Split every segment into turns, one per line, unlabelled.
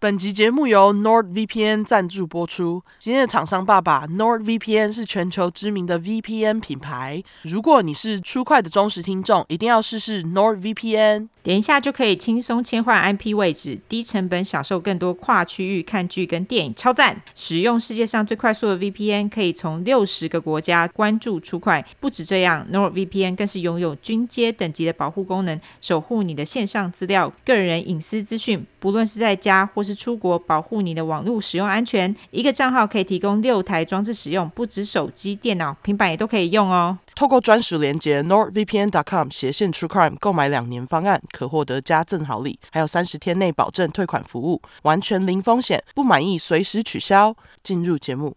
本集节目由 NordVPN 赞助播出。今天的厂商爸爸 NordVPN 是全球知名的 VPN 品牌。如果你是初快的忠实听众，一定要试试 NordVPN。
连一下就可以轻松切换 IP 位置，低成本享受更多跨区域看剧跟电影，超赞！使用世界上最快速的 VPN，可以从六十个国家关注出快。不止这样，NordVPN 更是拥有军阶等级的保护功能，守护你的线上资料、个人隐私资讯。不论是在家或是出国，保护你的网络使用安全。一个账号可以提供六台装置使用，不止手机、电脑、平板也都可以用哦。
透过专属连接 nordvpn.com 斜线 truecrime 购买两年方案，可获得加赠好礼，还有三十天内保证退款服务，完全零风险，不满意随时取消。进入节目。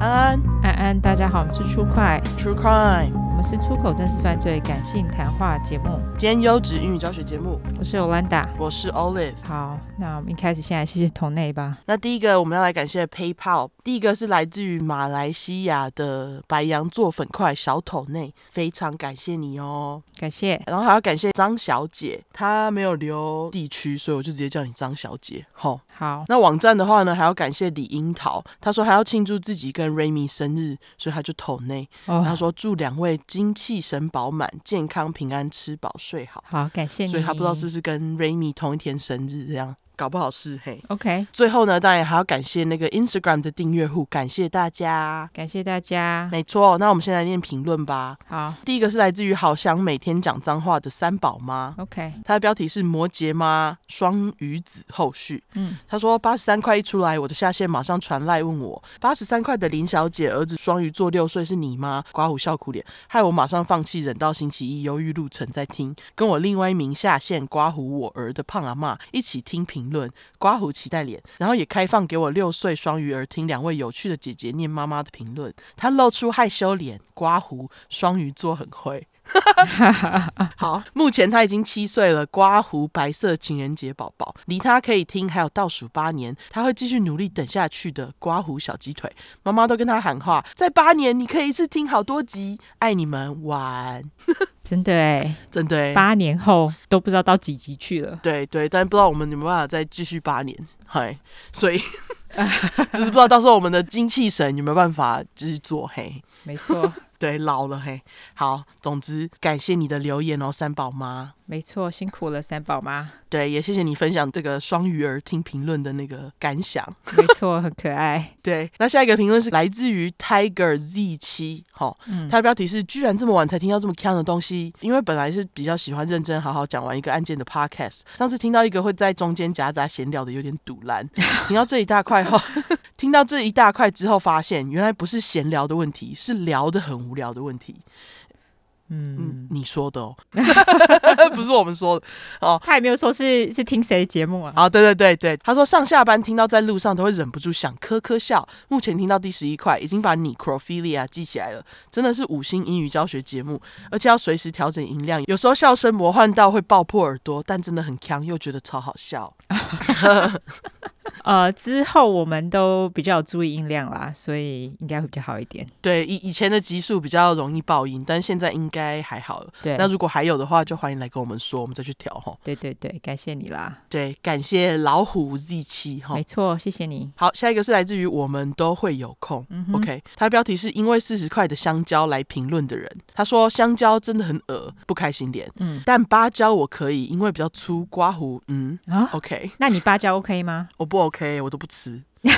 安安
安安，大家好，我们是 True
Crime，True Crime。
我们是出口真实犯罪感性谈话节目，
兼优质英语教学节目。
我是 Olanda，
我是 Olive。
好，那我们一开始先来谢谢抖内吧。
那第一个我们要来感谢 PayPal，第一个是来自于马来西亚的白羊座粉块小桶内，非常感谢你哦，
感谢。
然后还要感谢张小姐，她没有留地区，所以我就直接叫你张小姐。好，
好。
那网站的话呢，还要感谢李樱桃，她说还要庆祝自己跟 Remy 生日，所以她就桶内。然后说祝两位。精气神饱满，健康平安，吃饱睡好。
好，感谢你。
所以他不知道是不是跟 Remy 同一天生日这样。搞不好是嘿
，OK。
最后呢，当然还要感谢那个 Instagram 的订阅户，感谢大家，
感谢大家。
没错，那我们先来念评论吧。
好，
第一个是来自于好想每天讲脏话的三宝妈
，OK。
他的标题是摩羯妈双鱼子后续。嗯，他说八十三块一出来，我的下线马上传赖问我，八十三块的林小姐儿子双鱼座六岁是你吗？刮胡笑苦脸，害我马上放弃，忍到星期一忧郁路程再听，跟我另外一名下线刮胡我儿的胖阿妈一起听评。评论刮胡期待脸，然后也开放给我六岁双鱼儿听两位有趣的姐姐念妈妈的评论。她露出害羞脸，刮胡双鱼座很会。好，目前他已经七岁了，刮胡白色情人节宝宝，离他可以听还有倒数八年，他会继续努力等下去的。刮胡小鸡腿，妈妈都跟他喊话，在八年你可以一次听好多集，爱你们，晚。
真的哎，
真的哎，
八年后都不知道到几集去了。
对对，但不知道我们有没有办法再继续八年，嗨，所以 就是不知道到时候我们的精气神有没有办法继续做嘿。
没错，
对，老了嘿。好，总之感谢你的留言哦，三宝妈。
没错，辛苦了三宝妈。
对，也谢谢你分享这个双鱼儿听评论的那个感想。
没错，很可爱。
对，那下一个评论是来自于 Tiger Z 七，哈，嗯，他的标题是居然这么晚才听到这么锵的东西，因为本来是比较喜欢认真好好讲完一个案件的 podcast，上次听到一个会在中间夹杂闲聊的有点堵烂，听到这一大块后，听到这一大块之后，发现原来不是闲聊的问题，是聊得很无聊的问题。嗯，你说的哦，不是我们说的哦。
他也没有说是是听谁的节目啊？
啊，对对对对，他说上下班听到在路上都会忍不住想呵呵笑。目前听到第十一块，已经把 necrophilia 记起来了，真的是五星英语教学节目，而且要随时调整音量，有时候笑声魔幻到会爆破耳朵，但真的很强，又觉得超好笑。
呃，之后我们都比较注意音量啦，所以应该会比较好一点。
对，以以前的级数比较容易爆音，但现在应该还好了。
对，
那如果还有的话，就欢迎来跟我们说，我们再去调哈。
对对对，感谢你啦。
对，感谢老虎 Z 七哈。
没错，谢谢你。
好，下一个是来自于我们都会有空。嗯、OK，它的标题是因为四十块的香蕉来评论的人，他说香蕉真的很恶，不开心脸。嗯，但芭蕉我可以，因为比较粗，刮胡。嗯啊，OK，
那你芭蕉 OK 吗？
我不 OK，我都不吃。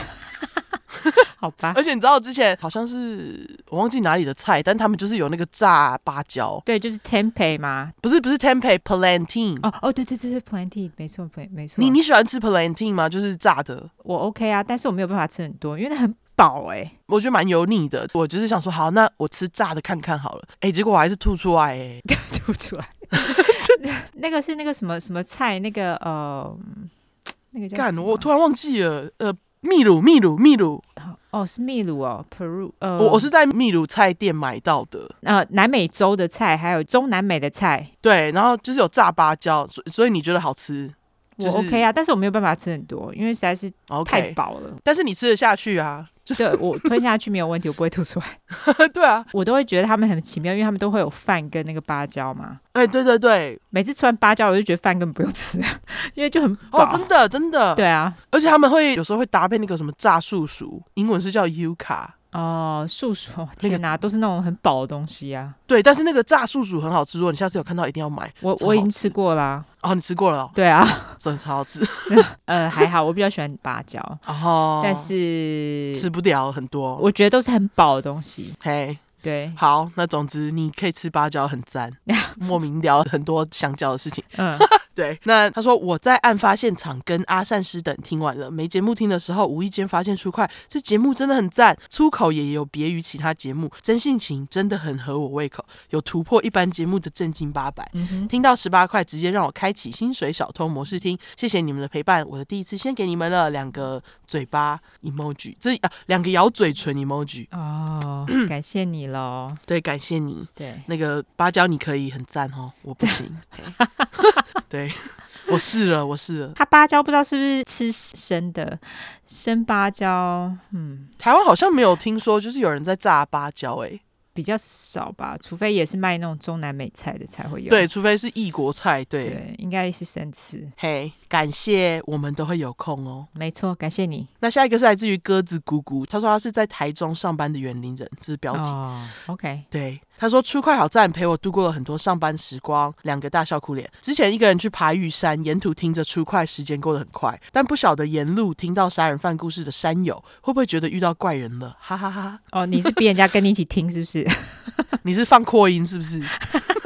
好吧，
而且你知道之前好像是我忘记哪里的菜，但他们就是有那个炸芭蕉，
对，就是 tempeh 吗？
不是，不是 tempeh，plantain。
哦哦，对对对对，plantain，没错没没错。
你你喜欢吃 plantain 吗？就是炸的，
我 OK 啊，但是我没有办法吃很多，因为那很饱哎、欸，
我觉得蛮油腻的。我就是想说，好，那我吃炸的看看好了。哎、欸，结果我还是吐出来、欸，哎，
吐出来。那个是那个什么什么菜？那个呃，那个叫干，
我突然忘记了，呃。秘鲁，秘鲁，秘鲁，
哦，是秘鲁哦，Peru，呃，
我我是在秘鲁菜店买到的，
呃，南美洲的菜，还有中南美的菜，
对，然后就是有炸芭蕉，所所以你觉得好吃？
我 OK 啊，但是我没有办法吃很多，因为实在是太饱了。
Okay, 但是你吃得下去啊？
就是我吞下去没有问题，我不会吐出来。
对啊，
我都会觉得他们很奇妙，因为他们都会有饭跟那个芭蕉嘛。
哎、欸，对对对，
每次吃完芭蕉，我就觉得饭根本不用吃，因为就很饱。
哦，真的真的。
对啊，
而且他们会有时候会搭配那个什么炸树薯，英文是叫 Yuca。
哦，素薯，天哪，都是那种很饱的东西啊。
对，但是那个炸素薯很好吃，如果你下次有看到，一定要买。
我我已经吃过啦。
哦，你吃过了？
对啊，
真的超好吃。
呃，还好，我比较喜欢芭蕉。
哦，
但是
吃不了很多。
我觉得都是很饱的东西。
嘿，
对，
好，那总之你可以吃芭蕉，很赞。莫名聊了很多香蕉的事情。嗯。对，那他说我在案发现场跟阿善师等听完了，没节目听的时候，无意间发现出快，这节目真的很赞，出口也有别于其他节目，真性情真的很合我胃口，有突破一般节目的正经八百。嗯、听到十八块，直接让我开启薪水小偷模式听，谢谢你们的陪伴，我的第一次先给你们了两个嘴巴 emoji，这啊两个咬嘴唇 emoji
哦，感谢你喽，
对，感谢你，
对，
那个芭蕉你可以很赞哦，我不行，对。我试了，我试了。
他芭蕉不知道是不是吃生的，生芭蕉，嗯，
台湾好像没有听说，就是有人在炸芭蕉，哎。
比较少吧，除非也是卖那种中南美菜的才会有。
对，除非是异国菜，对，
对，应该是生吃。
嘿，感谢，我们都会有空哦。
没错，感谢你。
那下一个是来自于鸽子姑姑，他说他是在台中上班的园林人，这是标题。
哦，OK，
对。他说：“出快好赞，陪我度过了很多上班时光。”两个大笑哭脸。之前一个人去爬玉山，沿途听着出快，时间过得很快。但不晓得沿路听到杀人犯故事的山友，会不会觉得遇到怪人了？哈哈哈哈！
哦，你是逼人家跟你一起听，是不是？
你是放扩音，是不是？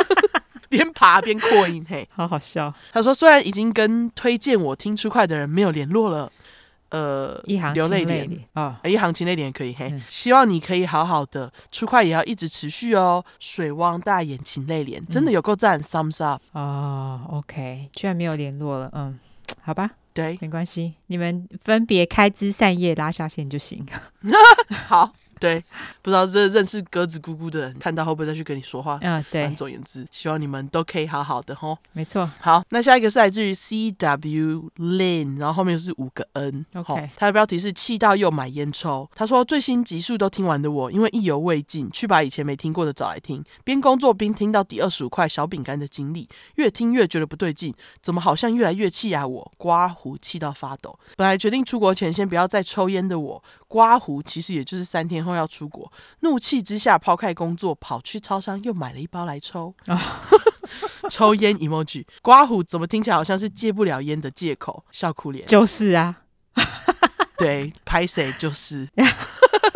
边爬边扩音，嘿，
好好笑。
他说：“虽然已经跟推荐我听出快的人没有联络了。”呃，一行流泪脸啊，一行情泪脸可以嘿。嗯、希望你可以好好的，出快也要一直持续哦。水汪大眼情泪脸，真的有够赞、嗯、，thumbs up
哦。OK，居然没有联络了，嗯，好吧，
对，
没关系，你们分别开枝散叶，拉下线就行。
好。对，不知道这认识鸽子姑姑的人看到会不会再去跟你说话？
嗯，对。
总言之，希望你们都可以好好的吼。
没错。
好，那下一个是来自于 C W Lin，然后后面是五个 N。OK。他的标题是气到又买烟抽。他说最新集数都听完的我，因为意犹未尽，去把以前没听过的找来听。边工作边听到第二十五块小饼干的经历，越听越觉得不对劲，怎么好像越来越气啊？我刮胡气到发抖。本来决定出国前先不要再抽烟的我，刮胡其实也就是三天后。要出国，怒气之下抛开工作，跑去超商又买了一包来抽。Oh. 抽烟 emoji，刮胡怎么听起来好像是戒不了烟的借口？笑哭脸。
就是啊，
对，拍谁就是。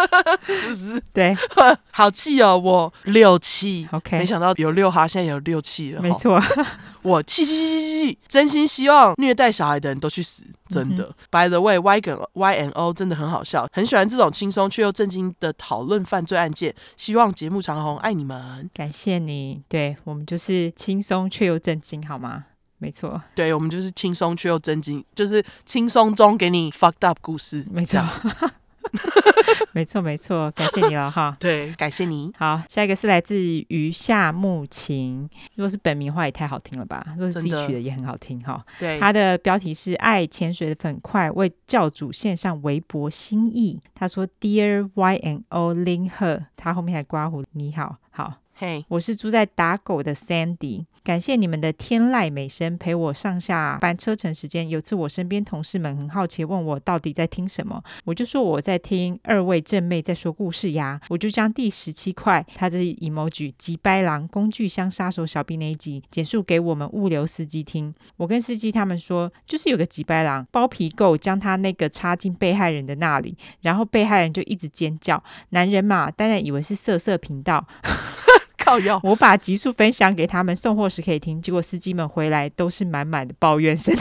就是
对，
好气哦！我六气
，OK，
没想到有六哈，现在有六气了。
没错，
我气气气气气，真心希望虐待小孩的人都去死，真的。嗯、By the way，Y 跟 Y and O 真的很好笑，很喜欢这种轻松却又震惊的讨论犯罪案件。希望节目长红，爱你们，
感谢你。对，我们就是轻松却又震惊，好吗？没错，
对，我们就是轻松却又震惊，就是轻松中给你 fucked up 故事，
没错。没错，没错，感谢你了哈。
对，感谢你。
好，下一个是来自于夏木晴。如果是本名的话，也太好听了吧？如果是自己取的，也很好听哈。
对，
他的标题是“爱潜水的粉块为教主献上微薄心意”。他说：“Dear Y and O Lin Her。”他后面还刮胡。你好，好。嘿，Hey, 我是住在打狗的 Sandy，感谢你们的天籁美声陪我上下班车程时间。有次我身边同事们很好奇问我到底在听什么，我就说我在听二位正妹在说故事呀。我就将第十七块，他这 emoji 吉白狼工具箱杀手小兵那一集简述给我们物流司机听。我跟司机他们说，就是有个吉白狼包皮垢将他那个插进被害人的那里，然后被害人就一直尖叫。男人嘛，当然以为是色色频道。
靠腰，
我把集数分享给他们，送货时可以听。结果司机们回来都是满满的抱怨声，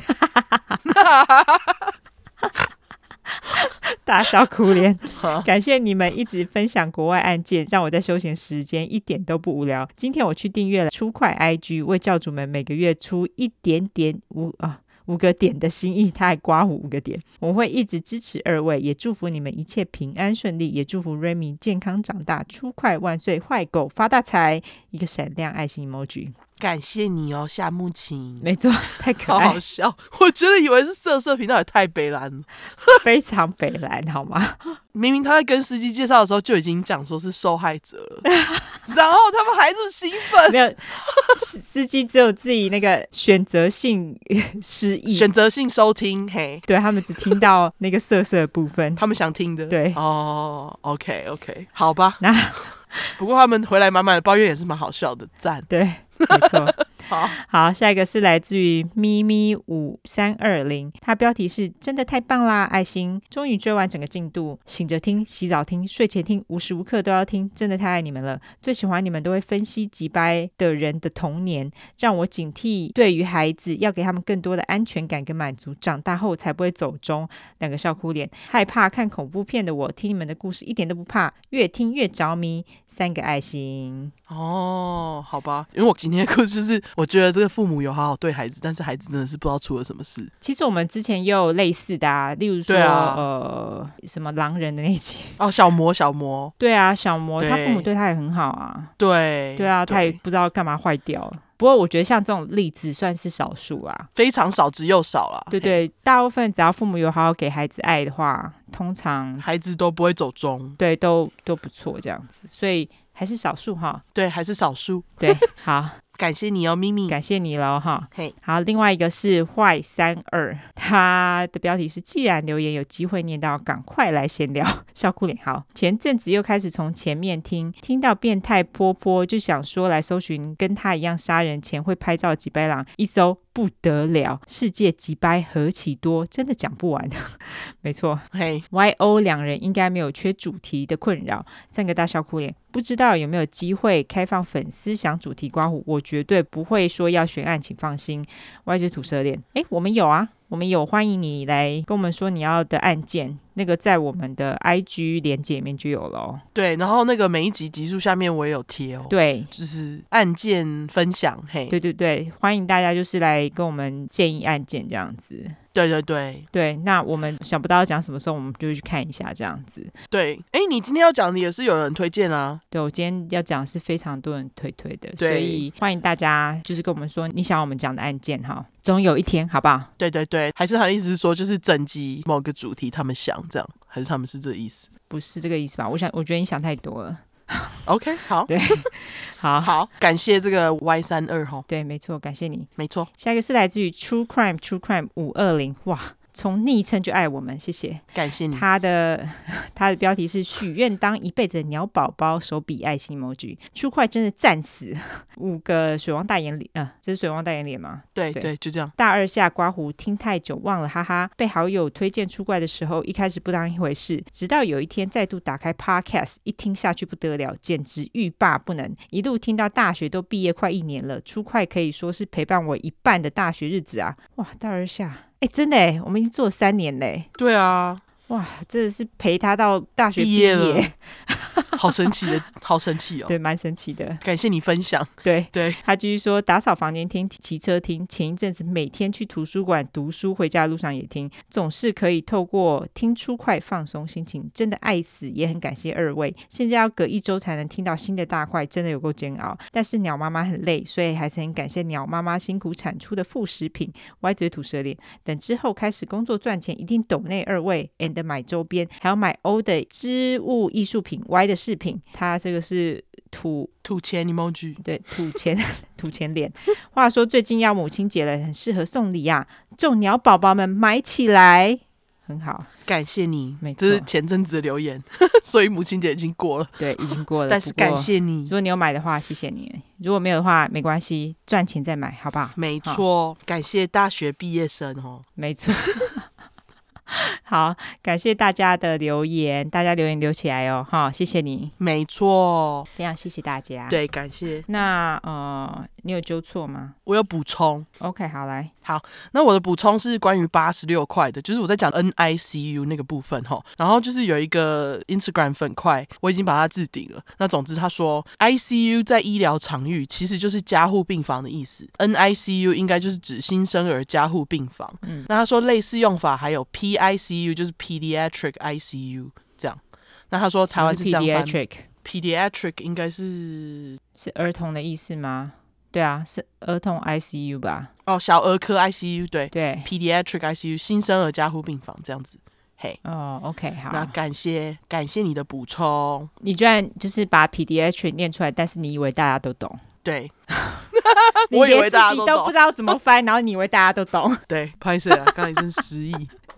大笑苦脸。感谢你们一直分享国外案件，让我在休闲时间一点都不无聊。今天我去订阅了出快 IG，为教主们每个月出一点点五啊。五个点的心意，他还刮胡五个点。我会一直支持二位，也祝福你们一切平安顺利，也祝福 Remy 健康长大，出快万岁，坏狗发大财。一个闪亮爱心 emoji，
感谢你哦，夏木晴。
没错，太可爱，
好好笑。我觉得以为是色色频道，也太北蓝了，
非常北蓝，好吗？
明明他在跟司机介绍的时候就已经讲说是受害者了，然后他们还这么兴奋。
没有，司机只有自己那个选择性失忆，
选择性收听。嘿，
对，他们只听到那个色色的部分，
他们想听的。
对，
哦，OK OK，好吧。
那
不过他们回来满满的抱怨也是蛮好笑的，赞。
对，没错。
好
好，下一个是来自于咪咪五三二零，它标题是真的太棒啦，爱心终于追完整个进度，醒着听、洗澡听、睡前听，无时无刻都要听，真的太爱你们了。最喜欢你们都会分析几掰的人的童年，让我警惕对于孩子要给他们更多的安全感跟满足，长大后才不会走中。两个笑哭脸，害怕看恐怖片的我，听你们的故事一点都不怕，越听越着迷。三个爱心。
哦，好吧，因为我今天的故事就是。我觉得这个父母有好好对孩子，但是孩子真的是不知道出了什么事。
其实我们之前也有类似的啊，例如说，
啊、
呃，什么狼人的那集。
哦，小魔小魔，
对啊，小魔他父母对。他也很好啊，
对
对啊，他也不知道干嘛坏掉。了。不过我觉得像这种例子算是少数啊，
非常少之又少了。
对对，大部分只要父母有好好给孩子爱的话，通常
孩子都不会走中，
对，都都不错这样子，所以还是少数哈。
对，还是少数。
对，好。
感谢你哦，咪咪，
感谢你喽哈。
嘿，
好，另外一个是坏三二，他的标题是：既然留言有机会念到，赶快来闲聊，笑哭脸。好，前阵子又开始从前面听，听到变态波波，就想说来搜寻跟他一样杀人前会拍照的机掰郎，一搜不得了，世界几掰何其多，真的讲不完。没错，
嘿
，YO 两人应该没有缺主题的困扰，三个大笑哭脸。不知道有没有机会开放粉丝想主题刮胡，我绝对不会说要悬案，请放心。歪嘴吐舌脸，诶，我们有啊。我们有欢迎你来跟我们说你要的案件，那个在我们的 IG 连接里面就有了哦。
对，然后那个每一集集数下面我也有贴哦。
对，
就是案件分享，嘿。
对对对，欢迎大家就是来跟我们建议案件这样子。
对对对
对，那我们想不到要讲什么时候，我们就去看一下这样子。
对，哎，你今天要讲的也是有人推荐啊？
对，我今天要讲是非常多人推推的，所以欢迎大家就是跟我们说你想要我们讲的案件哈。总有一天，好不好？
对对对，还是他的意思是说，就是整集某个主题，他们想这样，还是他们是这个意思？
不是这个意思吧？我想，我觉得你想太多了。
OK，好，
对，好
好，感谢这个 Y 三二哈，
对，没错，感谢你，
没错。
下一个是来自于 True Crime True Crime 五二零，哇。从昵称就爱我们，谢谢，
感谢你。
他的 他的标题是许愿当一辈子的鸟宝宝，手比爱心 emoji，出块真的赞死，五个水王大眼脸啊、呃，这是水王大眼脸吗？
对对，对，就这样。
大二下刮胡听太久忘了，哈哈。被好友推荐出怪的时候，一开始不当一回事，直到有一天再度打开 Podcast，一听下去不得了，简直欲罢不能，一路听到大学都毕业快一年了，出块可以说是陪伴我一半的大学日子啊！哇，大二下。哎，真的哎，我们已经做了三年嘞。
对啊，
哇，真的是陪他到大学毕业，毕业了。
好神奇的，好神奇哦！
对，蛮神奇的。
感谢你分享。
对
对，
他继续说，打扫房间听，骑车听。前一阵子每天去图书馆读书，回家的路上也听，总是可以透过听出快放松心情，真的爱死。也很感谢二位。现在要隔一周才能听到新的大块，真的有够煎熬。但是鸟妈妈很累，所以还是很感谢鸟妈妈辛苦产出的副食品。歪嘴吐舌脸，等之后开始工作赚钱，一定懂那二位，and 买周边，还要买欧的织物艺术品。歪的饰品，它这个是土
土钱 emoji，
对，土钱 土钱脸。话说最近要母亲节了，很适合送礼啊！众鸟宝宝们买起来，很好，
感谢你，
没错，
这是前阵子的留言，所以母亲节已经过了，
对，已经过了。
但是感谢你，
如果你有买的话，谢谢你；如果没有的话，没关系，赚钱再买，好不好？
没错，感谢大学毕业生哦，
没错。好，感谢大家的留言，大家留言留起来哦，哈，谢谢你，
没错，
非常谢谢大家，
对，感谢。
那呃，你有纠错吗？
我有补充
，OK，好来，
好，那我的补充是关于八十六块的，就是我在讲 NICU 那个部分哈，然后就是有一个 Instagram 粉块，我已经把它置顶了。那总之他说 ICU 在医疗场域其实就是加护病房的意思，NICU 应该就是指新生儿加护病房。嗯，那他说类似用法还有 P ICU 就是 Pediatric ICU 这样，那他说台湾是这样翻，Pediatric，Pediatric 应该是
是儿童的意思吗？对啊，是儿童 ICU 吧？
哦，小儿科 ICU，对
对
，Pediatric ICU，新生儿加护病房这样子。嘿，
哦，OK，好，
那感谢感谢你的补充。
你居然就是把 Pediatric 念出来，但是你以为大家都懂？
对，
我以为自己都不知道怎么翻，然后你以为大家都懂？
对，不好意思啊，刚才真失忆。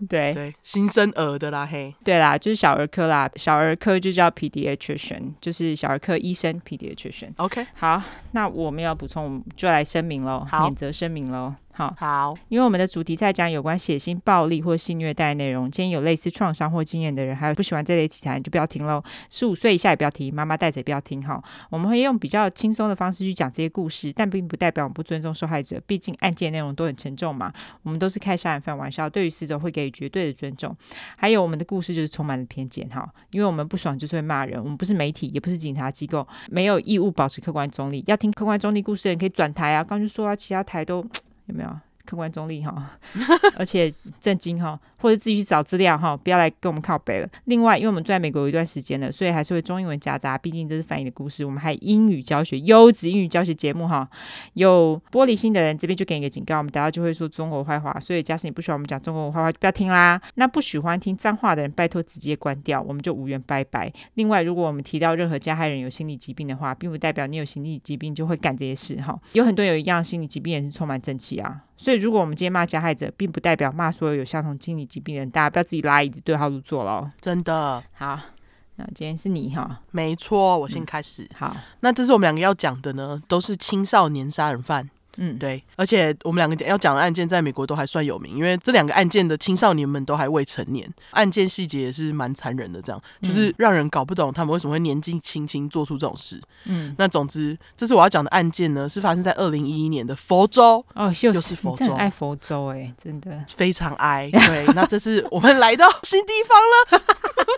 对
对，新生儿的啦，嘿，
对啦，就是小儿科啦，小儿科就叫 pediatrician，就是小儿科医生 pediatrician。
OK，
好，那我们要补充，我们就来声明
喽，
免责声明喽。好
好，
因为我们的主题在讲有关血腥暴力或性虐待内容，今天有类似创伤或经验的人，还有不喜欢这类题材，就不要听喽。十五岁以下也不要听，妈妈带着也不要听哈。我们会用比较轻松的方式去讲这些故事，但并不代表我们不尊重受害者，毕竟案件内容都很沉重嘛。我们都是开杀人犯玩笑，对于死者会给予绝对的尊重。还有我们的故事就是充满了偏见哈，因为我们不爽就是会骂人，我们不是媒体，也不是警察机构，没有义务保持客观中立。要听客观中立故事的人可以转台啊，刚就说啊，其他台都有没有？客观中立哈，而且震惊哈，或者自己去找资料哈，不要来跟我们靠北了。另外，因为我们住在美国有一段时间了，所以还是会中英文夹杂，毕竟这是翻译的故事。我们还英语教学，优质英语教学节目哈。有玻璃心的人，这边就给你个警告，我们等下就会说中国坏话，所以假使你不喜欢我们讲中国坏话，就不要听啦。那不喜欢听脏话的人，拜托直接关掉，我们就无缘拜拜。另外，如果我们提到任何加害人有心理疾病的话，并不代表你有心理疾病就会干这些事哈。有很多有一样心理疾病也是充满正气啊。所以，如果我们今天骂加害者，并不代表骂所有有相同心理疾病的人，大家不要自己拉椅子对号入座喽。
真的
好，那今天是你哈，
没错，我先开始。
嗯、好，
那这是我们两个要讲的呢，都是青少年杀人犯。嗯，对，而且我们两个要讲的案件在美国都还算有名，因为这两个案件的青少年们都还未成年，案件细节也是蛮残忍的，这样就是让人搞不懂他们为什么会年纪轻轻做出这种事。嗯，那总之，这是我要讲的案件呢，是发生在二零一一年的佛州。
哦，又是佛州，爱佛州哎，真的
非常爱。对，那这次我们来到新地方了，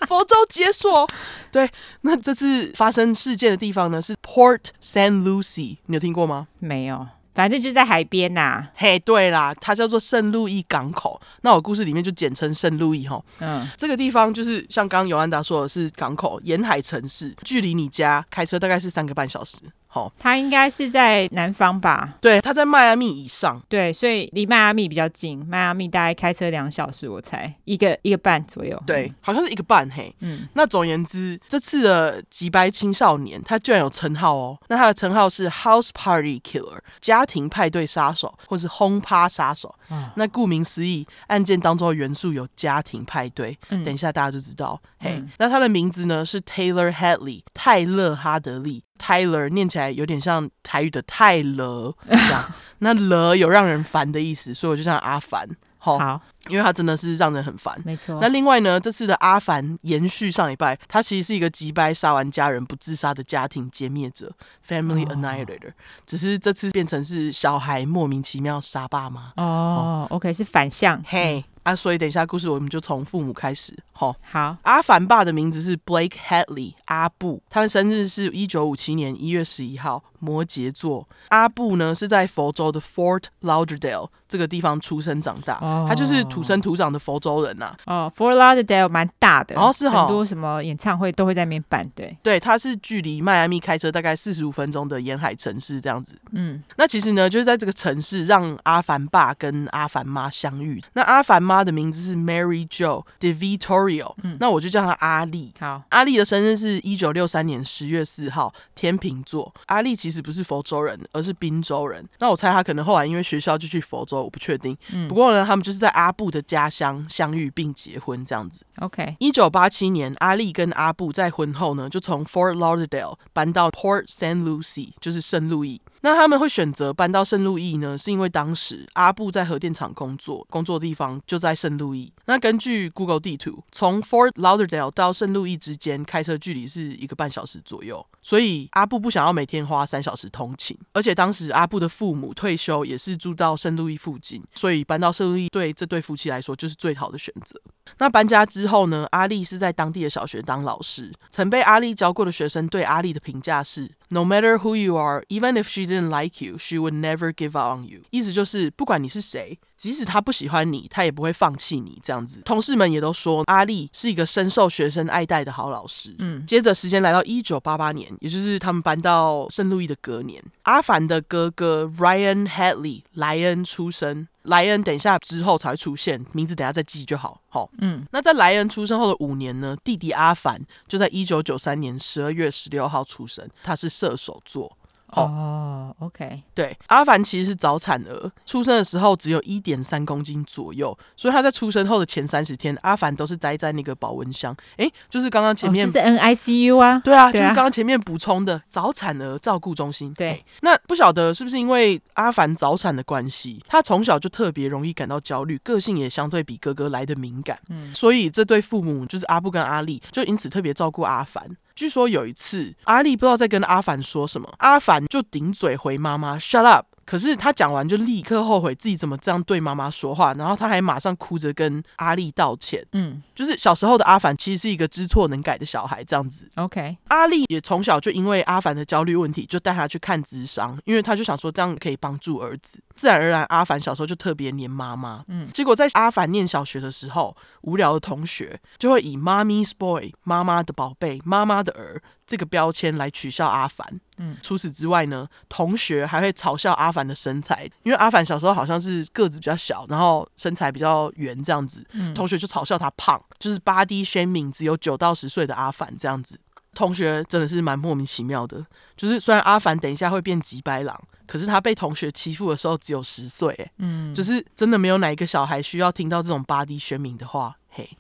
佛州解锁。对，那这次发生事件的地方呢是 Port San Lucie，你有听过吗？
没有。反正就在海边呐、啊，
嘿，对啦，它叫做圣路易港口。那我故事里面就简称圣路易吼。嗯，这个地方就是像刚刚尤安达说的是港口沿海城市，距离你家开车大概是三个半小时。好，
它应该是在南方吧？
对，它在迈阿密以上。
对，所以离迈阿密比较近。迈阿密大概开车两小时，我猜一个一个半左右。
对，好像是一个半嘿。嗯，那总而言之，这次的击败青少年，他居然有称号哦。那他的称号是 House Party Killer，家庭派对杀手，或是轰趴杀手。嗯，那顾名思义，案件当中的元素有家庭派对。嗯，等一下大家就知道。嘿，嗯，那他的名字呢是 Taylor Hadley，泰勒哈德利。Tyler 念起来有点像台语的泰勒这样，那勒有让人烦的意思，所以我就叫阿凡。好，因为他真的是让人很烦。
没错。
那另外呢，这次的阿凡延续上一拜，他其实是一个击败杀完家人不自杀的家庭歼灭者 （Family Annihilator），、哦、只是这次变成是小孩莫名其妙杀爸妈。哦，
哦，OK，是反向。
嘿。啊，所以等一下故事我们就从父母开始。好，
好，
阿凡爸的名字是 Blake Hadley，阿布，他的生日是一九五七年一月十一号，摩羯座。阿布呢是在佛州的 Fort Lauderdale 这个地方出生长大，哦、他就是土生土长的佛州人呐、啊。
哦，Fort Lauderdale 蛮大的，
然后是，
很多什么演唱会都会在那边办。对，
对，它是距离迈阿密开车大概四十五分钟的沿海城市这样子。嗯，那其实呢，就是在这个城市让阿凡爸跟阿凡妈相遇。那阿凡妈。的名字是 Mary Jo DeVittorio，嗯，那我就叫她阿丽。好，阿丽的生日是一九六三年十月四号，天秤座。阿丽其实不是佛州人，而是宾州人。那我猜他可能后来因为学校就去佛州，我不确定。嗯，不过呢，他们就是在阿布的家乡相遇并结婚这样子。
OK，
一九八七年，阿丽跟阿布在婚后呢，就从 Fort Lauderdale 搬到 Port St. Lucie，就是圣路易。那他们会选择搬到圣路易呢，是因为当时阿布在核电厂工作，工作的地方就在圣路易。那根据 Google 地图，从 Fort Lauderdale 到圣路易之间开车距离是一个半小时左右，所以阿布不想要每天花三小时通勤。而且当时阿布的父母退休，也是住到圣路易附近，所以搬到圣路易对这对夫妻来说就是最好的选择。那搬家之后呢，阿丽是在当地的小学当老师，曾被阿丽教过的学生对阿丽的评价是 No matter who you are, even if she didn't like you, she would never give up on you。意思就是，不管你是谁， 即使他不喜欢你，他也不会放弃你。这样子，同事们也都说阿丽是一个深受学生爱戴的好老师。嗯，接着时间来到一九八八年，也就是他们搬到圣路易的隔年，阿凡的哥哥 Ryan Hadley 莱恩出生。莱恩等一下之后才会出现，名字等下再记就好。好，嗯，那在莱恩出生后的五年呢，弟弟阿凡就在一九九三年十二月十六号出生，他是射手座。
哦、oh,，OK，
对，阿凡其实是早产儿，出生的时候只有一点三公斤左右，所以他在出生后的前三十天，阿凡都是待在那个保温箱。哎，就是刚刚前面、
oh, 就是 NICU 啊，
对啊，对啊，就是刚刚前面补充的早产儿照顾中心。对，那不晓得是不是因为阿凡早产的关系，他从小就特别容易感到焦虑，个性也相对比哥哥来的敏感，嗯，所以这对父母就是阿布跟阿丽，就因此特别照顾阿凡。据说有一次，阿丽不知道在跟阿凡说什么，阿凡就顶嘴回妈妈：“Shut up。”可是他讲完就立刻后悔自己怎么这样对妈妈说话，然后他还马上哭着跟阿丽道歉。嗯，就是小时候的阿凡其实是一个知错能改的小孩，这样子。
OK，
阿丽也从小就因为阿凡的焦虑问题，就带他去看智商，因为他就想说这样可以帮助儿子。自然而然，阿凡小时候就特别黏妈妈。嗯，结果在阿凡念小学的时候，无聊的同学就会以 “Mommy's boy” 妈妈的宝贝、妈妈的儿这个标签来取笑阿凡。嗯，除此之外呢，同学还会嘲笑阿凡的身材，因为阿凡小时候好像是个子比较小，然后身材比较圆这样子，嗯，同学就嘲笑他胖，就是 body shaming 只有九到十岁的阿凡这样子。同学真的是蛮莫名其妙的，就是虽然阿凡等一下会变吉白狼，可是他被同学欺负的时候只有十岁，嗯，就是真的没有哪一个小孩需要听到这种 body shaming 的话。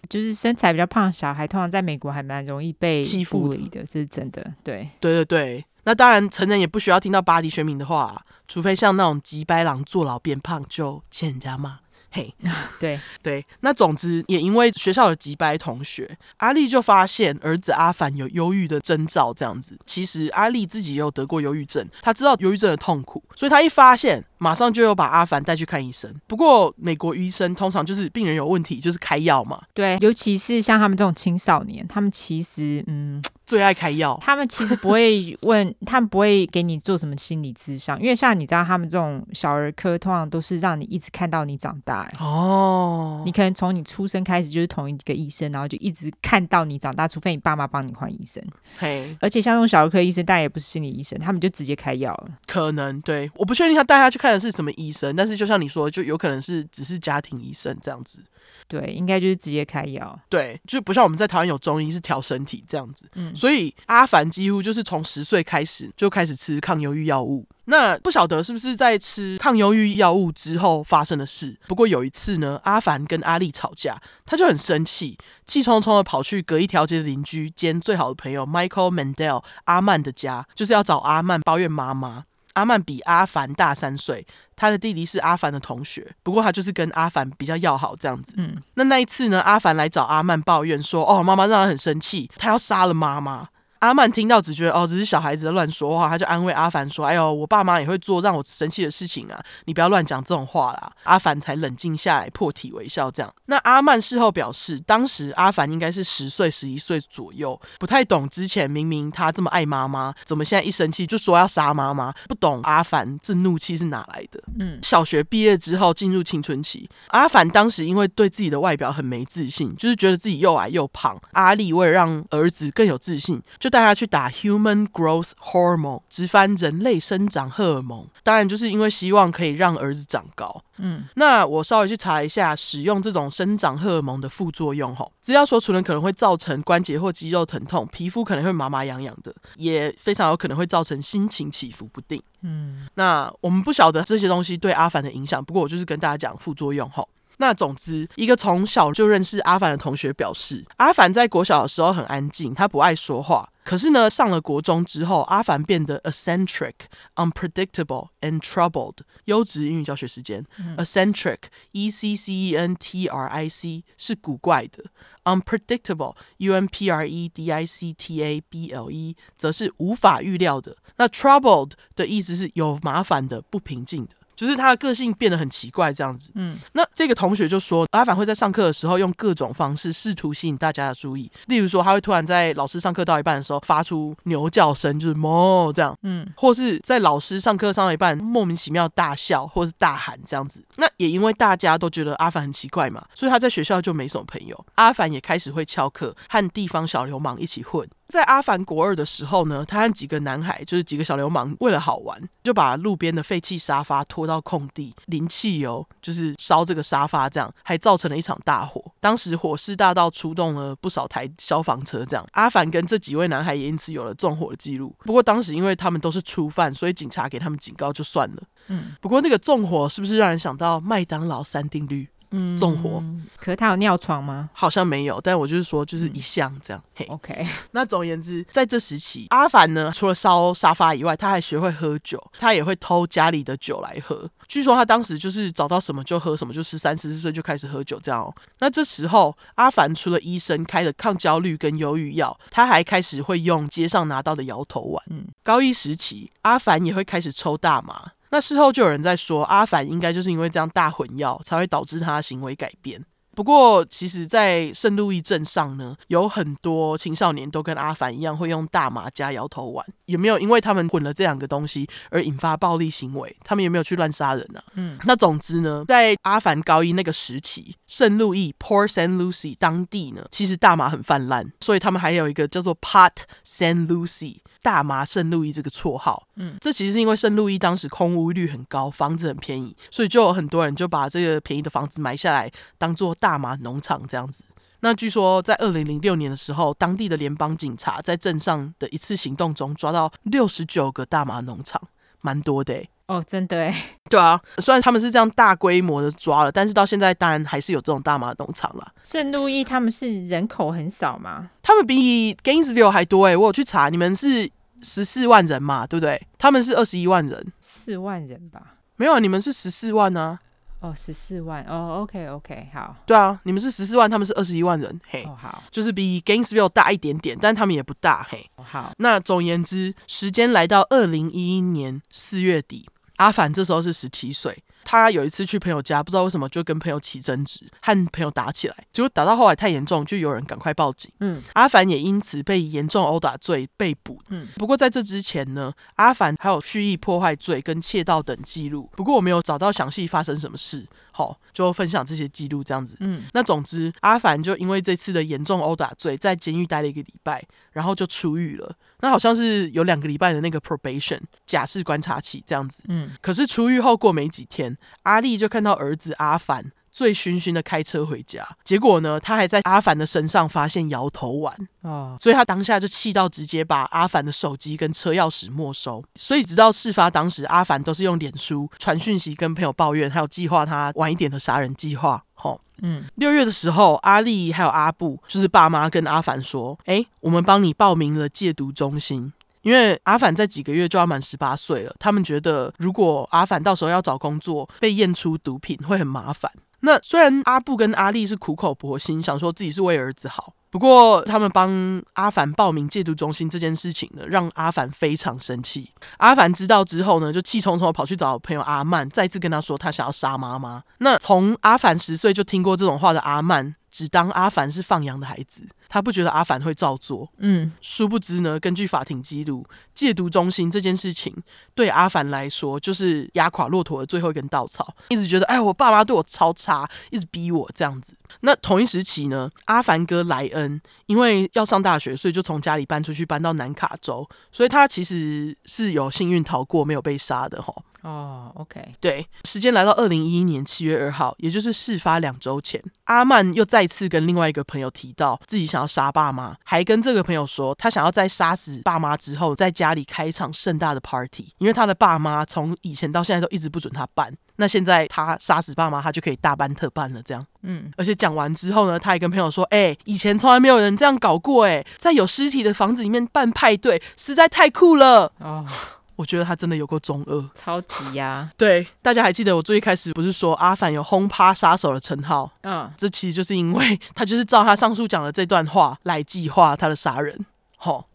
就是身材比较胖的小孩，通常在美国还蛮容易被欺负的，这是真的。对，
对对对。那当然，成人也不需要听到巴黎学名的话，除非像那种吉白狼坐牢变胖，就欠人家骂。嘿，
对
对。那总之，也因为学校的吉白同学，阿丽就发现儿子阿凡有忧郁的征兆。这样子，其实阿丽自己也有得过忧郁症，他知道忧郁症的痛苦，所以他一发现。马上就有把阿凡带去看医生。不过美国医生通常就是病人有问题就是开药嘛。
对，尤其是像他们这种青少年，他们其实嗯
最爱开药。
他们其实不会问，他们不会给你做什么心理咨商，因为像你知道，他们这种小儿科通常都是让你一直看到你长大。哦。你可能从你出生开始就是同一个医生，然后就一直看到你长大，除非你爸妈帮你换医生。嘿。而且像这种小儿科医生，但也不是心理医生，他们就直接开药了。
可能对，我不确定他带他去看。看的是什么医生？但是就像你说，就有可能是只是家庭医生这样子。
对，应该就是直接开药。
对，就不像我们在台湾有中医是调身体这样子。嗯，所以阿凡几乎就是从十岁开始就开始吃抗忧郁药物。那不晓得是不是在吃抗忧郁药物之后发生的事？不过有一次呢，阿凡跟阿丽吵架，他就很生气，气冲冲的跑去隔一条街的邻居兼最好的朋友 Michael Mandel 阿曼的家，就是要找阿曼抱怨妈妈。阿曼比阿凡大三岁，他的弟弟是阿凡的同学，不过他就是跟阿凡比较要好这样子。嗯，那那一次呢，阿凡来找阿曼抱怨说：“哦，妈妈让他很生气，他要杀了妈妈。”阿曼听到只觉得哦，只是小孩子乱说话，他就安慰阿凡说：“哎呦，我爸妈也会做让我生气的事情啊，你不要乱讲这种话啦。”阿凡才冷静下来，破涕为笑。这样，那阿曼事后表示，当时阿凡应该是十岁、十一岁左右，不太懂之前明明他这么爱妈妈，怎么现在一生气就说要杀妈妈？不懂阿凡这怒气是哪来的？嗯，小学毕业之后进入青春期，阿凡当时因为对自己的外表很没自信，就是觉得自己又矮又胖。阿丽为了让儿子更有自信，就带他去打 Human Growth Hormone，直翻人类生长荷尔蒙。当然，就是因为希望可以让儿子长高。嗯，那我稍微去查一下使用这种生长荷尔蒙的副作用。吼，资料说除了可能会造成关节或肌肉疼痛，皮肤可能会麻麻痒痒的，也非常有可能会造成心情起伏不定。嗯，那我们不晓得这些东西对阿凡的影响，不过我就是跟大家讲副作用。吼。那总之，一个从小就认识阿凡的同学表示，阿凡在国小的时候很安静，他不爱说话。可是呢，上了国中之后，阿凡变得 eccentric、unpredictable and troubled。优质英语教学时间、嗯、eccentric，e c c e n t r i c 是古怪的，unpredictable，u n p r e d i c t a b l e 则是无法预料的。那 troubled 的意思是有麻烦的、不平静的。就是他的个性变得很奇怪这样子。嗯，那这个同学就说，阿凡会在上课的时候用各种方式试图吸引大家的注意，例如说他会突然在老师上课到一半的时候发出牛叫声，就是哞这样，嗯，或是在老师上课上到一半莫名其妙大笑或是大喊这样子。那也因为大家都觉得阿凡很奇怪嘛，所以他在学校就没什么朋友。阿凡也开始会翘课，和地方小流氓一起混。在阿凡国二的时候呢，他和几个男孩，就是几个小流氓，为了好玩，就把路边的废弃沙发拖到空地，淋汽油，就是烧这个沙发，这样还造成了一场大火。当时火势大到出动了不少台消防车，这样阿凡跟这几位男孩也因此有了纵火的记录。不过当时因为他们都是初犯，所以警察给他们警告就算了。嗯，不过那个纵火是不是让人想到麦当劳三定律？嗯，纵火。
可是他有尿床吗？
好像没有，但我就是说，就是一项这样。嗯、嘿
，OK。
那总而言之，在这时期，阿凡呢，除了烧沙发以外，他还学会喝酒，他也会偷家里的酒来喝。据说他当时就是找到什么就喝什么，就十三、十四岁就开始喝酒这样哦。那这时候，阿凡除了医生开的抗焦虑跟忧郁药，他还开始会用街上拿到的摇头丸。嗯，高一时期，阿凡也会开始抽大麻。那事后就有人在说，阿凡应该就是因为这样大混药，才会导致他的行为改变。不过，其实，在圣路易镇上呢，有很多青少年都跟阿凡一样，会用大麻加摇头丸。也没有因为他们混了这两个东西而引发暴力行为？他们也没有去乱杀人、啊？嗯，那总之呢，在阿凡高一那个时期，圣路易 （Port Saint Lucie） 当地呢，其实大麻很泛滥，所以他们还有一个叫做 Pot Saint Lucie。大麻圣路易这个绰号，嗯，这其实是因为圣路易当时空屋率很高，房子很便宜，所以就有很多人就把这个便宜的房子买下来，当做大麻农场这样子。那据说在二零零六年的时候，当地的联邦警察在镇上的一次行动中抓到六十九个大麻农场，蛮多的欸。
哦，真的哎。
对啊，虽然他们是这样大规模的抓了，但是到现在当然还是有这种大麻农场了。
圣路易他们是人口很少吗？
他们比 Gainesville 还多哎，我有去查，你们是。十四万人嘛，对不对？他们是二十一万人，
四万人吧？
没有，你们是十四万呢、
啊。哦，十四万哦，OK OK，好。
对啊，你们是十四万，他们是二十一万人，嘿，
哦、好，
就是比 Gainesville 大一点点，但他们也不大，嘿。
哦、好，
那总言之，时间来到二零一一年四月底，阿凡这时候是十七岁。他有一次去朋友家，不知道为什么就跟朋友起争执，和朋友打起来，结果打到后来太严重，就有人赶快报警。嗯，阿凡也因此被严重殴打罪被捕。嗯，不过在这之前呢，阿凡还有蓄意破坏罪跟窃盗等记录。不过我没有找到详细发生什么事。好，就分享这些记录这样子。嗯，那总之，阿凡就因为这次的严重殴打罪，在监狱待了一个礼拜，然后就出狱了。那好像是有两个礼拜的那个 probation 假释观察期这样子。嗯，可是出狱后过没几天，阿丽就看到儿子阿凡。醉醺醺的开车回家，结果呢，他还在阿凡的身上发现摇头丸啊，所以他当下就气到直接把阿凡的手机跟车钥匙没收。所以直到事发当时，阿凡都是用脸书传讯息跟朋友抱怨，还有计划他晚一点的杀人计划。吼，嗯，六月的时候，阿丽还有阿布就是爸妈跟阿凡说：“哎，我们帮你报名了戒毒中心，因为阿凡在几个月就要满十八岁了，他们觉得如果阿凡到时候要找工作被验出毒品会很麻烦。”那虽然阿布跟阿丽是苦口婆心想说自己是为儿子好，不过他们帮阿凡报名戒毒中心这件事情呢，让阿凡非常生气。阿凡知道之后呢，就气冲冲跑去找朋友阿曼，再次跟他说他想要杀妈妈。那从阿凡十岁就听过这种话的阿曼，只当阿凡是放羊的孩子。他不觉得阿凡会照做，嗯，殊不知呢，根据法庭记录，戒毒中心这件事情对阿凡来说就是压垮骆驼的最后一根稻草，一直觉得哎，我爸妈对我超差，一直逼我这样子。那同一时期呢，阿凡哥莱恩因为要上大学，所以就从家里搬出去，搬到南卡州，所以他其实是有幸运逃过，没有被杀的哈。
哦，OK，
对，时间来到二零一一年七月二号，也就是事发两周前，阿曼又再次跟另外一个朋友提到自己想要杀爸妈，还跟这个朋友说他想要在杀死爸妈之后，在家里开一场盛大的 party，因为他的爸妈从以前到现在都一直不准他办，那现在他杀死爸妈，他就可以大办特办了，这样，嗯，而且讲完之后呢，他还跟朋友说，哎、欸，以前从来没有人这样搞过，哎，在有尸体的房子里面办派对，实在太酷了，哦。我觉得他真的有过中二，
超级呀、啊！
对，大家还记得我最一开始不是说阿凡有轰趴杀手的称号？嗯，这其实就是因为他就是照他上述讲的这段话来计划他的杀人。吼，哦，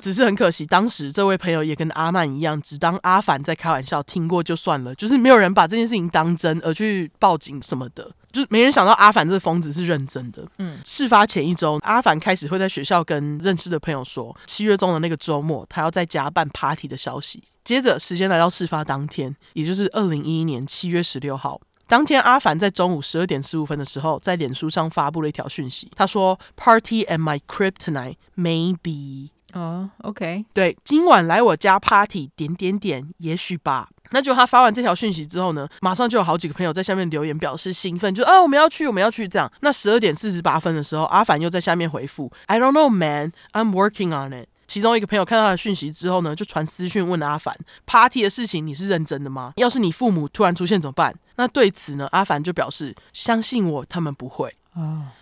只是很可惜，当时这位朋友也跟阿曼一样，只当阿凡在开玩笑，听过就算了，就是没有人把这件事情当真而去报警什么的，就是没人想到阿凡这个疯子是认真的。嗯，事发前一周，阿凡开始会在学校跟认识的朋友说，七月中的那个周末，他要在家办 party 的消息。接着，时间来到事发当天，也就是二零一一年七月十六号。当天，阿凡在中午十二点十五分的时候，在脸书上发布了一条讯息。他说：“Party at my crib tonight, maybe。”
哦，OK，
对，今晚来我家 party，点点点，也许吧。那就他发完这条讯息之后呢，马上就有好几个朋友在下面留言表示兴奋，就啊，我们要去，我们要去这样。那十二点四十八分的时候，阿凡又在下面回复：“I don't know, man, I'm working on it。”其中一个朋友看到他的讯息之后呢，就传私讯问阿凡：“Party 的事情你是认真的吗？要是你父母突然出现怎么办？”那对此呢，阿凡就表示相信我，他们不会。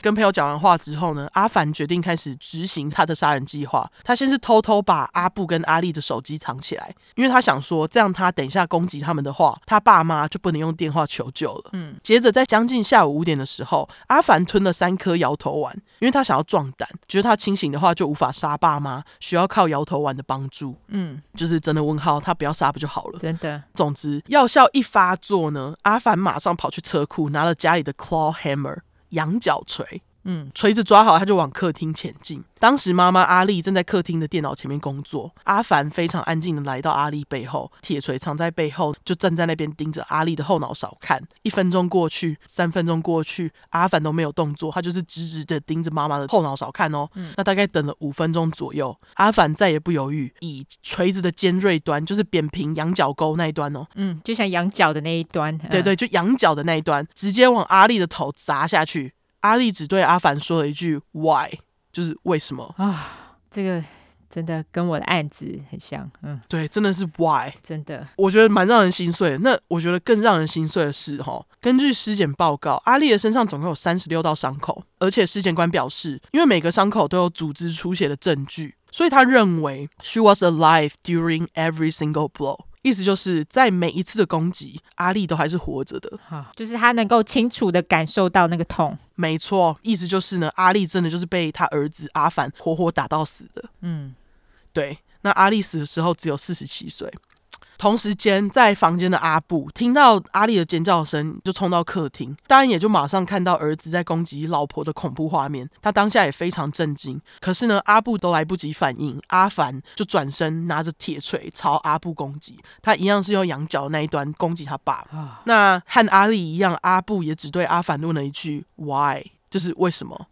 跟朋友讲完话之后呢，阿凡决定开始执行他的杀人计划。他先是偷偷把阿布跟阿丽的手机藏起来，因为他想说，这样他等一下攻击他们的话，他爸妈就不能用电话求救了。嗯，接着在将近下午五点的时候，阿凡吞了三颗摇头丸，因为他想要壮胆，觉得他清醒的话就无法杀爸妈，需要靠摇头丸的帮助。嗯，就是真的问号，他不要杀不就好了？
真的。
总之，药效一发作呢，阿凡马上跑去车库拿了家里的 claw hammer。羊角锤，嗯，锤子抓好，他就往客厅前进。当时妈妈阿丽正在客厅的电脑前面工作，阿凡非常安静的来到阿丽背后，铁锤藏在背后，就站在那边盯着阿丽的后脑勺看。一分钟过去，三分钟过去，阿凡都没有动作，他就是直直的盯着妈妈的后脑勺看哦。嗯，那大概等了五分钟左右，阿凡再也不犹豫，以锤子的尖锐端，就是扁平羊角沟那一端哦，
嗯，就像羊角的那一端，
对对，就羊角的那一端，直接往阿丽的头砸下去。阿丽只对阿凡说了一句 “Why”，就是为什么
啊？这个真的跟我的案子很像，嗯，
对，真的是 “Why”，
真的，
我觉得蛮让人心碎的。那我觉得更让人心碎的是，哈，根据尸检报告，阿丽的身上总共有三十六道伤口，而且尸检官表示，因为每个伤口都有组织出血的证据，所以他认为 “She was alive during every single blow”。意思就是在每一次的攻击，阿丽都还是活着的，
就是他能够清楚的感受到那个痛。
没错，意思就是呢，阿丽真的就是被他儿子阿凡活活打到死的。嗯，对。那阿丽死的时候只有四十七岁。同时间，在房间的阿布听到阿丽的尖叫声，就冲到客厅，当然也就马上看到儿子在攻击老婆的恐怖画面。他当下也非常震惊，可是呢，阿布都来不及反应，阿凡就转身拿着铁锤朝阿布攻击。他一样是用羊角那一端攻击他爸。那和阿丽一样，阿布也只对阿凡问了一句 “Why”，就是为什么。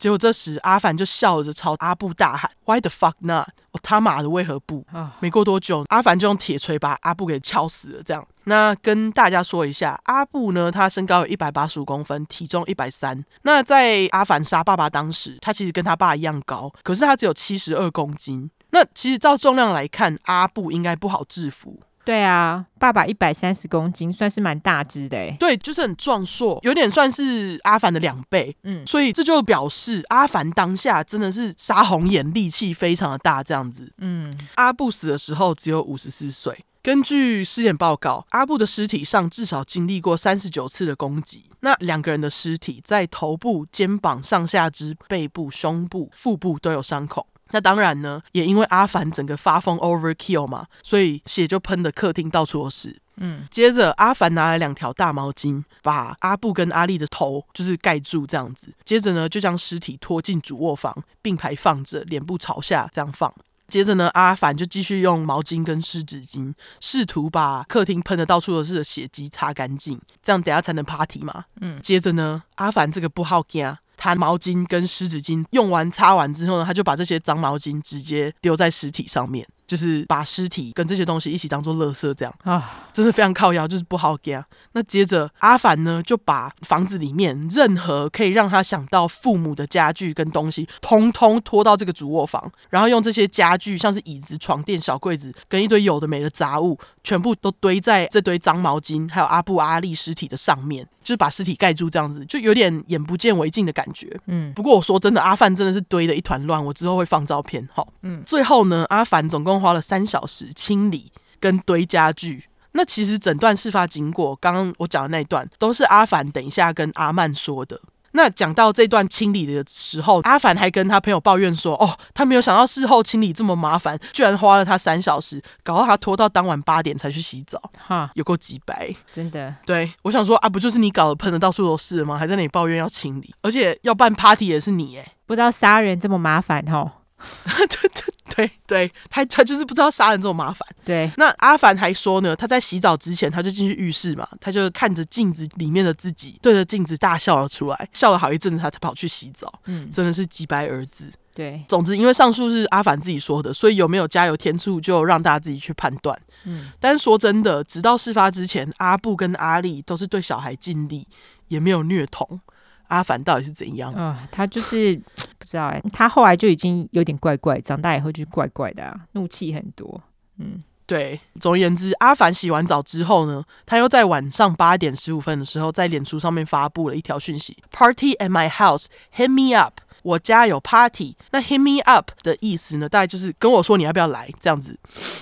结果这时，阿凡就笑着朝阿布大喊：“Why the fuck not？我他妈的为何不？”没过多久，阿凡就用铁锤把阿布给敲死了。这样，那跟大家说一下，阿布呢，他身高有一百八十五公分，体重一百三。那在阿凡杀爸爸当时，他其实跟他爸一样高，可是他只有七十二公斤。那其实照重量来看，阿布应该不好制服。
对啊，爸爸一百三十公斤，算是蛮大只的诶。
对，就是很壮硕，有点算是阿凡的两倍。嗯，所以这就表示阿凡当下真的是杀红眼，力气非常的大，这样子。嗯，阿布死的时候只有五十四岁。根据尸检报告，阿布的尸体上至少经历过三十九次的攻击。那两个人的尸体在头部、肩膀、上下肢、背部、胸部、腹部都有伤口。那当然呢，也因为阿凡整个发疯 overkill 嘛，所以血就喷的客厅到处都是。嗯，接着阿凡拿来两条大毛巾，把阿布跟阿丽的头就是盖住这样子。接着呢，就将尸体拖进主卧房，并排放着，脸部朝下这样放。接着呢，阿凡就继续用毛巾跟湿纸巾，试图把客厅喷的到处都是的血迹擦干净，这样等下才能 party 嘛。嗯，接着呢，阿凡这个不好惊。他毛巾跟湿纸巾用完擦完之后呢，他就把这些脏毛巾直接丢在尸体上面。就是把尸体跟这些东西一起当做垃圾，这样啊，真的非常靠腰，就是不好给啊。那接着阿凡呢，就把房子里面任何可以让他想到父母的家具跟东西，通通拖到这个主卧房，然后用这些家具，像是椅子、床垫、小柜子，跟一堆有的没的杂物，全部都堆在这堆脏毛巾还有阿布阿力尸体的上面，就是把尸体盖住，这样子就有点眼不见为净的感觉。嗯，不过我说真的，阿凡真的是堆的一团乱，我之后会放照片。好，嗯，最后呢，阿凡总共。花了三小时清理跟堆家具。那其实整段事发经过，刚刚我讲的那一段都是阿凡等一下跟阿曼说的。那讲到这段清理的时候，阿凡还跟他朋友抱怨说：“哦，他没有想到事后清理这么麻烦，居然花了他三小时，搞到他拖到当晚八点才去洗澡。”哈，有够鸡白，
真的。
对，我想说啊，不就是你搞得喷的到处都是吗？还在那里抱怨要清理，而且要办 party 也是你哎，
不知道杀人这么麻烦哈。
对对对对，他他就是不知道杀人这么麻烦。
对，
那阿凡还说呢，他在洗澡之前他就进去浴室嘛，他就看着镜子里面的自己，对着镜子大笑了出来，笑了好一阵子，他才跑去洗澡。嗯，真的是几白儿子。
对，
总之因为上述是阿凡自己说的，所以有没有加油添醋就让大家自己去判断。嗯，但是说真的，直到事发之前，阿布跟阿力都是对小孩尽力，也没有虐童。阿凡到底是怎样啊、
哦？他就是不知道哎，他后来就已经有点怪怪，长大以后就怪怪的啊，怒气很多。嗯，
对。总而言之，阿凡洗完澡之后呢，他又在晚上八点十五分的时候，在脸书上面发布了一条讯息：“Party at my house, hit me up。”我家有 party，那 hit me up 的意思呢，大概就是跟我说你要不要来这样子。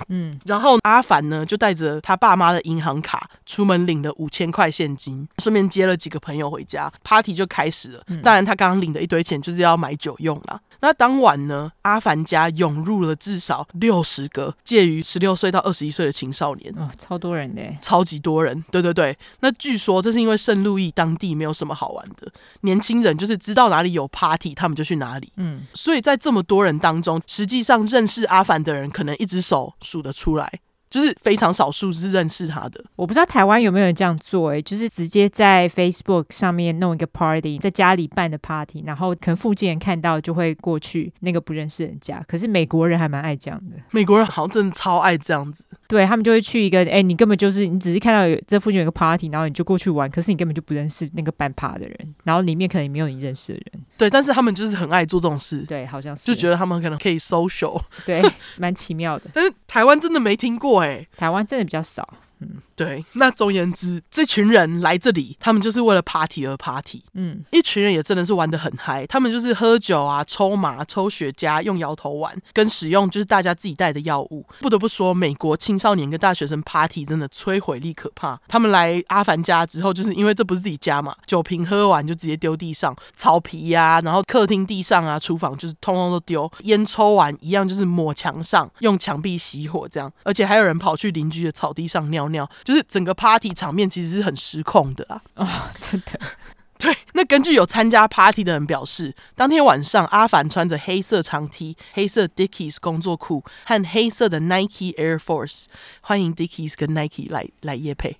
嗯，然后阿凡呢就带着他爸妈的银行卡出门领了五千块现金，顺便接了几个朋友回家，party 就开始了。当然他刚刚领的一堆钱就是要买酒用啦。那当晚呢，阿凡家涌入了至少六十个介于十六岁到二十一岁的青少年，
哦，超多人的，
超级多人。对对对，那据说这是因为圣路易当地没有什么好玩的，年轻人就是知道哪里有 party，他们就去哪里。嗯，所以在这么多人当中，实际上认识阿凡的人，可能一只手数得出来。就是非常少数是认识他的，
我不知道台湾有没有人这样做，欸，诶，就是直接在 Facebook 上面弄一个 party，在家里办的 party，然后可能附近人看到就会过去那个不认识人家。可是美国人还蛮爱这样的，
美国人好像真的超爱这样子，
对他们就会去一个，哎，欸，你根本就是你只是看到有这附近有个 party，然后你就过去玩，可是你根本就不认识那个办 party 的人，然后里面可能也没有你认识的人，
对，但是他们就是很爱做这种事，
对，好像是。
就觉得他们可能可以 social，
对，蛮奇妙的，
但是台湾真的没听过，欸，
台湾真的比较少。嗯，
对。那总而言之，这群人来这里，他们就是为了 party 而 party。嗯，一群人也真的是玩得很嗨。他们就是喝酒啊，抽麻、抽雪茄，用摇头丸，跟使用就是大家自己带的药物。不得不说，美国青少年跟大学生 party 真的摧毁力可怕。他们来阿凡家之后，就是因为这不是自己家嘛，酒瓶喝完就直接丢地上，草皮呀、啊，然后客厅地上啊，厨房就是通通都丢。烟抽完一样就是抹墙上，用墙壁熄火这样。而且还有人跑去邻居的草地上尿尿。就是整个 party 场面其实是很失控的啊！
哦，真的。
对，那根据有参加 party 的人表示，当天晚上阿凡穿着黑色长 T、黑色 Dickies 工作裤和黑色的 Nike Air Force，欢迎 Dickies 跟 Nike 来来夜配，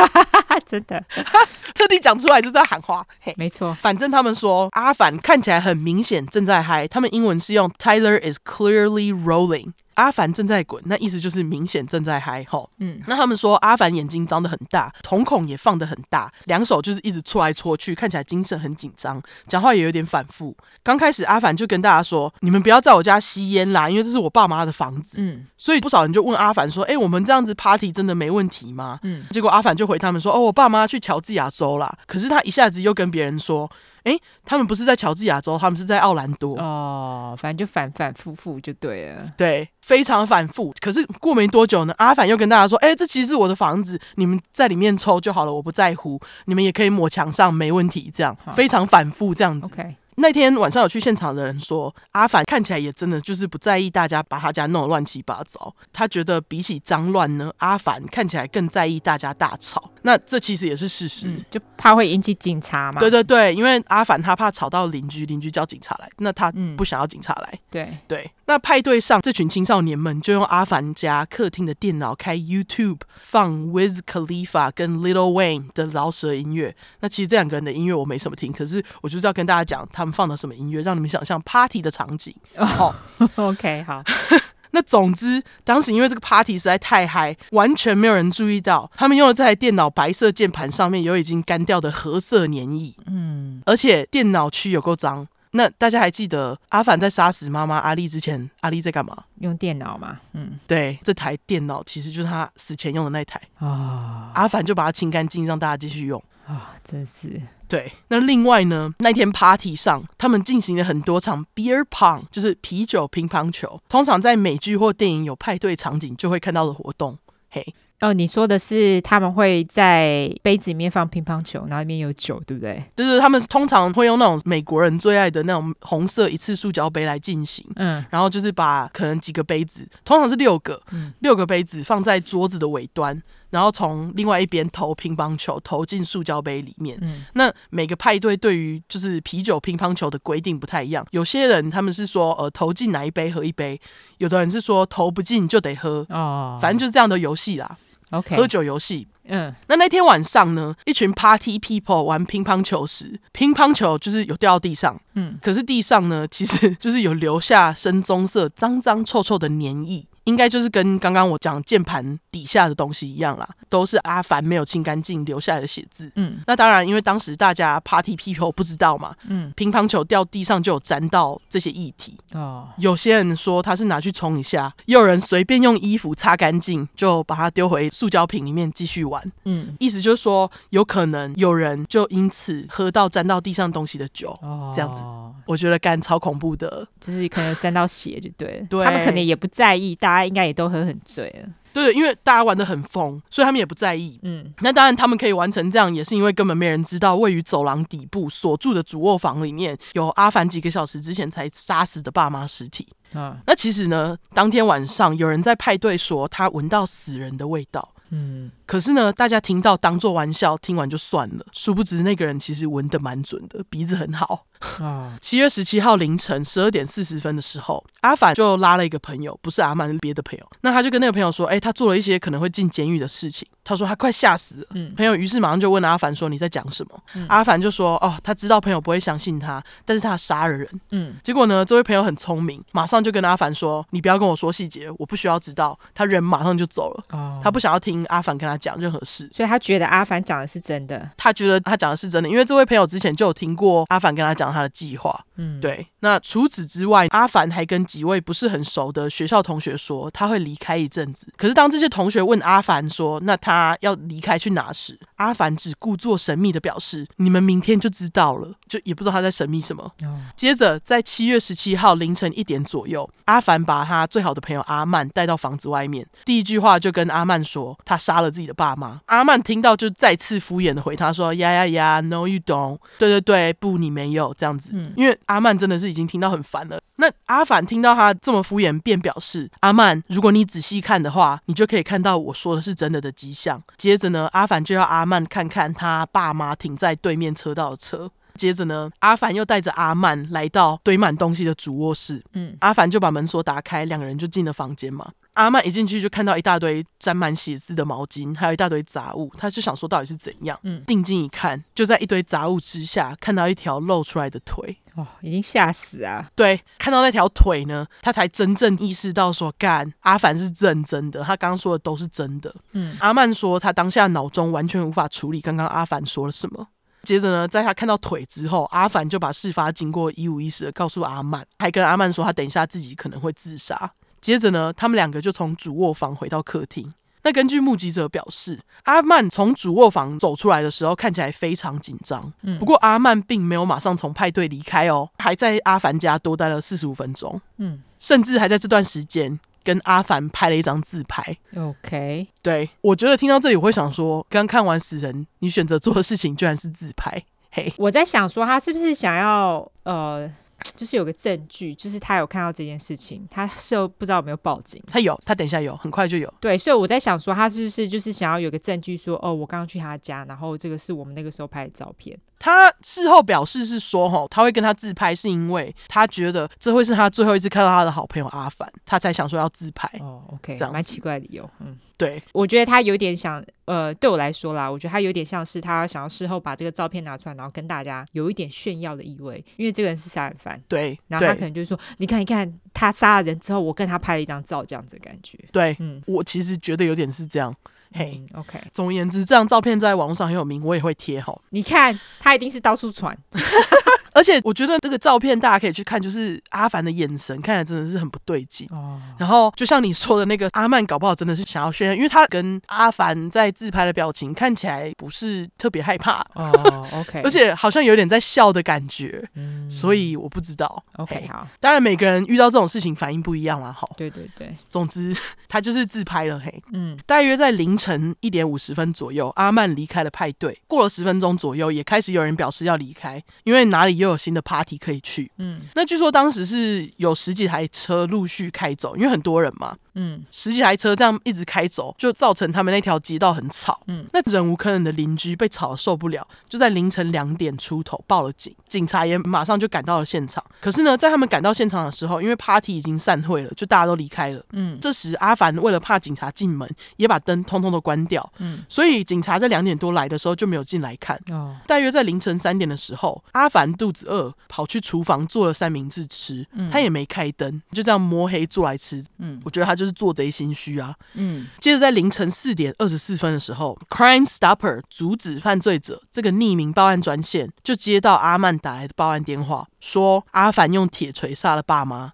真的，
特地讲出来就是在喊话。嘿，
没错，
反正他们说阿凡看起来很明显正在嗨，他们英文是用 Tyler is clearly rolling。阿凡正在滚，那意思就是明显正在嗨吼。嗯，那他们说阿凡眼睛张得很大，瞳孔也放得很大，两手就是一直搓来搓去，看起来精神很紧张，讲话也有点反复。刚开始阿凡就跟大家说：“你们不要在我家吸烟啦，因为这是我爸妈的房子。”嗯，所以不少人就问阿凡说：“哎，我们这样子 party 真的没问题吗？”嗯，结果阿凡就回他们说：“哦，我爸妈去乔治亚州啦。”可是他一下子又跟别人说。哎，他们不是在乔治亚州，他们是在奥兰多。
哦，反正就反反复复就对了。
对，非常反复。可是过没多久呢，阿凡又跟大家说：“哎，这其实是我的房子，你们在里面抽就好了，我不在乎。你们也可以抹墙上，没问题。”这样非常反复这样子。
OK。
那天晚上有去现场的人说，阿凡看起来也真的就是不在意大家把他家弄得乱七八糟。他觉得比起脏乱呢，阿凡看起来更在意大家大吵。那这其实也是事实，
嗯、就怕会引起警察嘛。
对对对，因为阿凡他怕吵到邻居，邻居叫警察来，那他不想要警察来。
嗯、对
对。那派对上，这群青少年们就用阿凡家客厅的电脑开 YouTube，放 Wiz Khalifa 跟 Little Wayne 的饶舌音乐。那其实这两个人的音乐我没什么听，可是我就是要跟大家讲他们放的什么音乐，让你们想象 party 的场景。
哦，OK，好。
那总之，当时因为这个 party 实在太嗨，完全没有人注意到，他们用的这台电脑白色键盘上面有已经干掉的褐色粘液。嗯，而且电脑区有够脏。那大家还记得阿凡在杀死妈妈阿丽之前，阿丽在干嘛？
用电脑嘛。嗯，
对，这台电脑其实就是他死前用的那台啊。哦、阿凡就把它清干净，让大家继续用
啊、哦，真是。
对，那另外呢，那天 party 上，他们进行了很多场 beer pong，就是啤酒乒乓球，通常在美剧或电影有派对场景就会看到的活动。嘿，
哦，你说的是他们会在杯子里面放乒乓球，然后里面有酒，对不对？
就是他们通常会用那种美国人最爱的那种红色一次塑胶杯来进行。嗯，然后就是把可能几个杯子，通常是六个，嗯，六个杯子放在桌子的尾端，然后从另外一边投乒乓球，投进塑胶杯里面。嗯，那每个派对对于就是啤酒、乒乓球的规定不太一样。有些人他们是说，呃，投进哪一杯喝一杯；有的人是说投不进就得喝。哦，反正就是这样的游戏啦。
OK，
喝酒游戏。嗯，那那天晚上呢，一群 Party People 玩乒乓球时，乒乓球就是有掉到地上。嗯，可是地上呢，其实 就是有留下深棕色、脏脏臭臭的粘液。应该就是跟刚刚我讲键盘底下的东西一样啦，都是阿凡没有清干净留下来的血渍。嗯，那当然，因为当时大家 party people 不知道嘛，嗯，乒乓球掉地上就有沾到这些液体。哦，有些人说他是拿去冲一下，也有人随便用衣服擦干净就把它丢回塑胶瓶里面继续玩。嗯，意思就是说，有可能有人就因此喝到沾到地上东西的酒。哦，这样子，我觉得干超恐怖的，
就是可能沾到血就对了。对，他们可能也不在意大。他应该也都喝很醉了，
对，因为大家玩的很疯，所以他们也不在意。嗯，那当然，他们可以玩成这样，也是因为根本没人知道，位于走廊底部所住的主卧房里面有阿凡几个小时之前才杀死的爸妈尸体。啊，那其实呢，当天晚上有人在派对说他闻到死人的味道。嗯，可是呢，大家听到当做玩笑，听完就算了。殊不知那个人其实闻得蛮准的，鼻子很好。啊，七月十七号凌晨十二点四十分的时候，阿凡就拉了一个朋友，不是阿曼，是别的朋友。那他就跟那个朋友说：“哎、欸，他做了一些可能会进监狱的事情。”他说他快吓死了。嗯，朋友于是马上就问阿凡说：“你在讲什么？”嗯、阿凡就说：“哦，他知道朋友不会相信他，但是他杀了人。”嗯，结果呢，这位朋友很聪明，马上就跟阿凡说：“你不要跟我说细节，我不需要知道。”他人马上就走了。哦，他不想要听阿凡跟他讲任何事，
所以他觉得阿凡讲的是真的。
他觉得他讲的是真的，因为这位朋友之前就有听过阿凡跟他讲他的计划。嗯，对。那除此之外，阿凡还跟几位不是很熟的学校同学说他会离开一阵子。可是当这些同学问阿凡说：“那他要离开去哪时？”阿凡只故作神秘的表示：“你们明天就知道了。”就也不知道他在神秘什么。哦。接着在七月十七号凌晨一点左右，阿凡把他最好的朋友阿曼带到房子外面，第一句话就跟阿曼说：“他杀了自己的爸妈。”阿曼听到就再次敷衍的回他说：“呀呀呀，No you don't。”对对对，不，你没有这样子。嗯，因为。阿曼真的是已经听到很烦了。那阿凡听到他这么敷衍，便表示：“阿曼，如果你仔细看的话，你就可以看到我说的是真的的迹象。”接着呢，阿凡就要阿曼看看他爸妈停在对面车道的车。接着呢，阿凡又带着阿曼来到堆满东西的主卧室。嗯，阿凡就把门锁打开，两个人就进了房间嘛。阿曼一进去就看到一大堆沾满血渍的毛巾，还有一大堆杂物，他就想说到底是怎样？嗯，定睛一看，就在一堆杂物之下看到一条露出来的腿。
哦，已经吓死啊！
对，看到那条腿呢，他才真正意识到说，干，阿凡是认真的，他刚刚说的都是真的。嗯，阿曼说他当下脑中完全无法处理刚刚阿凡说了什么。接着呢，在他看到腿之后，阿凡就把事发经过一五一十的告诉阿曼，还跟阿曼说他等一下自己可能会自杀。接着呢，他们两个就从主卧房回到客厅。那根据目击者表示，阿曼从主卧房走出来的时候看起来非常紧张。嗯，不过阿曼并没有马上从派对离开哦，还在阿凡家多待了四十五分钟。嗯，甚至还在这段时间跟阿凡拍了一张自拍。
OK，
对，我觉得听到这里我会想说，刚看完死人，你选择做的事情居然是自拍。嘿，
我在想说，他是不是想要呃？就是有个证据，就是他有看到这件事情，他是不知道有没有报警。
他有，他等一下有，很快就有。
对，所以我在想说，他是不是就是想要有个证据说，哦，我刚刚去他家，然后这个是我们那个时候拍的照片。
他事后表示是说，吼，他会跟他自拍，是因为他觉得这会是他最后一次看到他的好朋友阿凡，他才想说要自拍。
哦，OK，这样蛮奇怪的理由。嗯，
对，
我觉得他有点想，呃，对我来说啦，我觉得他有点像是他想要事后把这个照片拿出来，然后跟大家有一点炫耀的意味，因为这个人是杀人犯。
对，
然后他可能就是说，你看，你看，他杀了人之后，我跟他拍了一张照，这样子的感觉。
对，嗯，我其实觉得有点是这样。嘿、
hey，OK。
总而言之，这张照片在网络上很有名，我也会贴哈。
你看，他一定是到处传。
而且我觉得这个照片大家可以去看，就是阿凡的眼神看起来真的是很不对劲。
哦，
然后就像你说的那个阿曼，搞不好真的是想要炫耀，因为他跟阿凡在自拍的表情看起来不是特别害怕。
哦，OK，
而且好像有点在笑的感觉。
嗯，
所以我不知道。
OK，好，
当然每个人遇到这种事情反应不一样啦。好，
对对对，
总之 他就是自拍了。嘿，
嗯，
大约在凌晨一点五十分左右，阿曼离开了派对。过了十分钟左右，也开始有人表示要离开，因为哪里又有新的 party 可以去。
嗯，
那据说当时是有十几台车陆续开走，因为很多人嘛。
嗯，
十几台车这样一直开走，就造成他们那条街道很吵。
嗯，
那忍无可忍的邻居被吵得受不了，就在凌晨两点出头报了警，警察也马上就赶到了现场。可是呢，在他们赶到现场的时候，因为 party 已经散会了，就大家都离开了。
嗯，
这时阿凡为了怕警察进门，也把灯通通都关掉。
嗯，
所以警察在两点多来的时候就没有进来看。
哦，
大约在凌晨三点的时候，阿凡肚子饿，跑去厨房做了三明治吃。
嗯，
他也没开灯，就这样摸黑做来吃。
嗯，
我觉得他就是做贼心虚啊。
嗯，
接着在凌晨四点二十四分的时候，Crime Stopper 阻止犯罪者这个匿名报案专线就接到阿曼打来的报案电话，说阿凡用铁锤杀了爸妈。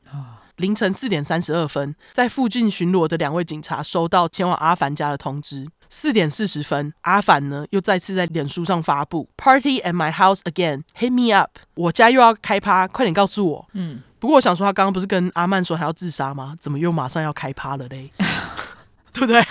凌晨四点三十二分，在附近巡逻的两位警察收到前往阿凡家的通知。四点四十分，阿凡呢又再次在脸书上发布 “Party at my house again, hit me up”，我家又要开趴，快点告诉我。
嗯，
不过我想说，他刚刚不是跟阿曼说他要自杀吗？怎么又马上要开趴了嘞？对不对？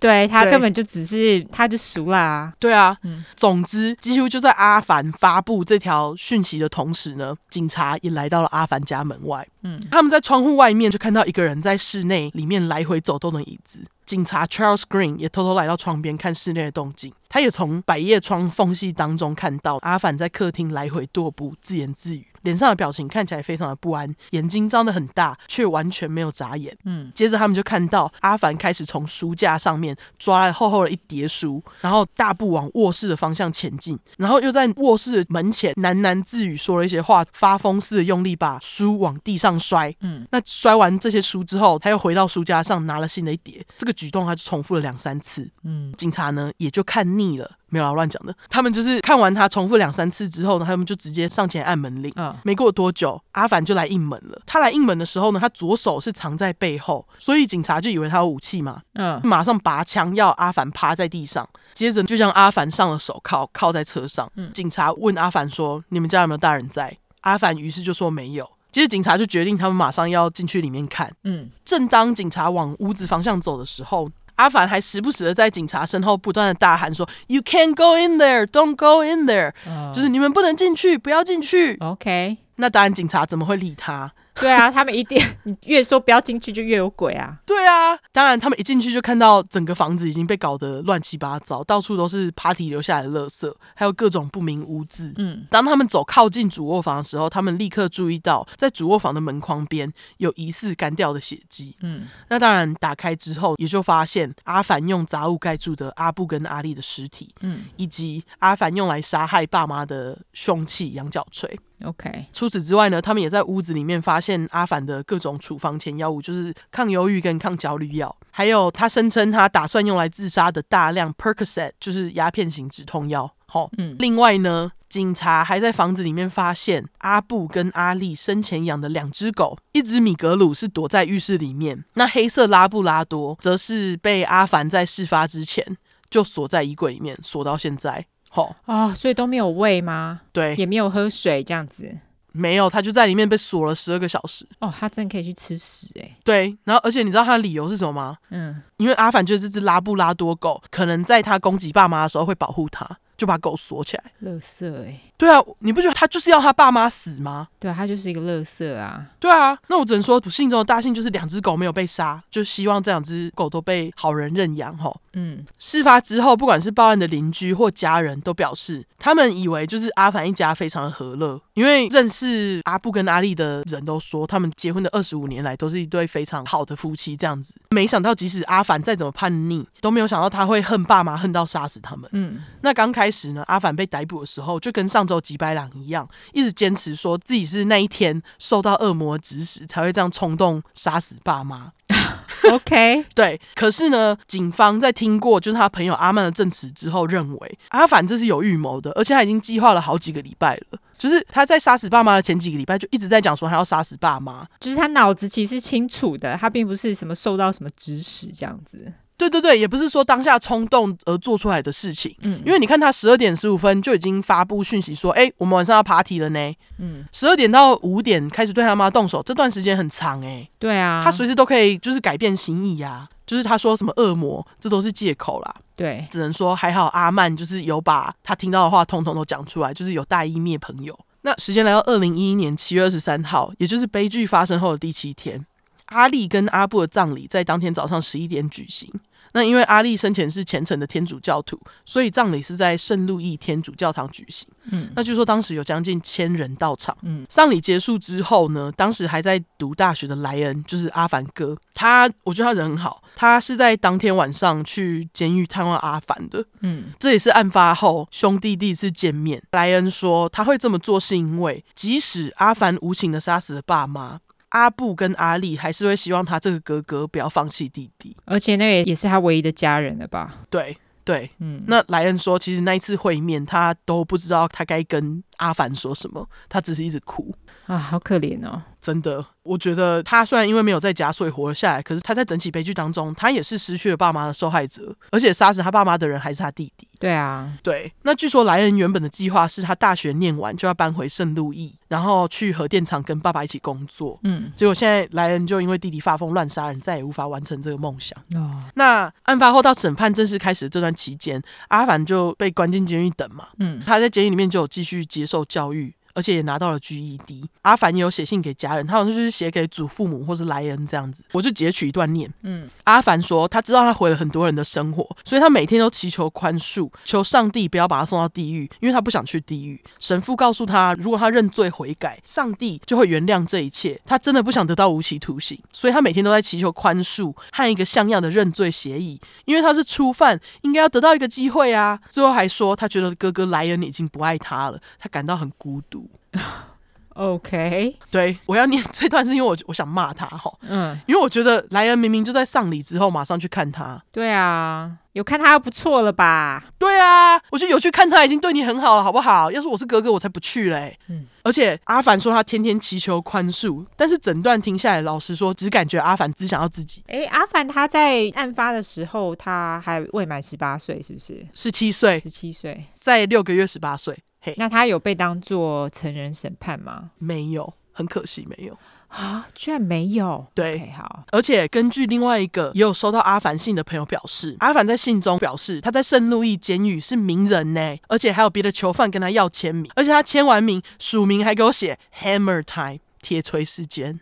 对，他根本就只是他就熟啦。
对啊，
嗯，
总之几乎就在阿凡发布这条讯息的同时呢，警察也来到了阿凡家门外。
嗯，
他们在窗户外面就看到一个人在室内里面来回走动的椅子。警察 Charles Green 也偷偷来到窗边看室内的动静，他也从百叶窗缝隙当中看到阿凡在客厅来回踱步，自言自语。脸上的表情看起来非常的不安，眼睛张得很大，却完全没有眨眼。
嗯，
接着他们就看到阿凡开始从书架上面抓了厚厚的一叠书，然后大步往卧室的方向前进，然后又在卧室的门前喃喃自语说了一些话，发疯似的用力把书往地上摔。
嗯，
那摔完这些书之后，他又回到书架上拿了新的一叠，这个举动他就重复了两三次。
嗯，
警察呢也就看腻了。没有啊，乱讲的。他们就是看完他重复两三次之后呢，他们就直接上前按门铃。
嗯，
没过多久，阿凡就来应门了。他来应门的时候呢，他左手是藏在背后，所以警察就以为他有武器嘛。
嗯，
马上拔枪要阿凡趴在地上，接着就将阿凡上了手铐，铐在车上。嗯，警察问阿凡说：“你们家有没有大人在？”阿凡于是就说没有。接着警察就决定他们马上要进去里面看。嗯，正当警察往屋子方向走的时候，阿凡还时不时的在警察身后不断的大喊说：“You can't go in there, don't go in there。”就是你们不能进去，不要进去。
OK，
那当然，警察怎么会理他？
对啊，他们一定 你越说不要进去，就越有鬼啊！
对啊，当然，他们一进去就看到整个房子已经被搞得乱七八糟，到处都是 party 留下来的垃圾，还有各种不明污渍。嗯，当他们走靠近主卧房的时候，他们立刻注意到在主卧房的门框边有疑似干掉的血迹。嗯，那当然，打开之后也就发现阿凡用杂物盖住的阿布跟阿丽的尸体，嗯，以及阿凡用来杀害爸妈的凶器羊角锤。
OK，
除此之外呢，他们也在屋子里面发现阿凡的各种处方前药物，就是抗忧郁跟抗焦虑药，还有他声称他打算用来自杀的大量 Percocet，就是鸦片型止痛药。好，嗯，另外呢，警察还在房子里面发现阿布跟阿丽生前养的两只狗，一只米格鲁是躲在浴室里面，那黑色拉布拉多则是被阿凡在事发之前就锁在衣柜里面，锁到现在。哦，
哦，所以都没有喂吗？
对，
也没有喝水，这样子
没有，他就在里面被锁了十二个小时。
哦，他真可以去吃屎哎、欸！
对，然后而且你知道他的理由是什么吗？
嗯，
因为阿凡就是这只拉布拉多狗，可能在他攻击爸妈的时候会保护他，就把狗锁起来。
乐色哎、欸！
对啊，你不觉得他就是要他爸妈死吗？
对啊，他就是一个乐色啊！
对啊，那我只能说不幸中的大幸就是两只狗没有被杀，就希望这两只狗都被好人认养吼。嗯，事发之后，不管是报案的邻居或家人都表示，他们以为就是阿凡一家非常的和乐，因为认识阿布跟阿丽的人都说，他们结婚的二十五年来都是一对非常好的夫妻这样子。没想到，即使阿凡再怎么叛逆，都没有想到他会恨爸妈恨到杀死他们。嗯，那刚开始呢，阿凡被逮捕的时候，就跟上周吉白朗一样，一直坚持说自己是那一天受到恶魔指使才会这样冲动杀死爸妈。
OK，
对。可是呢，警方在听过就是他朋友阿曼的证词之后，认为阿凡这是有预谋的，而且他已经计划了好几个礼拜了。就是他在杀死爸妈的前几个礼拜，就一直在讲说他要杀死爸妈。
就是他脑子其实清楚的，他并不是什么受到什么指使这样子。
对对对，也不是说当下冲动而做出来的事情。嗯，因为你看他十二点十五分就已经发布讯息说，哎，我们晚上要 party 了呢。嗯，十二点到五点开始对他妈动手，这段时间很长哎。
对啊，
他随时都可以就是改变心意呀。就是他说什么恶魔，这都是借口啦。
对，
只能说还好阿曼就是有把他听到的话通通都讲出来，就是有大义灭朋友。那时间来到二零一一年七月二十三号，也就是悲剧发生后的第七天。阿力跟阿布的葬礼在当天早上十一点举行。那因为阿力生前是虔诚的天主教徒，所以葬礼是在圣路易天主教堂举行。嗯，那据说当时有将近千人到场。嗯，丧礼结束之后呢，当时还在读大学的莱恩，就是阿凡哥，他我觉得他人很好，他是在当天晚上去监狱探望阿凡的。嗯，这也是案发后兄弟第一次见面。莱恩说他会这么做是因为，即使阿凡无情的杀死了爸妈。阿布跟阿力还是会希望他这个哥哥不要放弃弟弟，
而且那个也是他唯一的家人了吧？
对对，嗯。那莱恩说，其实那一次会面，他都不知道他该跟阿凡说什么，他只是一直哭
啊，好可怜哦，
真的。我觉得他虽然因为没有在家，所以活了下来，可是他在整起悲剧当中，他也是失去了爸妈的受害者，而且杀死他爸妈的人还是他弟弟。
对啊，
对。那据说莱恩原本的计划是他大学念完就要搬回圣路易，然后去核电厂跟爸爸一起工作。嗯，结果现在莱恩就因为弟弟发疯乱杀人，再也无法完成这个梦想。哦，那案发后到审判正式开始的这段期间，阿凡就被关进监狱等嘛。嗯，他在监狱里面就有继续接受教育。而且也拿到了 GED。阿凡也有写信给家人，他好像就是写给祖父母或是莱恩这样子。我就截取一段念。嗯，阿凡说他知道他毁了很多人的生活，所以他每天都祈求宽恕，求上帝不要把他送到地狱，因为他不想去地狱。神父告诉他，如果他认罪悔改，上帝就会原谅这一切。他真的不想得到无期徒刑，所以他每天都在祈求宽恕和一个像样的认罪协议，因为他是初犯，应该要得到一个机会啊。最后还说他觉得哥哥莱恩已经不爱他了，他感到很孤独。
OK，
对，我要念 这段是因为我我想骂他哈，嗯，因为我觉得莱恩明明就在丧礼之后马上去看他，
对啊，有看他不错了吧？
对啊，我觉得有去看他已经对你很好了，好不好？要是我是哥哥，我才不去嘞。嗯，而且阿凡说他天天祈求宽恕，但是整段听下来，老实说，只感觉阿凡只想要自己。
哎，阿凡他在案发的时候他还未满十八岁，是不是？
十七岁，
十七岁，
在六个月十八岁。
那他有被当做成人审判吗？
没有，很可惜没有
啊，居然没有。
对
，okay, 好。
而且根据另外一个也有收到阿凡信的朋友表示，阿凡在信中表示他在圣路易监狱是名人呢，而且还有别的囚犯跟他要签名，而且他签完名署名还给我写 Hammer Time 铁锤时间。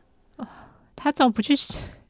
他怎么不去？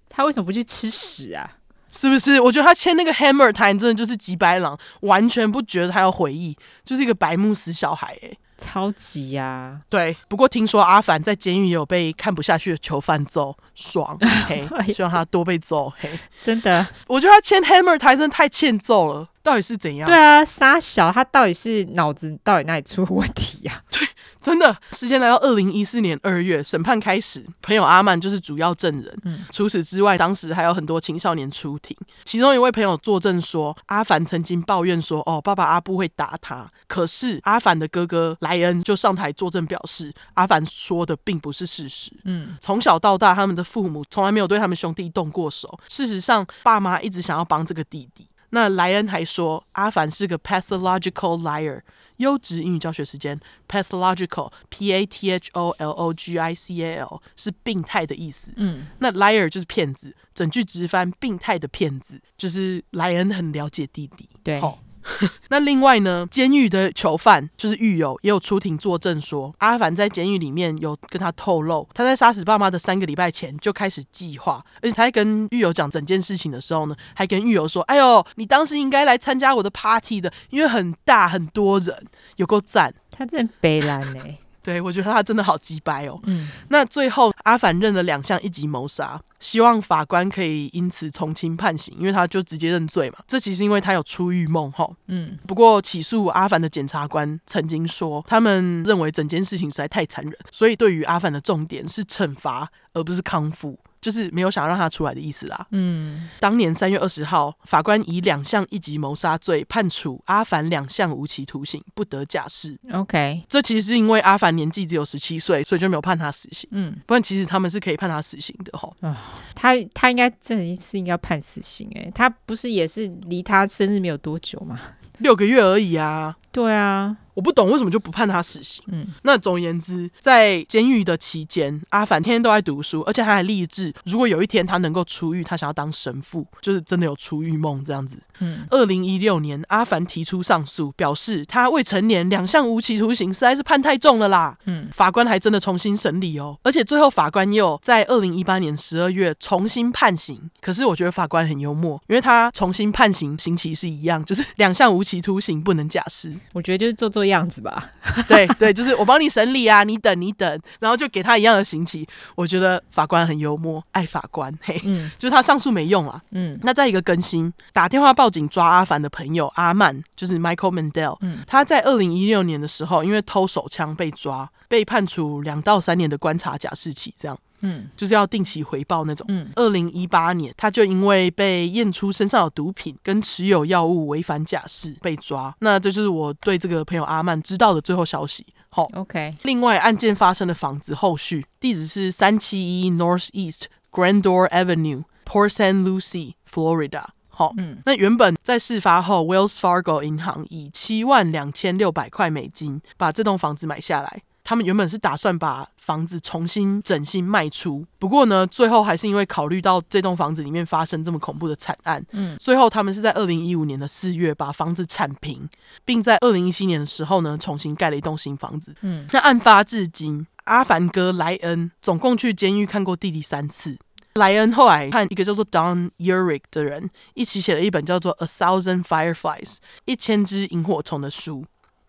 他为什么不去吃屎啊？
是不是？我觉得他签那个 Hammer Time 真的就是吉白狼，完全不觉得他有回忆，就是一个白目死小孩哎、欸，
超级呀、啊。
对，不过听说阿凡在监狱也有被看不下去的囚犯揍，爽 嘿，希望他多被揍嘿。
真的，
我觉得他签 Hammer Time 真的太欠揍了，到底是怎样？
对啊，沙小他到底是脑子到底哪里出问题呀、啊？
对。真的，时间来到二零一四年二月，审判开始，朋友阿曼就是主要证人。嗯，除此之外，当时还有很多青少年出庭。其中一位朋友作证说，阿凡曾经抱怨说：“哦，爸爸阿布会打他。”可是阿凡的哥哥莱恩就上台作证，表示阿凡说的并不是事实。嗯，从小到大，他们的父母从来没有对他们兄弟动过手。事实上，爸妈一直想要帮这个弟弟。那莱恩还说，阿凡是个 pathological liar。优质英语教学时间，pathological，p a t h o l o g i c a l 是病态的意思。嗯，那 liar 就是骗子，整句直翻，病态的骗子，就是莱恩很了解弟弟。
对。
那另外呢，监狱的囚犯就是狱友也有出庭作证说，阿凡在监狱里面有跟他透露，他在杀死爸妈的三个礼拜前就开始计划，而且他在跟狱友讲整件事情的时候呢，还跟狱友说：“哎呦，你当时应该来参加我的 party 的，因为很大很多人，有够赞。”
他真的悲蓝呢。
对，我觉得他真的好鸡掰哦。嗯，那最后阿凡认了两项一级谋杀，希望法官可以因此从轻判刑，因为他就直接认罪嘛。这其实因为他有出狱梦哈。嗯，不过起诉阿凡的检察官曾经说，他们认为整件事情实在太残忍，所以对于阿凡的重点是惩罚而不是康复。就是没有想让他出来的意思啦。
嗯，
当年三月二十号，法官以两项一级谋杀罪判处阿凡两项无期徒刑，不得假释。
OK，
这其实是因为阿凡年纪只有十七岁，所以就没有判他死刑。
嗯，
不然其实他们是可以判他死刑的哈。
啊、哦，他他应该这一次应该判死刑哎，他不是也是离他生日没有多久吗？
六个月而已啊。
对啊。
我不懂为什么就不判他死刑。嗯，那总而言之，在监狱的期间，阿凡天天都在读书，而且他还立志，如果有一天他能够出狱，他想要当神父，就是真的有出狱梦这样子。嗯，二零一六年，阿凡提出上诉，表示他未成年，两项无期徒刑实在是判太重了啦。嗯，法官还真的重新审理哦，而且最后法官又在二零一八年十二月重新判刑。可是我觉得法官很幽默，因为他重新判刑刑期是一样，就是两项无期徒刑不能假释。
我觉得就是做做样子吧，
对对，就是我帮你审理啊，你等你等，然后就给他一样的刑期。我觉得法官很幽默，爱法官，嘿，嗯，就是他上诉没用啊，嗯。那再一个更新，打电话报警抓阿凡的朋友阿曼，就是 Michael Mandel，嗯，他在二零一六年的时候，因为偷手枪被抓，被判处两到三年的观察假释期，这样。嗯，就是要定期回报那种。嗯，二零一八年，他就因为被验出身上有毒品跟持有药物违反假释被抓。那这就是我对这个朋友阿曼知道的最后消息。好
，OK。
另外，案件发生的房子后续地址是三七一 North East Grandeur Avenue, Port St. Lucie, Florida。好，嗯，那原本在事发后，Wells Fargo 银行以七万两千六百块美金把这栋房子买下来。他们原本是打算把房子重新整新卖出，不过呢，最后还是因为考虑到这栋房子里面发生这么恐怖的惨案，嗯，最后他们是在二零一五年的四月把房子铲平，并在二零一七年的时候呢，重新盖了一栋新房子。嗯，那案发至今，阿凡哥莱恩总共去监狱看过弟弟三次。莱恩后来和一个叫做 Don Urich 的人一起写了一本叫做《A Thousand Fireflies》一千只萤火虫的书。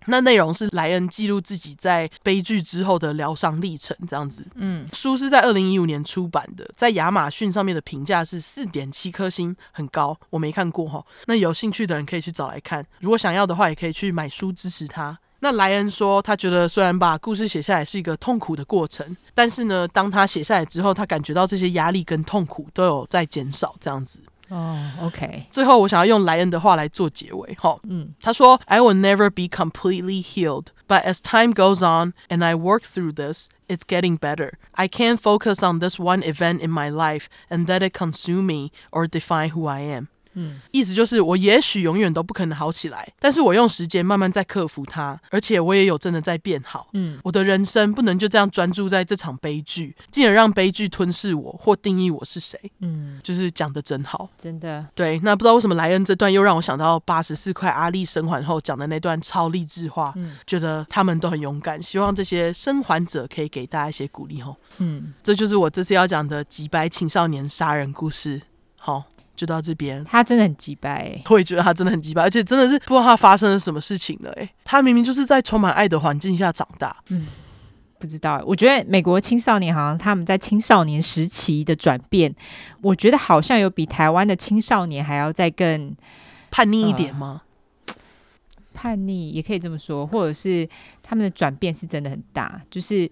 那内容是莱恩记录自己在悲剧之后的疗伤历程，这样子。嗯，书是在二零一五年出版的，在亚马逊上面的评价是四点七颗星，很高。我没看过哈，那有兴趣的人可以去找来看。如果想要的话，也可以去买书支持他。那莱恩说，他觉得虽然把故事写下来是一个痛苦的过程，但是呢，当他写下来之后，他感觉到这些压力跟痛苦都有在减少，这样子。
哦、oh，OK。
最后，我想要用莱恩的话来做结尾。好，嗯，他说：“I will never be completely healed, but as time goes on and I work through this, it's getting better. I can't focus on this one event in my life and let it consume me or define who I am.” 嗯，意思就是我也许永远都不可能好起来，但是我用时间慢慢在克服它，而且我也有真的在变好。嗯，我的人生不能就这样专注在这场悲剧，进而让悲剧吞噬我或定义我是谁。嗯，就是讲的真好，
真的。
对，那不知道为什么莱恩这段又让我想到八十四块阿力生还后讲的那段超励志话。嗯，觉得他们都很勇敢，希望这些生还者可以给大家一些鼓励。吼，嗯，这就是我这次要讲的几百青少年杀人故事。好。就到这边，
他真的很急掰，欸，
我也觉得他真的很急掰，而且真的是不知道他发生了什么事情了，哎，他明明就是在充满爱的环境下长大，
嗯，不知道，我觉得美国青少年好像他们在青少年时期的转变，我觉得好像有比台湾的青少年还要再更
叛逆一点吗？
呃，叛逆也可以这么说，或者是他们的转变是真的很大，就是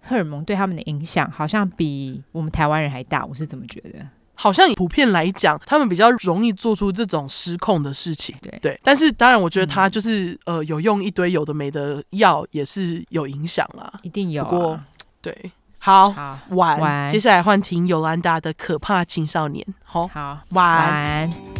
荷尔蒙对他们的影响好像比我们台湾人还大，我是怎么觉得。
好像普遍来讲，他们比较容易做出这种失控的事情。
对
对，但是当然，我觉得他就是、嗯、呃，有用一堆有的没的药，也是有影响啦。
一定有、啊。
不过，对，好，
好
晚，
晚
接下来换听尤兰达的可怕青少年。好，
好，
晚。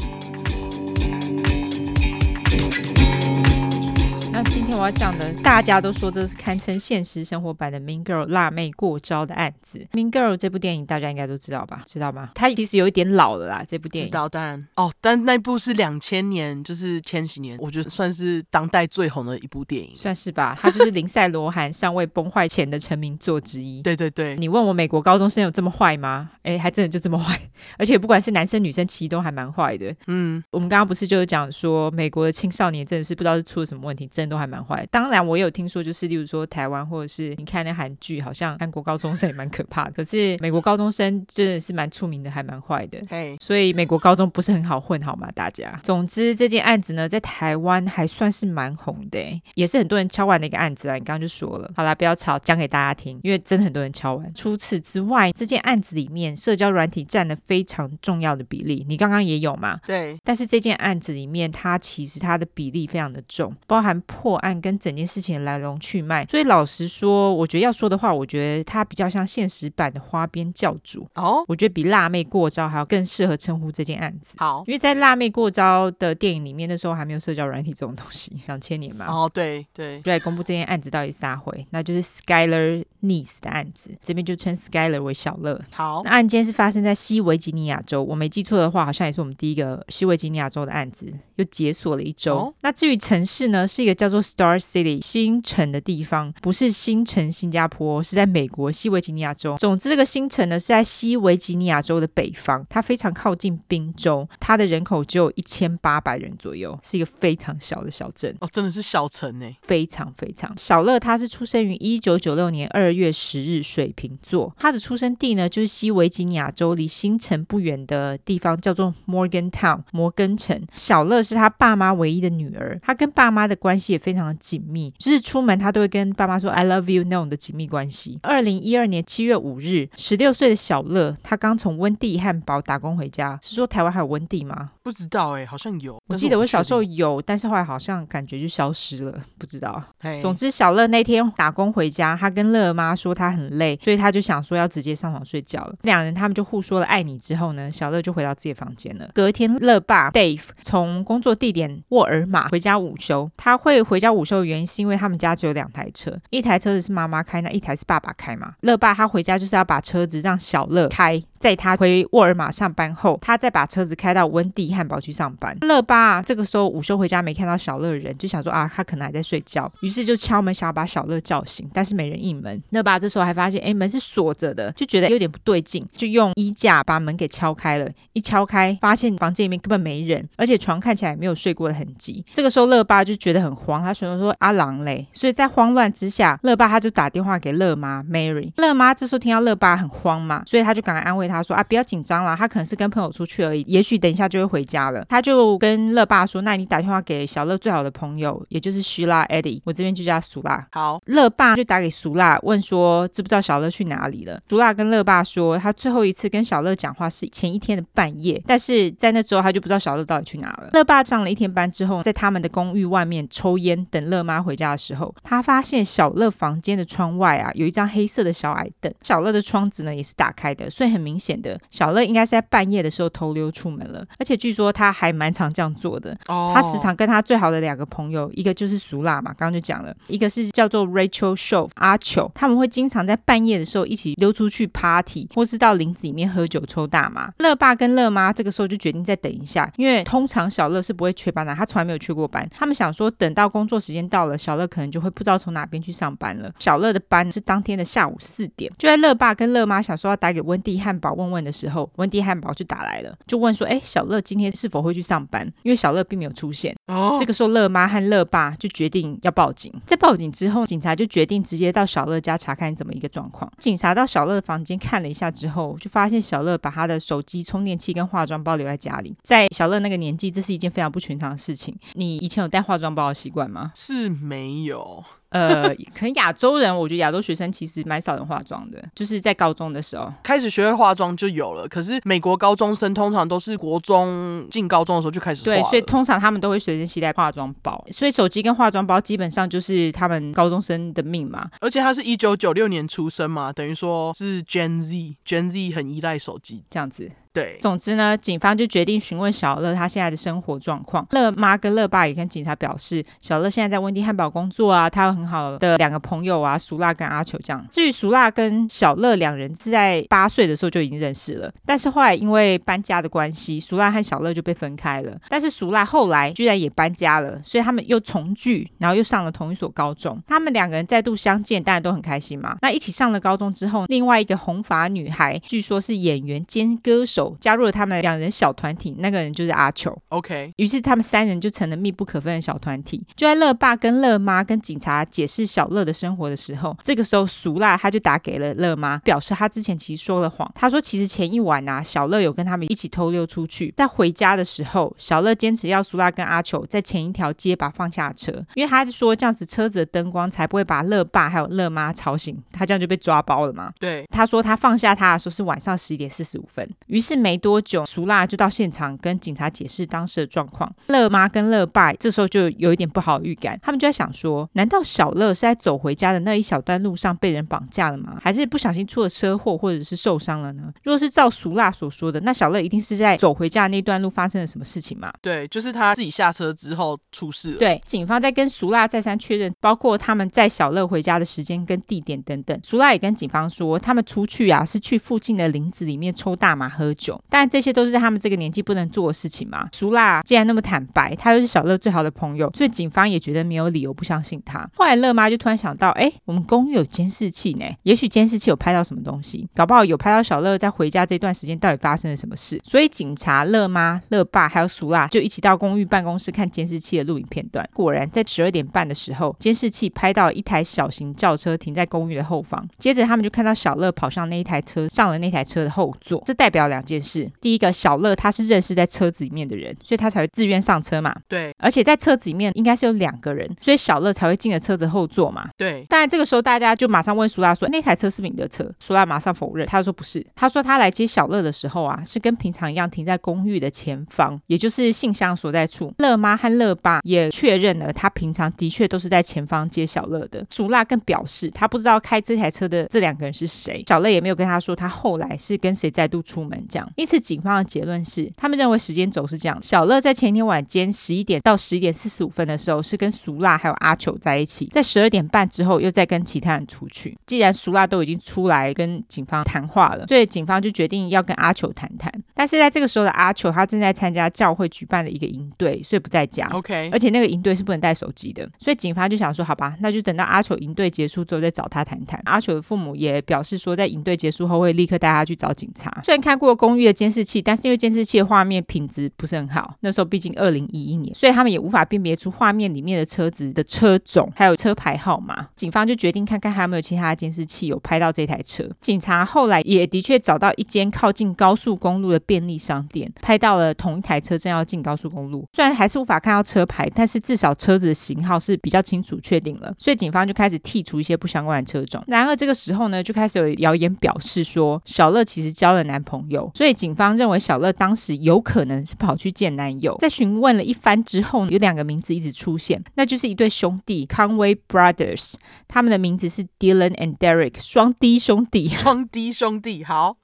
那今天我要讲的，大家都说这是堪称现实生活版的《Mean Girl》辣妹过招的案子。《Mean Girl》这部电影大家应该都知道吧？知道吗？它其实有一点老了啦，这部电影。
知道，当然哦，但那部是两千年，就是千禧年，我觉得算是当代最红的一部电影，
算是吧。它就是林赛·罗韩尚未崩坏前的成名作之一。
对对对，
你问我美国高中生有这么坏吗？哎，还真的就这么坏，而且不管是男生女生，其实都还蛮坏的。嗯，我们刚刚不是就是讲说，美国的青少年真的是不知道是出了什么问题，真的都还蛮坏。当然，我也有听说，就是例如说台湾或者是你看那韩剧，好像韩国高中生也蛮可怕的。可是美国高中生真的是蛮出名的，还蛮坏的。
嘿，
所以美国高中不是很好混，好吗？大家。总之，这件案子呢，在台湾还算是蛮红的，也是很多人敲完的一个案子啊。你刚刚就说了，好啦，不要吵，讲给大家听，因为真的很多人敲完。除此之外，这件案子里面，社交软体占了非常重要的比例。你刚刚也有嘛？
对。
但是这件案子里面，它其实它的比例非常的重，包含破案跟整件事情的来龙去脉。所以老实说，我觉得要说的话，我觉得它比较像现实版的花边教主
哦。
我觉得比辣妹过招还要更适合称呼这件案子。
好，
因为在辣妹过招的电影里面，那时候还没有社交软体这种东西，两千年嘛。
哦，对对，
就来公布这件案子到底是啥回，那就是 Skyler Neese 的案子，这边就称 Skyler 为小乐。
好，
那案件是发生在西维吉尼亚州，我没记错的话，好像也是我们第一个西维吉尼亚州的案子。又解锁了一周。哦、那至于城市呢，是一个叫做 Star City 星城的地方，不是新城新加坡，是在美国西维吉尼亚州。总之，这个新城呢是在西维吉尼亚州的北方，它非常靠近宾州，它的人口只有一千八百人左右，是一个非常小的小镇。
哦，真的是小城呢，
非常非常。小乐他是出生于一九九六年二月十日，水瓶座。他的出生地呢就是西维吉尼亚州离新城不远的地方，叫做 Morgan Town 摩根城。小乐。是他爸妈唯一的女儿，他跟爸妈的关系也非常的紧密，就是出门他都会跟爸妈说 “I love you” 那种的紧密关系。二零一二年七月五日，十六岁的小乐，他刚从温蒂汉堡打工回家。是说台湾还有温蒂吗？
不知道哎、欸，好像有。
我记得我小时候有，但是后来好像感觉就消失了，不知道。
嘿
总之，小乐那天打工回家，他跟乐妈说他很累，所以他就想说要直接上床睡觉了。两人他们就互说了爱你之后呢，小乐就回到自己的房间了。隔天，乐爸 Dave 从工作地点沃尔玛回家午休。他会回家午休的原因是因为他们家只有两台车，一台车子是妈妈开，那一台是爸爸开嘛。乐爸他回家就是要把车子让小乐开，在他回沃尔玛上班后，他再把车子开到温蒂汉堡去上班。乐爸这个时候午休回家没看到小乐人，就想说啊，他可能还在睡觉，于是就敲门想要把小乐叫醒，但是没人应门。乐爸这时候还发现，哎，门是锁着的，就觉得有点不对劲，就用衣架把门给敲开了。一敲开，发现房间里面根本没人，而且床看起来没有睡过的痕迹。这个时候，乐爸就觉得很慌，他选择说阿郎嘞，所以在慌乱之下，乐爸他就打电话给乐妈 Mary。乐妈这时候听到乐爸很慌嘛，所以他就赶快安慰他说啊，不要紧张啦，他可能是跟朋友出去而已，也许等一下就会回家了。他就跟乐爸说，那你打电话给小乐最好的朋友，也就是希拉 Eddie，我这边就叫苏拉。
好，
乐爸就打给苏拉问说，知不知道小乐去哪里了？苏拉跟乐爸说，他最后一次跟小乐讲话是前一天的半夜，但是在那之后他就不知道小乐到底去哪了。乐爸上了一天班之后，在他们的公寓外面抽烟，等乐妈回家的时候，他发现小乐房间的窗外啊有一张黑色的小矮凳，小乐的窗子呢也是打开的，所以很明显的，小乐应该是在半夜的时候偷溜出门了，而且据说他还蛮常这样做的。他时常跟他最好的两个朋友，一个就是苏拉嘛，刚刚就讲了，一个是叫做 Rachel Show 阿球，他他们会经常在半夜的时候一起溜出去 party，或是到林子里面喝酒抽大麻。乐爸跟乐妈这个时候就决定再等一下，因为通常小乐是不会缺班的，他从来没有缺过班。他们想说，等到工作时间到了，小乐可能就会不知道从哪边去上班了。小乐的班是当天的下午四点。就在乐爸跟乐妈想说要打给温蒂汉堡问问的时候，温蒂汉堡就打来了，就问说：“哎，小乐今天是否会去上班？”因为小乐并没有出现。哦，这个时候乐妈和乐爸就决定要报警。在报警之后，警察就决定直接到小乐家查看怎么一个状况。警察到小乐的房间看了一下之后，就发现小乐把他的手机、充电器跟化妆包留在家里。在小乐那个年纪，这是一件非常不寻常的事情。你以前有带化妆包的习惯吗？
是没有。
呃，可能亚洲人，我觉得亚洲学生其实蛮少人化妆的，就是在高中的时候
开始学会化妆就有了。可是美国高中生通常都是国中进高中的时候就开始化。
对，所以通常他们都会随身携带化妆包，所以手机跟化妆包基本上就是他们高中生的命嘛。
而且他是一九九六年出生嘛，等于说是 Gen Z，Gen Z 很依赖手机
这样子。
对，
总之呢，警方就决定询问小乐他现在的生活状况。乐妈跟乐爸也跟警察表示，小乐现在在温蒂汉堡工作啊，他有很好的两个朋友啊，苏辣跟阿球这样。至于苏辣跟小乐两人是在八岁的时候就已经认识了，但是后来因为搬家的关系，苏辣和小乐就被分开了。但是苏辣后来居然也搬家了，所以他们又重聚，然后又上了同一所高中。他们两个人再度相见，当然都很开心嘛。那一起上了高中之后，另外一个红发女孩，据说是演员兼歌手。友加入了他们两人小团体，那个人就是阿球。
OK，
于是他们三人就成了密不可分的小团体。就在乐爸跟乐妈跟警察解释小乐的生活的时候，这个时候苏辣他就打给了乐妈，表示他之前其实说了谎。他说其实前一晚啊，小乐有跟他们一起偷溜出去，在回家的时候，小乐坚持要苏辣跟阿球在前一条街把放下车，因为他说这样子车子的灯光才不会把乐爸还有乐妈吵醒，他这样就被抓包了嘛。
对，
他说他放下他的时候是晚上十一点四十五分，于是没多久，苏辣就到现场跟警察解释当时的状况。乐妈跟乐爸这时候就有一点不好预感，他们就在想说，难道小乐是在走回家的那一小段路上被人绑架了吗？还是不小心出了车祸或者是受伤了呢？如果是照苏辣所说的，那小乐一定是在走回家的那段路发生了什么事情嘛？
对，就是他自己下车之后出事了。
对，警方在跟苏辣再三确认，包括他们在小乐回家的时间跟地点等等。苏辣也跟警方说，他们出去啊是去附近的林子里面抽大麻喝但这些都是他们这个年纪不能做的事情嘛。苏辣既然那么坦白，他又是小乐最好的朋友，所以警方也觉得没有理由不相信他。后来乐妈就突然想到，哎，我们公寓有监视器呢，也许监视器有拍到什么东西，搞不好有拍到小乐在回家这段时间到底发生了什么事。所以警察、乐妈、乐爸还有苏辣就一起到公寓办公室看监视器的录影片段。果然在十二点半的时候，监视器拍到一台小型轿车停在公寓的后方，接着他们就看到小乐跑上那一台车，上了那台车的后座。这代表两件事：第一个，小乐他是认识在车子里面的人，所以他才会自愿上车嘛。
对，
而且在车子里面应该是有两个人，所以小乐才会进了车子后座嘛。
对。
当然这个时候大家就马上问苏拉说：“那台车是不是你的车？”苏拉马上否认，他说不是。他说他来接小乐的时候啊，是跟平常一样停在公寓的前方，也就是信箱所在处。乐妈和乐爸也确认了，他平常的确都是在前方接小乐的。苏拉更表示，他不知道开这台车的这两个人是谁。小乐也没有跟他说他后来是跟谁再度出门因此，警方的结论是，他们认为时间轴是这样：小乐在前一天晚间十一点到十一点四十五分的时候，是跟苏辣还有阿球在一起，在十二点半之后又再跟其他人出去。既然苏辣都已经出来跟警方谈话了，所以警方就决定要跟阿球谈谈。但是在这个时候的阿球，他正在参加教会举办的一个营队，所以不在家。
OK，
而且那个营队是不能带手机的，所以警方就想说，好吧，那就等到阿球营队结束之后再找他谈谈。阿球的父母也表示说，在营队结束后会立刻带他去找警察。虽然看过公寓的监视器，但是因为监视器的画面品质不是很好，那时候毕竟二零一一年，所以他们也无法辨别出画面里面的车子的车种还有车牌号码。警方就决定看看还有没有其他的监视器有拍到这台车。警察后来也的确找到一间靠近高速公路的便利商店，拍到了同一台车正要进高速公路。虽然还是无法看到车牌，但是至少车子的型号是比较清楚确定了。所以警方就开始剔除一些不相关的车种。然而这个时候呢，就开始有谣言表示说小乐其实交了男朋友，所以警方认为小乐当时有可能是跑去见男友。在询问了一番之后，有两个名字一直出现，那就是一对兄弟 Conway Brothers，他们的名字是 Dylan and Derek，双 D 兄弟，
双 D 兄弟，好。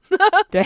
对，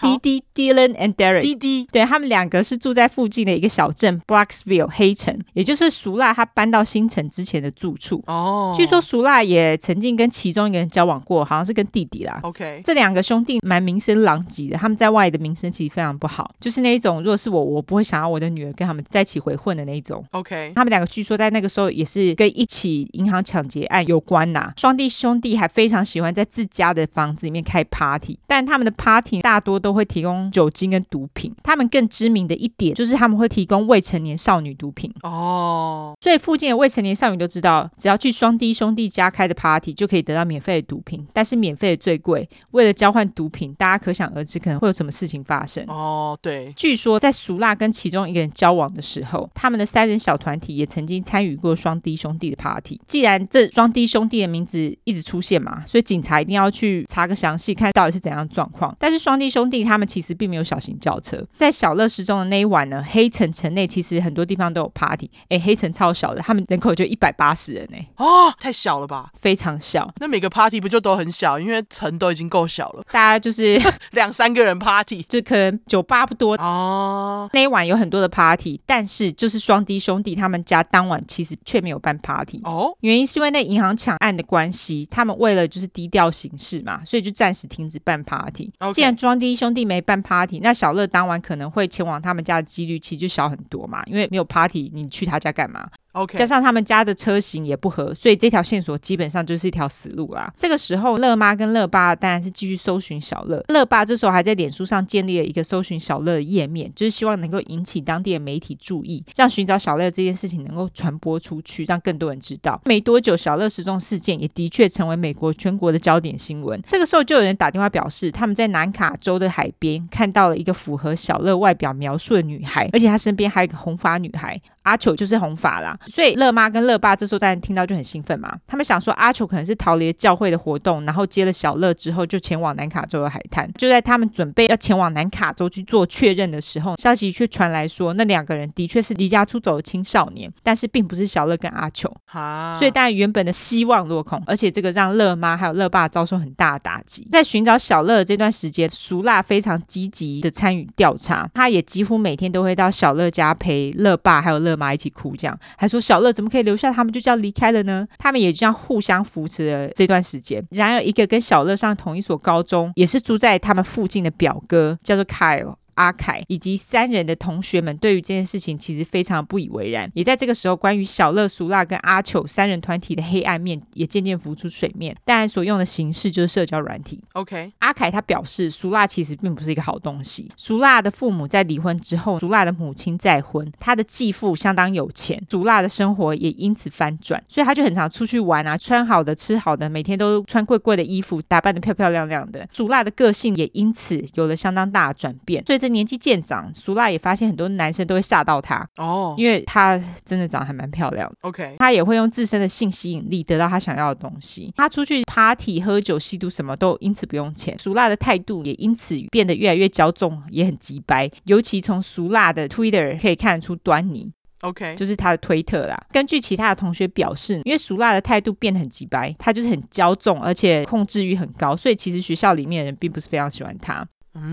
滴滴 Dylan and Derek，
滴滴，
对，他们两个是住在附近的一个小镇 Blacksville 黑城，也就是苏辣他搬到新城之前的住处。哦，据说苏辣也曾经跟其中一个人交往过，好像是跟弟弟啦。
OK，
这两个兄弟蛮名声狼藉的，他们在外的名声其实非常不好，就是那一种，如果是我，我不会想要我的女儿跟他们在一起回混的那一种。
OK，
他们两个据说在那个时候也是跟一起银行抢劫案有关呐。双弟兄弟还非常喜欢在自家的房子里面开 party，但他们的 Party 大多都会提供酒精跟毒品，他们更知名的一点就是他们会提供未成年少女毒品哦，所以附近的未成年少女都知道，只要去双 D 兄弟家开的 Party 就可以得到免费的毒品，但是免费的最贵。为了交换毒品，大家可想而知可能会有什么事情发生
哦。对，
据说在苏辣跟其中一个人交往的时候，他们的三人小团体也曾经参与过双 D 兄弟的 Party。既然这双 D 兄弟的名字一直出现嘛，所以警察一定要去查个详细，看到底是怎样的状况。但是双弟兄弟他们其实并没有小型轿车，在小乐失踪的那一晚呢，黑城城内其实很多地方都有 party。哎，黑城超小的，他们人口就一百八十人呢。
哦，太小了吧？
非常小。
那每个 party 不就都很小？因为城都已经够小了，
大家就是
两三个人 party，
就可能酒吧不多
哦。
那一晚有很多的 party，但是就是双弟兄弟他们家当晚其实却没有办 party 哦。原因是因为那银行抢案的关系，他们为了就是低调行事嘛，所以就暂时停止办 party。既然双 D 兄弟没办 party，那小乐当晚可能会前往他们家的几率其实就小很多嘛，因为没有 party，你去他家干嘛？
OK，
加上他们家的车型也不合，所以这条线索基本上就是一条死路啦。这个时候，乐妈跟乐爸当然是继续搜寻小乐。乐爸这时候还在脸书上建立了一个搜寻小乐的页面，就是希望能够引起当地的媒体注意，让寻找小乐这件事情能够传播出去，让更多人知道。没多久，小乐失踪事件也的确成为美国全国的焦点新闻。这个时候，就有人打电话表示，他们在南卡州的海边看到了一个符合小乐外表描述的女孩，而且她身边还有一个红发女孩。阿球就是红发啦，所以乐妈跟乐爸这时候当然听到就很兴奋嘛。他们想说阿球可能是逃离了教会的活动，然后接了小乐之后就前往南卡州的海滩。就在他们准备要前往南卡州去做确认的时候，消息却传来说那两个人的确是离家出走的青少年，但是并不是小乐跟阿球。
啊，
所以当然原本的希望落空，而且这个让乐妈还有乐爸遭受很大的打击。在寻找小乐的这段时间，苏辣非常积极的参与调查，他也几乎每天都会到小乐家陪乐爸还有乐。乐妈一起哭，这样还说小乐怎么可以留下他们就这样离开了呢？他们也这样互相扶持了这段时间。然而，一个跟小乐上同一所高中，也是住在他们附近的表哥，叫做 Kyle。阿凯以及三人的同学们对于这件事情其实非常不以为然。也在这个时候，关于小乐、苏辣跟阿糗三人团体的黑暗面也渐渐浮出水面。当然，所用的形式就是社交软体。
OK，
阿凯他表示，苏辣其实并不是一个好东西。苏辣的父母在离婚之后，苏辣的母亲再婚，他的继父相当有钱，苏辣的生活也因此翻转，所以他就很常出去玩啊，穿好的、吃好的，每天都穿贵贵的衣服，打扮得漂漂亮亮的。苏辣的个性也因此有了相当大的转变。所以这年纪渐长，苏辣也发现很多男生都会吓到她哦，因为她真的长得还蛮漂亮的。
OK，
她也会用自身的性吸引力得到她想要的东西。她出去 party 喝酒、吸毒，什么都因此不用钱。苏辣的态度也因此变得越来越骄纵，也很急掰。尤其从苏辣的 Twitter 可以看得出端倪。
OK，
就是他的推特啦。根据其他的同学表示，因为苏辣的态度变得很急白，他就是很骄纵，而且控制欲很高，所以其实学校里面的人并不是非常喜欢他。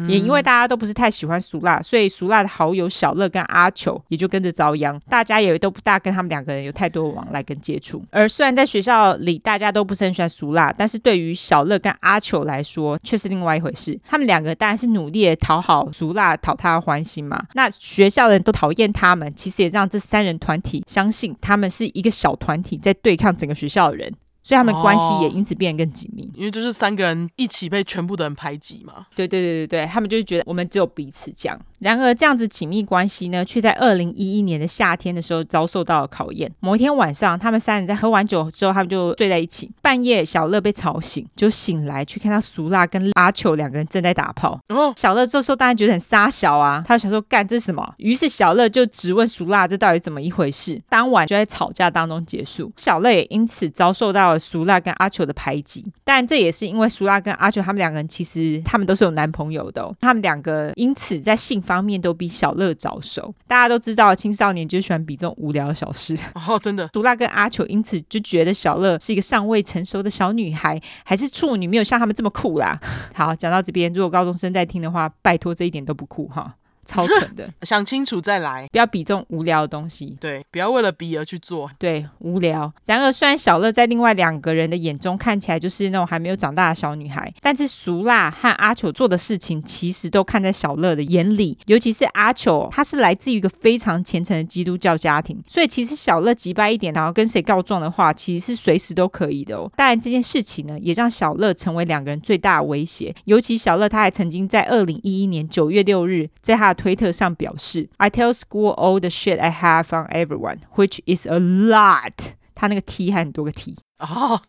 也因为大家都不是太喜欢苏辣，所以苏辣的好友小乐跟阿球也就跟着遭殃，大家也都不大跟他们两个人有太多的往来跟接触。而虽然在学校里大家都不是很喜欢苏辣，但是对于小乐跟阿球来说却是另外一回事。他们两个当然是努力的讨好苏辣，讨他的欢心嘛。那学校的人都讨厌他们，其实也让这三人团体相信他们是一个小团体在对抗整个学校的人。所以他们关系也因此变得更紧密，哦，
因为就是三个人一起被全部的人排挤嘛。
对对对对对，他们就是觉得我们只有彼此这样。然而，这样子紧密关系呢，却在二零一一年的夏天的时候遭受到了考验。某一天晚上，他们三人在喝完酒之后，他们就睡在一起。半夜，小乐被吵醒，就醒来去看到苏辣跟阿球两个人正在打炮。哦，小乐这时候当然觉得很傻小啊，他就想说干这是什么？于是小乐就质问苏辣这到底怎么一回事。当晚就在吵架当中结束。小乐也因此遭受到了苏辣跟阿球的排挤。但这也是因为苏拉跟阿球他们两个人其实他们都是有男朋友的哦，他们两个因此在性方面都比小乐早熟，大家都知道青少年就喜欢比这种无聊的小事
哦，真的。苏
拉跟阿球因此就觉得小乐是一个尚未成熟的小女孩，还是处女，没有像他们这么酷啦。好，讲到这边，如果高中生在听的话，拜托这一点都不酷哈。超蠢的，
想清楚再来，
不要比这种无聊的东西。
对，不要为了比而去做。
对，无聊。然而，虽然小乐在另外两个人的眼中看起来就是那种还没有长大的小女孩，但是俗辣和阿球做的事情其实都看在小乐的眼里。尤其是阿球，他是来自于一个非常虔诚的基督教家庭，所以其实小乐急败一点，然后跟谁告状的话，其实是随时都可以的哦。当然，这件事情呢，也让小乐成为两个人最大的威胁。尤其小乐，他还曾经在二零一一年九月六日，在他的推特上表示，I tell school all the shit I have on everyone, which is a lot。他那个 T 还很多个 T
哦，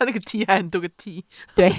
他那个 T 还很多个 T。
对，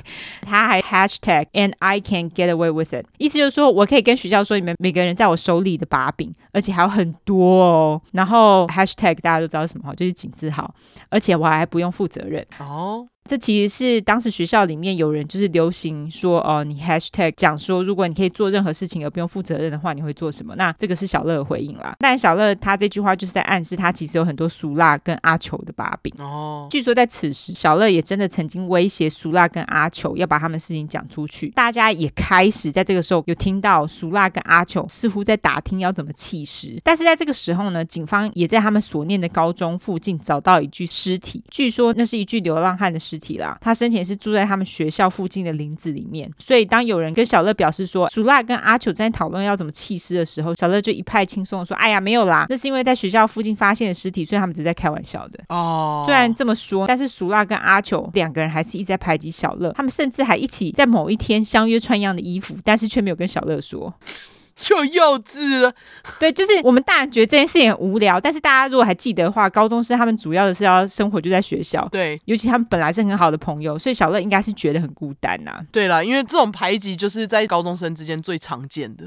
他还 hashtag and I can get away with it，意思就是说我可以跟学校说你们每个人在我手里的把柄，而且还有很多哦。然后 hashtag 大家都知道是什么，就是井字号，而且我还不用负责任哦。这其实是当时学校里面有人就是流行说，哦、呃，你 hashtag 讲说，如果你可以做任何事情而不用负责任的话，你会做什么？那这个是小乐的回应啦。但小乐他这句话就是在暗示他其实有很多苏辣跟阿球的把柄哦。据说在此时，小乐也真的曾经威胁苏辣跟阿球要把他们事情讲出去。大家也开始在这个时候有听到苏辣跟阿球似乎在打听要怎么弃尸。但是在这个时候呢，警方也在他们所念的高中附近找到一具尸体，据说那是一具流浪汉的尸尸体啦。他生前是住在他们学校附近的林子里面，所以当有人跟小乐表示说苏拉跟阿球在讨论要怎么弃尸的时候，小乐就一派轻松的说：“哎呀，没有啦，那是因为在学校附近发现的尸体，所以他们只是在开玩笑的。”哦，虽然这么说，但是苏拉跟阿球两个人还是一直在排挤小乐，他们甚至还一起在某一天相约穿一样的衣服，但是却没有跟小乐说。
就幼稚了，
对，就是我们大人觉得这件事情很无聊，但是大家如果还记得的话，高中生他们主要的是要生活就在学校，
对，
尤其他们本来是很好的朋友，所以小乐应该是觉得很孤单呐、啊。
对啦，因为这种排挤就是在高中生之间最常见的。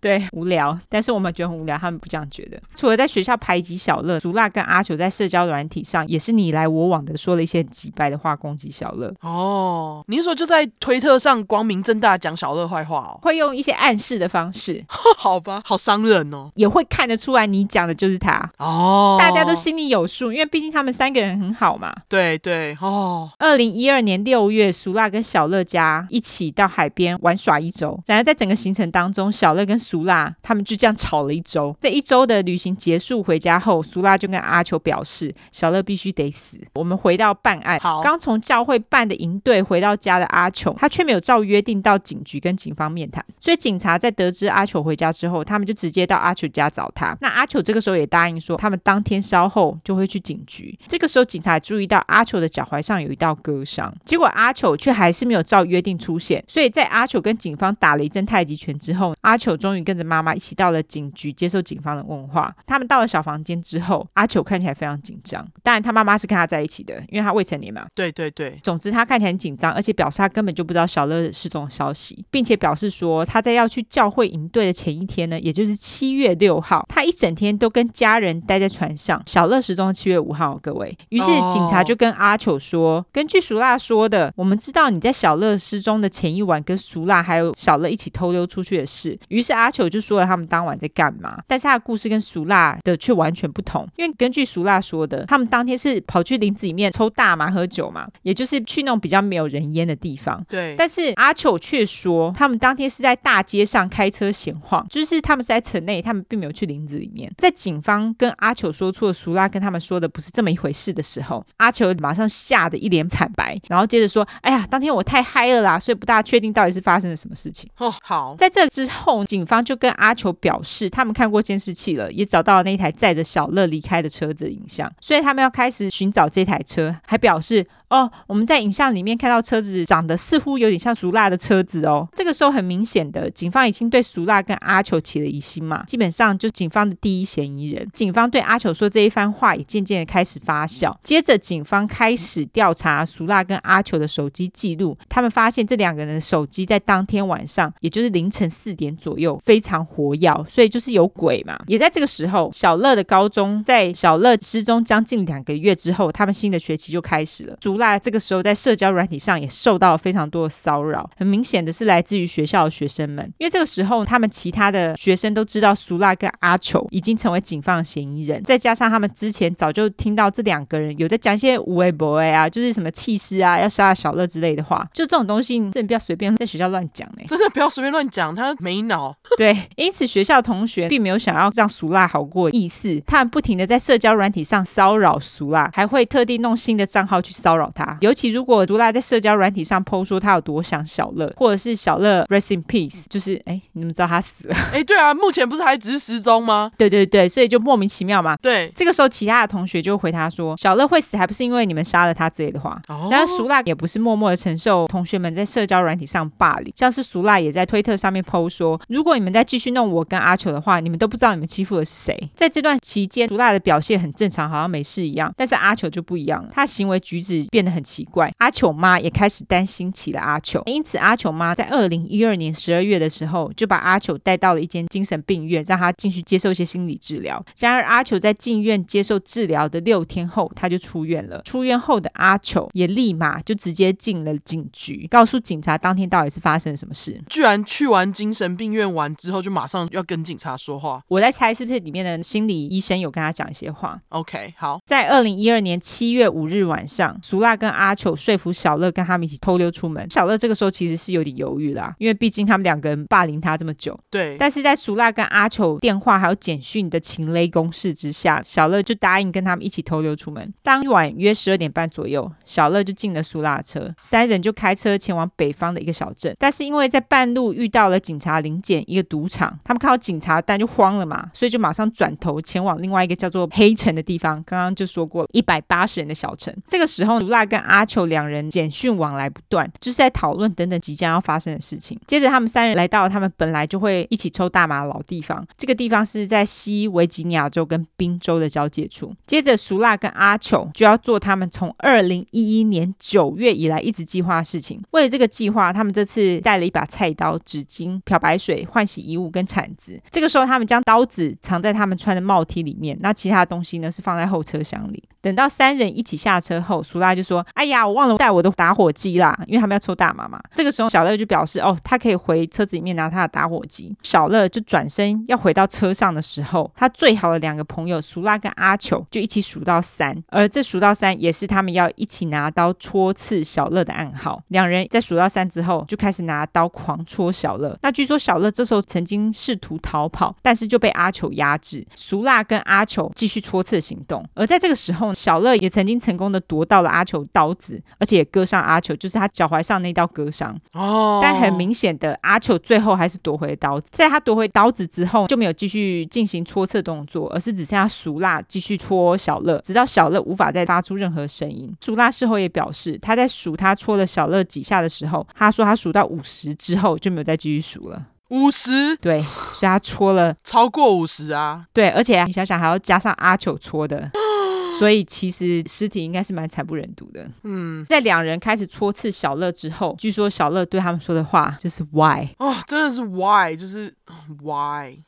对，无聊，但是我们觉得很无聊，他们不这样觉得。除了在学校排挤小乐，苏辣跟阿九在社交软体上也是你来我往的说了一些很机掰的话攻击小乐。
哦，你是说就在推特上光明正大讲小乐坏话哦？
会用一些暗示的方式？
好吧，好伤人哦。
也会看得出来你讲的就是他哦，大家都心里有数，因为毕竟他们三个人很好嘛。
对对哦。
二零一二年六月，苏辣跟小乐家一起到海边玩耍一周，然而在整个行程当中，小乐跟苏。拉他们就这样吵了一周，这一周的旅行结束回家后，苏拉就跟阿球表示，小乐必须得死。我们回到办案，好，刚从教会办的营队回到家的阿球，他却没有照约定到警局跟警方面谈，所以警察在得知阿球回家之后，他们就直接到阿球家找他。那阿球这个时候也答应说，他们当天稍后就会去警局。这个时候警察注意到阿球的脚踝上有一道割伤，结果阿球却还是没有照约定出现。所以在阿球跟警方打了一阵太极拳之后，阿球终于。跟着妈妈一起到了警局接受警方的问话。他们到了小房间之后，阿球看起来非常紧张。当然，他妈妈是跟他在一起的，因为他未成年嘛。
对对对。
总之，他看起来很紧张，而且表示他根本就不知道小乐失踪的消息，并且表示说他在要去教会营队的前一天呢，也就是七月六号，他一整天都跟家人待在船上。小乐失踪七月五号，各位。于是警察就跟阿球说：“哦、根据苏辣说的，我们知道你在小乐失踪的前一晚跟苏辣还有小乐一起偷溜出去的事。”于是阿。球就说了他们当晚在干嘛，但是他的故事跟苏辣的却完全不同，因为根据苏辣说的，他们当天是跑去林子里面抽大麻喝酒嘛，也就是去那种比较没有人烟的地方。
对，
但是阿球却说他们当天是在大街上开车闲晃，就是他们是在城内，他们并没有去林子里面。在警方跟阿球说出了苏辣跟他们说的不是这么一回事的时候，阿球马上吓得一脸惨白，然后接着说：“哎呀，当天我太嗨了啦，所以不大确定到底是发生了什么事情。”
哦，好，
在这之后，警方。就跟阿球表示，他们看过监视器了，也找到了那一台载着小乐离开的车子影像，所以他们要开始寻找这台车，还表示。哦，我们在影像里面看到车子长得似乎有点像苏辣的车子哦。这个时候很明显的，警方已经对苏辣跟阿球起了疑心嘛，基本上就警方的第一嫌疑人。警方对阿球说这一番话也渐渐的开始发酵。接着，警方开始调查苏辣跟阿球的手机记录，他们发现这两个人的手机在当天晚上，也就是凌晨四点左右非常活跃，所以就是有鬼嘛。也在这个时候，小乐的高中在小乐失踪将近两个月之后，他们新的学期就开始了。苏辣这个时候在社交软体上也受到了非常多的骚扰，很明显的是来自于学校的学生们，因为这个时候他们其他的学生都知道苏辣跟阿球已经成为警方的嫌疑人，再加上他们之前早就听到这两个人有在讲一些无谓 boy 啊，就是什么气势啊，要杀小乐之类的话，就这种东西，真的不要随便在学校乱讲呢，
真的不要随便乱讲，他没脑。
对，因此学校同学并没有想要让苏辣好过的意思，他们不停的在社交软体上骚扰苏辣，还会特地弄新的账号去骚扰他。尤其如果苏辣在社交软体上 po 说他有多想小乐，或者是小乐 rest in peace，就是哎，你们知道他死了？
哎，对啊，目前不是还只是失踪吗？
对对对，所以就莫名其妙嘛。
对，
这个时候其他的同学就回他说，小乐会死还不是因为你们杀了他之类的话。哦，然后苏辣也不是默默的承受同学们在社交软体上霸凌，像是苏辣也在推特上面 po 说，如果你们再继续弄我跟阿球的话，你们都不知道你们欺负的是谁。在这段期间，苏辣的表现很正常，好像没事一样，但是阿球就不一样了，他行为举止变得很奇怪。阿球妈也开始担心起了阿球，因此阿球妈在二零一二年十二月的时候，就把阿球带到了一间精神病院，让他进去接受一些心理治疗。然而阿球在进院接受治疗的六天后，他就出院了。出院后的阿球也立马就直接进了警局，告诉警察当天到底是发生了什么事。
居然去完精神病院完之后，就马上要跟警察说话。
我在猜是不是里面的心理医生有跟他讲一些话。
OK，好，
在二零一二年七月五日晚上，苏拉跟阿裘说服小乐跟他们一起偷溜出门。小乐这个时候其实是有点犹豫啦，因为毕竟他们两个人霸凌他这么久。
对。
但是在苏拉跟阿裘电话还有简讯的情勒攻势之下，小乐就答应跟他们一起偷溜出门。当晚约十二点半左右，小乐就进了苏拉的车，三人就开车前往北方的一个小镇。但是因为在半路遇到了警察临检一个赌场，他们看到警察单就慌了嘛，所以就马上转头前往另外一个叫做黑城的地方。刚刚就说过了，一百八十人的小城。这个时候，苏拉跟阿裘两人简讯往来不断，就是在讨论等等即将要发生的事情。接着，他们三人来到了他们本来就会一起抽大麻的老地方，这个地方是在西维吉尼亚州跟宾州的交界处。接着，苏拉跟阿裘就要做他们从二零一一年九月以来一直计划的事情。为了这个计划，他们这次带了一把菜刀、纸巾、漂白水、换洗衣物跟铲子。这个时候，他们将刀子藏在他们穿的帽 T 里面，那其他的东西呢是放在后车厢里。等到三人一起下车后，苏拉就说：“哎呀，我忘了带我的打火机啦，因为他们要抽大麻嘛。”这个时候，小乐就表示：“哦，他可以回车子里面拿他的打火机。”小乐就转身要回到车上的时候，他最好的两个朋友苏拉跟阿球就一起数到三，而这数到三也是他们要一起拿刀戳刺小乐的暗号。两人在数到三之后，就开始拿刀狂戳小乐。那据说小乐这时候曾经试图逃跑，但是就被阿球压制。苏拉跟阿球继续戳刺行动，而在这个时候，小乐也曾经成功的夺到了阿球裘刀子，而且也割伤阿球，就是他脚踝上那道割伤。哦，但很明显的，阿球最后还是夺回刀子。在他夺回刀子之后，就没有继续进行戳刺动作，而是只剩下苏辣继续戳小乐，直到小乐无法再发出任何声音。苏辣事后也表示，他在数他戳了小乐几下的时候，他说他数到五十之后就没有再继续数了。
五十？
对，所以他戳了
超过五十啊。
对，而且你想想还要加上阿裘戳的。所以其实尸体应该是蛮惨不忍睹的。嗯，在两人开始戳刺小乐之后，据说小乐对他们说的话就是 “why”
哦，真的是 “why”，就是 “why”。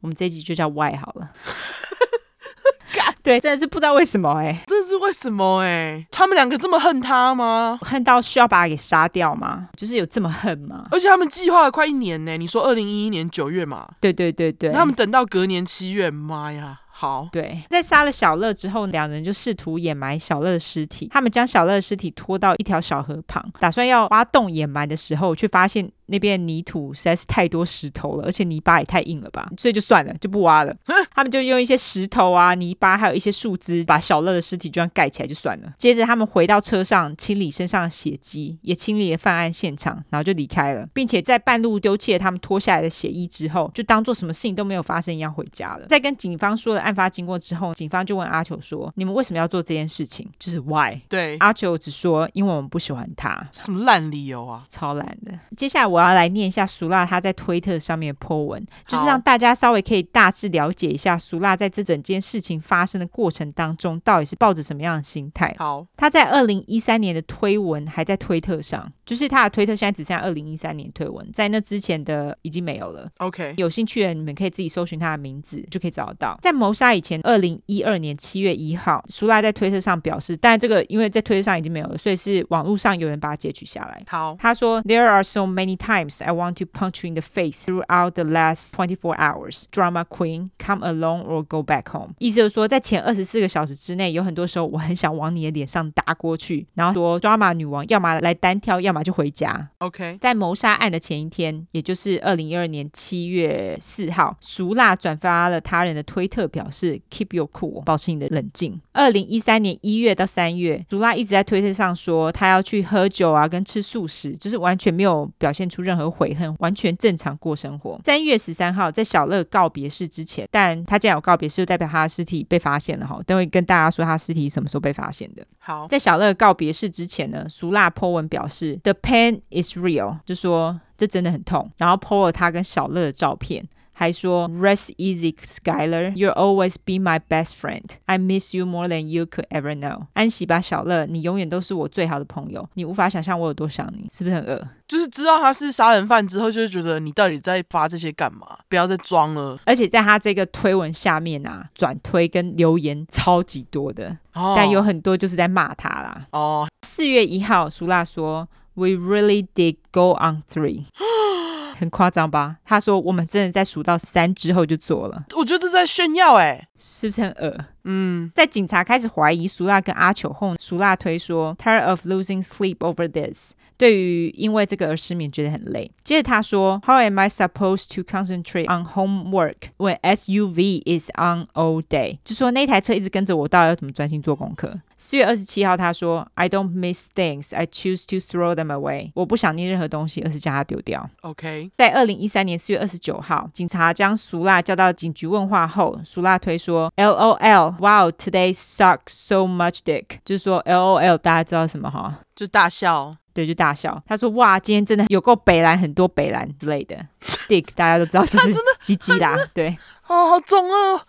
我们这一集就叫 “why” 好了。对，真的是不知道为什么哎、欸，
真的是为什么哎、欸？他们两个这么恨他吗？
恨到需要把他给杀掉吗？就是有这么恨吗？
而且他们计划了快一年呢、欸。你说二零一一年九月嘛？
对对对对。
他们等到隔年七月，妈呀！好，
对，在杀了小乐之后，两人就试图掩埋小乐的尸体。他们将小乐的尸体拖到一条小河旁，打算要挖洞掩埋的时候，却发现。那边泥土实在是太多石头了，而且泥巴也太硬了吧，所以就算了，就不挖了。他们就用一些石头啊、泥巴，还有一些树枝，把小乐的尸体就这样盖起来就算了。接着他们回到车上，清理身上的血迹，也清理了犯案现场，然后就离开了，并且在半路丢弃了他们脱下来的血衣之后，就当做什么事情都没有发生一样回家了。在跟警方说了案发经过之后，警方就问阿球说：“你们为什么要做这件事情？就是 why？”
对，
阿球只说：“因为我们不喜欢他。”
什么烂理由啊，
超烂的。接下来我。我要来念一下苏拉他在推特上面的 po 文，就是让大家稍微可以大致了解一下苏拉在这整件事情发生的过程当中，到底是抱着什么样的心态。
好，
他在二零一三年的推文还在推特上，就是他的推特现在只剩下二零一三年推文，在那之前的已经没有了。
OK，
有兴趣的你们可以自己搜寻他的名字，就可以找得到。在谋杀以前，二零一二年七月一号，苏拉在推特上表示，但这个因为在推特上已经没有了，所以是网络上有人把它截取下来。
好，
他说：“There are so many times I want to punch you in the face throughout the last twenty four hours. Drama queen, come along or go back home。”意思就是说，在前二十四个小时之内，有很多时候我很想往你的脸上打过去，然后说 “Drama 女王”，要么来单挑，要么就回家。
OK，
在谋杀案的前一天，也就是二零一二年七月四号，苏拉转发了他人的推特，表示 “Keep your cool”，保持你的冷静。二零一三年一月到三月，苏拉一直在推特上说他要去喝酒啊，跟吃素食，就是完全没有表现出任何悔恨，完全正常过生活。三月十三号，在小乐告别式之前，但他既然有告别式，就代表他的尸体被发现了哈。等会跟大家说他尸体什么时候被发现的。
好，
在小乐告别式之前呢，苏拉 po 文表示 The pain is real，就说这真的很痛，然后 po 了他跟小乐的照片。还说 Rest easy, Skyler. You'll always be my best friend. I miss you more than you could ever know. 安息吧，小乐，你永远都是我最好的朋友。你无法想象我有多想你，是不是很恶？
就是知道他是杀人犯之后，就会觉得你到底在发这些干嘛？不要再装了。
而且在他这个推文下面啊，转推跟留言超级多的，哦、但有很多就是在骂他啦。哦，四月一号，苏拉说，We really did go on three。很夸张吧？他说我们真的在数到三之后就做了。
我觉得这是在炫耀哎、欸，
是不是很恶？嗯，在警察开始怀疑苏拉跟阿球后，苏拉推说 tired of losing sleep over this。对于因为这个而失眠，觉得很累。接着他说，How am I supposed to concentrate on homework when SUV is on all day？就说那台车一直跟着我，到底要怎么专心做功课？四月二十七号，他说，I don't miss things, I choose to throw them away。我不想念任何东西，而是将它丢掉。
OK。
在二零一三年四月二十九号，警察将苏拉叫到警局问话后，苏拉推说，LOL，Wow, today sucks so much dick。就是说，LOL，大家知道什么哈？
就大笑。
对，就大笑。他说：“哇，今天真的有够北蓝，很多北蓝之类的。”Dick，大家都知道就是鸡鸡啦。对，
哦，好重哦。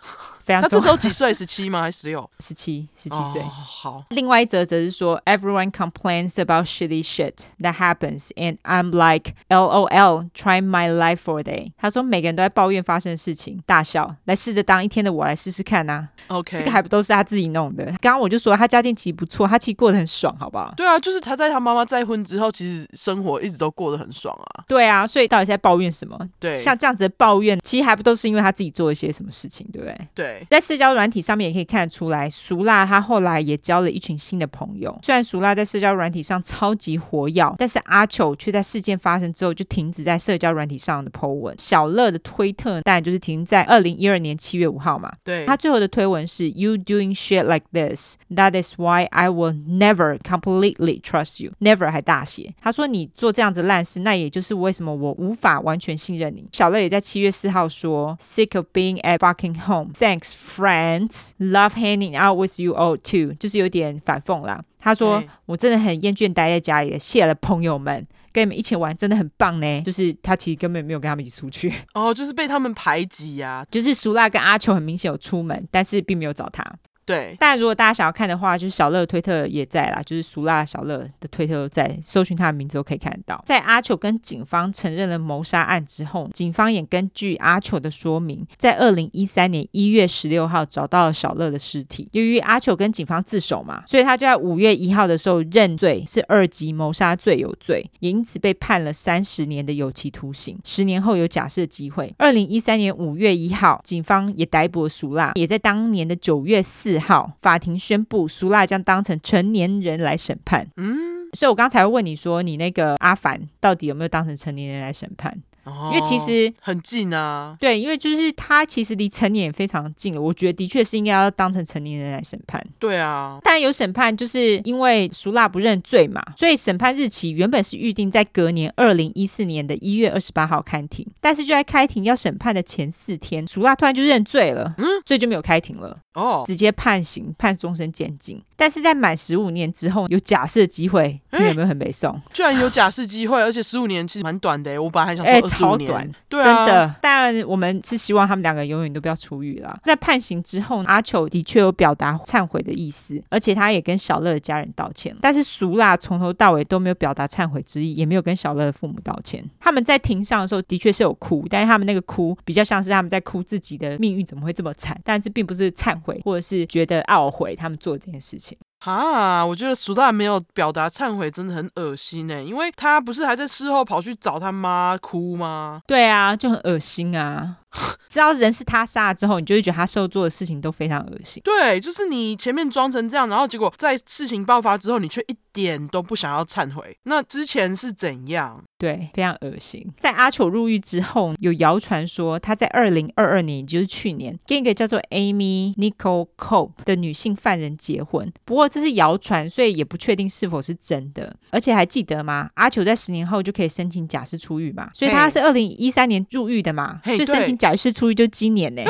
非常
他这时候几岁？十七吗？还是十六？
十七，十七岁。
Oh, 好。
另外一则则是说，Everyone complains about shitty shit that happens, and I'm like, LOL, try my life for a day。他说每个人都在抱怨发生的事情，大笑，来试着当一天的我来试试看呐、啊。
OK，
这个还不都是他自己弄的？刚刚我就说他家境其实不错，他其实过得很爽，好不好？
对啊，就是他在他妈妈再婚之后，其实生活一直都过得很爽啊。
对啊，所以到底在抱怨什么？
对，
像这样子的抱怨，其实还不都是因为他自己做一些什么事情，对不对？
对，
在社交软体上面也可以看得出来，熟辣他后来也交了一群新的朋友。虽然熟辣在社交软体上超级活跃，但是阿裘却在事件发生之后就停止在社交软体上的 po 文。小乐的推特当然就是停在二零一二年七月五号嘛。
对，
他最后的推文是 You doing shit like this, that is why I will never completely trust you. Never 还大写。他说你做这样子烂事，那也就是为什么我无法完全信任你。小乐也在七月四号说 Sick of being at fucking home. Thanks, friends. Love hanging out with you all too，就是有点反讽啦。他说：“欸、我真的很厌倦待在家里，谢了朋友们，跟你们一起玩真的很棒呢。”就是他其实根本没有跟他们一起出去，
哦，就是被他们排挤呀、啊。
就是苏拉跟阿裘很明显有出门，但是并没有找他。
对，
但如果大家想要看的话，就是小乐的推特也在啦，就是苏拉小乐的推特都在，搜寻他的名字都可以看到。在阿裘跟警方承认了谋杀案之后，警方也根据阿裘的说明，在二零一三年一月十六号找到了小乐的尸体。由于阿裘跟警方自首嘛，所以他就在五月一号的时候认罪，是二级谋杀罪有罪，也因此被判了三十年的有期徒刑。十年后有假释机会。二零一三年五月一号，警方也逮捕了苏拉，也在当年的九月四。号法庭宣布，苏拉将当成成年人来审判。嗯，所以我刚才问你说，你那个阿凡到底有没有当成成年人来审判？因为其实、哦、
很近啊，
对，因为就是他其实离成年也非常近了。我觉得的确是应该要当成成年人来审判。
对啊，
但有审判，就是因为苏拉不认罪嘛，所以审判日期原本是预定在隔年二零一四年的一月二十八号开庭。但是就在开庭要审判的前四天，苏拉突然就认罪了，嗯，所以就没有开庭了。哦，直接判刑，判终身监禁。但是在满十五年之后有假释的机会，你有没有很没送？
居然有假释机会，而且十五年其实蛮短的。我本来还想说。超短，对啊，
真的。当然，我们是希望他们两个永远都不要出狱了。在判刑之后，阿球的确有表达忏悔的意思，而且他也跟小乐的家人道歉。但是苏拉从头到尾都没有表达忏悔之意，也没有跟小乐的父母道歉。他们在庭上的时候的确是有哭，但是他们那个哭比较像是他们在哭自己的命运怎么会这么惨，但是并不是忏悔或者是觉得懊悔他们做这件事情。
哈，我觉得苏大没有表达忏悔，真的很恶心呢。因为他不是还在事后跑去找他妈哭吗？
对啊，就很恶心啊。知道人是他杀了之后，你就会觉得他受做的事情都非常恶心。
对，就是你前面装成这样，然后结果在事情爆发之后，你却一点都不想要忏悔。那之前是怎样？
对，非常恶心。在阿裘入狱之后，有谣传说他在二零二二年，也就是去年，跟一个叫做 Amy Nicole Cope 的女性犯人结婚。不过这是谣传，所以也不确定是否是真的。而且还记得吗？阿裘在十年后就可以申请假释出狱嘛？所以他是二零一三年入狱的嘛所以申请。假释出狱就今年呢？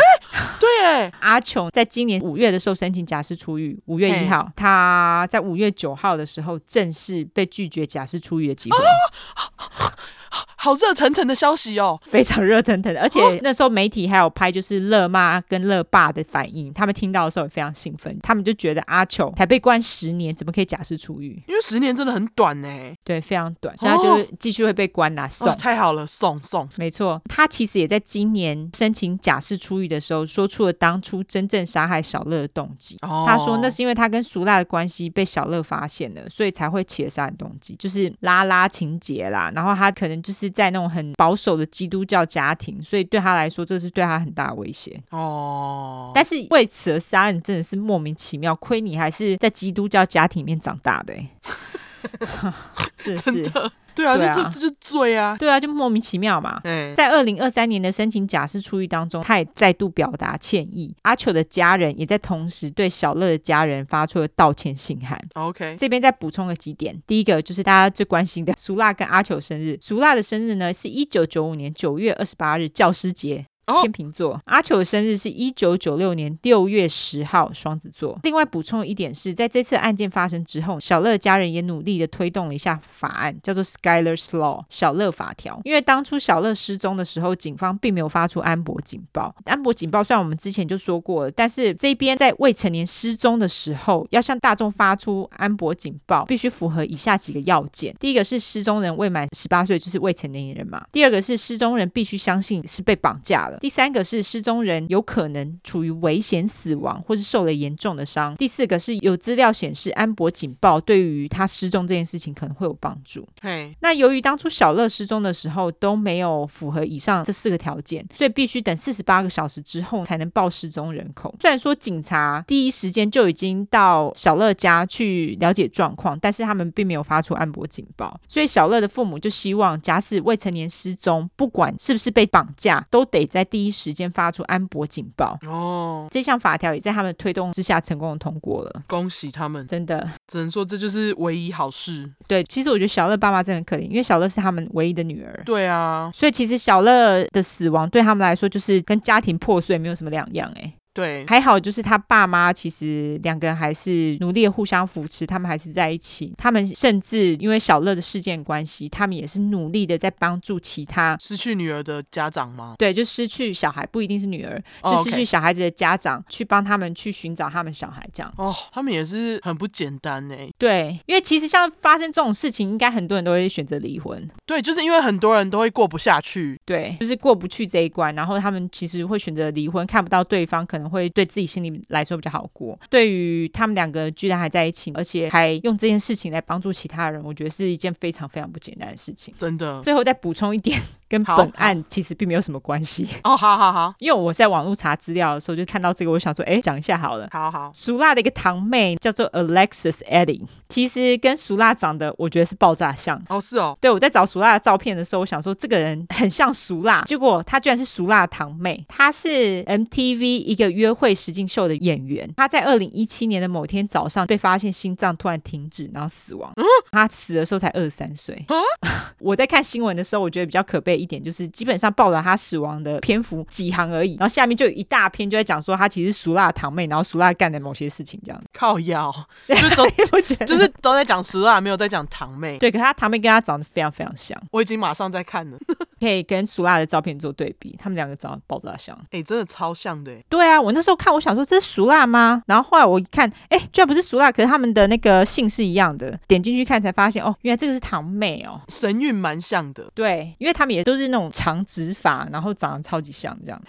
对哎，
阿琼在今年五月的时候申请假释出狱，五月一号，他在五月九号的时候正式被拒绝假释出狱的机会。哦
好热腾腾的消息哦，
非常热腾腾的，而且那时候媒体还有拍就是乐妈跟乐爸的反应，他们听到的时候也非常兴奋，他们就觉得阿裘才被关十年，怎么可以假释出狱？
因为十年真的很短呢，
对，非常短，所以他就继续会被关呐、啊，送、
哦，太好了，送送，
没错，他其实也在今年申请假释出狱的时候，说出了当初真正杀害小乐的动机。哦、他说那是因为他跟苏拉的关系被小乐发现了，所以才会起了杀人动机，就是拉拉情节啦，然后他可能就是在那种很保守的基督教家庭，所以对他来说，这是对他很大的威胁。
哦，
但是为此而杀人真的是莫名其妙，亏你还是在基督教家庭里面长大的，真的是。
对啊，这这这就罪啊！
对啊，就莫名其妙嘛。
对，
在二零二三年的申请假释出狱当中，他也再度表达歉意。阿球的家人也在同时对小乐的家人发出了道歉信函。
OK，
这边再补充了几点。第一个就是大家最关心的，苏辣跟阿球生日。苏辣的生日呢是一九九五年九月二十八日，教师节。天秤座，阿球的生日是一九九六年六月十号，双子座。另外补充一点是，在这次案件发生之后，小乐家人也努力的推动了一下法案，叫做 Skyler's Law 小乐法条。因为当初小乐失踪的时候，警方并没有发出安博警报。安博警报虽然我们之前就说过了，但是这边在未成年失踪的时候，要向大众发出安博警报，必须符合以下几个要件：第一个是失踪人未满十八岁，就是未成年人嘛；第二个是失踪人必须相信是被绑架了。第三个是失踪人有可能处于危险死亡，或是受了严重的伤。第四个是有资料显示安博警报对于他失踪这件事情可能会有帮助。
嘿，
那由于当初小乐失踪的时候都没有符合以上这四个条件，所以必须等四十八个小时之后才能报失踪人口。虽然说警察第一时间就已经到小乐家去了解状况，但是他们并没有发出安博警报。所以小乐的父母就希望，假使未成年失踪，不管是不是被绑架，都得在第一时。间发出安博警报
哦，
这项法条也在他们推动之下成功的通过了，
恭喜他们！
真的
只能说这就是唯一好事。
对，其实我觉得小乐爸妈真的很可怜，因为小乐是他们唯一的女儿。
对啊，
所以其实小乐的死亡对他们来说就是跟家庭破碎没有什么两样哎。
对，
还好，就是他爸妈其实两个人还是努力的互相扶持，他们还是在一起。他们甚至因为小乐的事件关系，他们也是努力的在帮助其他
失去女儿的家长吗？
对，就失去小孩，不一定是女儿，就失去小孩子的家长、oh. 去帮他们去寻找他们小孩，这样。
哦，他们也是很不简单呢。
对，因为其实像发生这种事情，应该很多人都会选择离婚。
对，就是因为很多人都会过不下去。
对，就是过不去这一关，然后他们其实会选择离婚，看不到对方，可能会对自己心里。来说比较好过。对于他们两个居然还在一起，而且还用这件事情来帮助其他人，我觉得是一件非常非常不简单的事情。
真的。最
后再补充一点。跟本案其实并没有什么关系。
哦，好好好，
因为我在网络查资料的时候就看到这个，我想说，哎，讲一下好了。
好好，
苏辣的一个堂妹叫做 Alexis Edding，其实跟苏辣长得我觉得是爆炸像
哦，是哦，
对，我在找苏辣的照片的时候，我想说这个人很像苏辣，结果她居然是苏辣堂妹，她是 MTV 一个约会实境秀的演员，她在二零一七年的某天早上被发现心脏突然停止，然后死亡。嗯，她死的时候才二十三岁。嗯，我在看新闻的时候，我觉得比较可悲一点就是基本上。上报道他死亡的篇幅几行而已，然后下面就有一大篇就在讲说他其实是苏辣的堂妹，然后苏辣干的某些事情这样。
靠腰，就是都就是都在讲苏辣，没有在讲堂妹。
对，可是他堂妹跟他长得非常非常像，
我已经马上在看了，
可以跟苏辣的照片做对比，他们两个长得爆炸像。
哎、欸，真的超像的。
对啊，我那时候看，我想说这是苏辣吗？然后后来我一看，哎、欸，居然不是苏辣，可是他们的那个姓是一样的。点进去看才发现，哦，原来这个是堂妹哦，
神韵蛮像的。
对，因为他们也就是那种长直发，然后长得超级像这
样。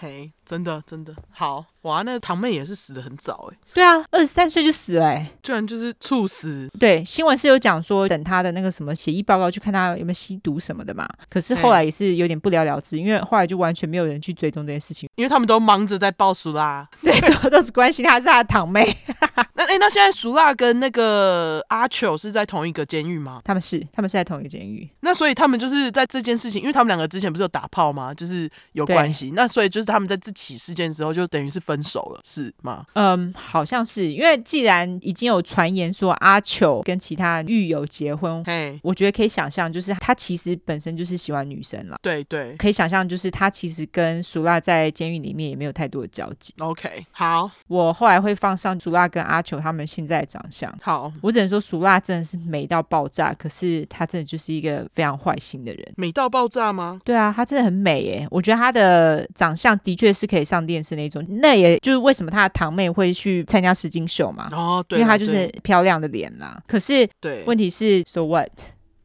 真的真的好。哇，那个堂妹也是死的很早哎。
对啊，二十三岁就死了哎，
居然就是猝死。
对，新闻是有讲说等他的那个什么协议报告去看他有没有吸毒什么的嘛。可是后来也是有点不了了之，因为后来就完全没有人去追踪这件事情，
因为他们都忙着在报苏辣。
对，都都是关心他是他的堂妹。
那哎，那现在苏辣跟那个阿球是在同一个监狱吗？
他们是，他们是在同一个监狱。
那所以他们就是在这件事情，因为他们两个之前不是有打炮吗？就是有关系。那所以就是他们在这起事件之后，就等于是分手了，是。吗？
嗯，好像是，因为既然已经有传言说阿球跟其他狱友结婚，
嘿，
我觉得可以想象，就是他其实本身就是喜欢女生了。
对对，
可以想象，就是他其实跟苏拉在监狱里面也没有太多的交集。
OK，好，
我后来会放上苏拉跟阿球他们现在的长相。
好，
我只能说苏拉真的是美到爆炸，可是他真的就是一个非常坏心的人。
美到爆炸吗？
对啊，他真的很美耶。我觉得他的长相的确是可以上电视那种。那也就是为什么他。的堂妹会去参加实境秀嘛？
哦，对，
因为她就是漂亮的脸啦。可是，
对，
问题是，so what，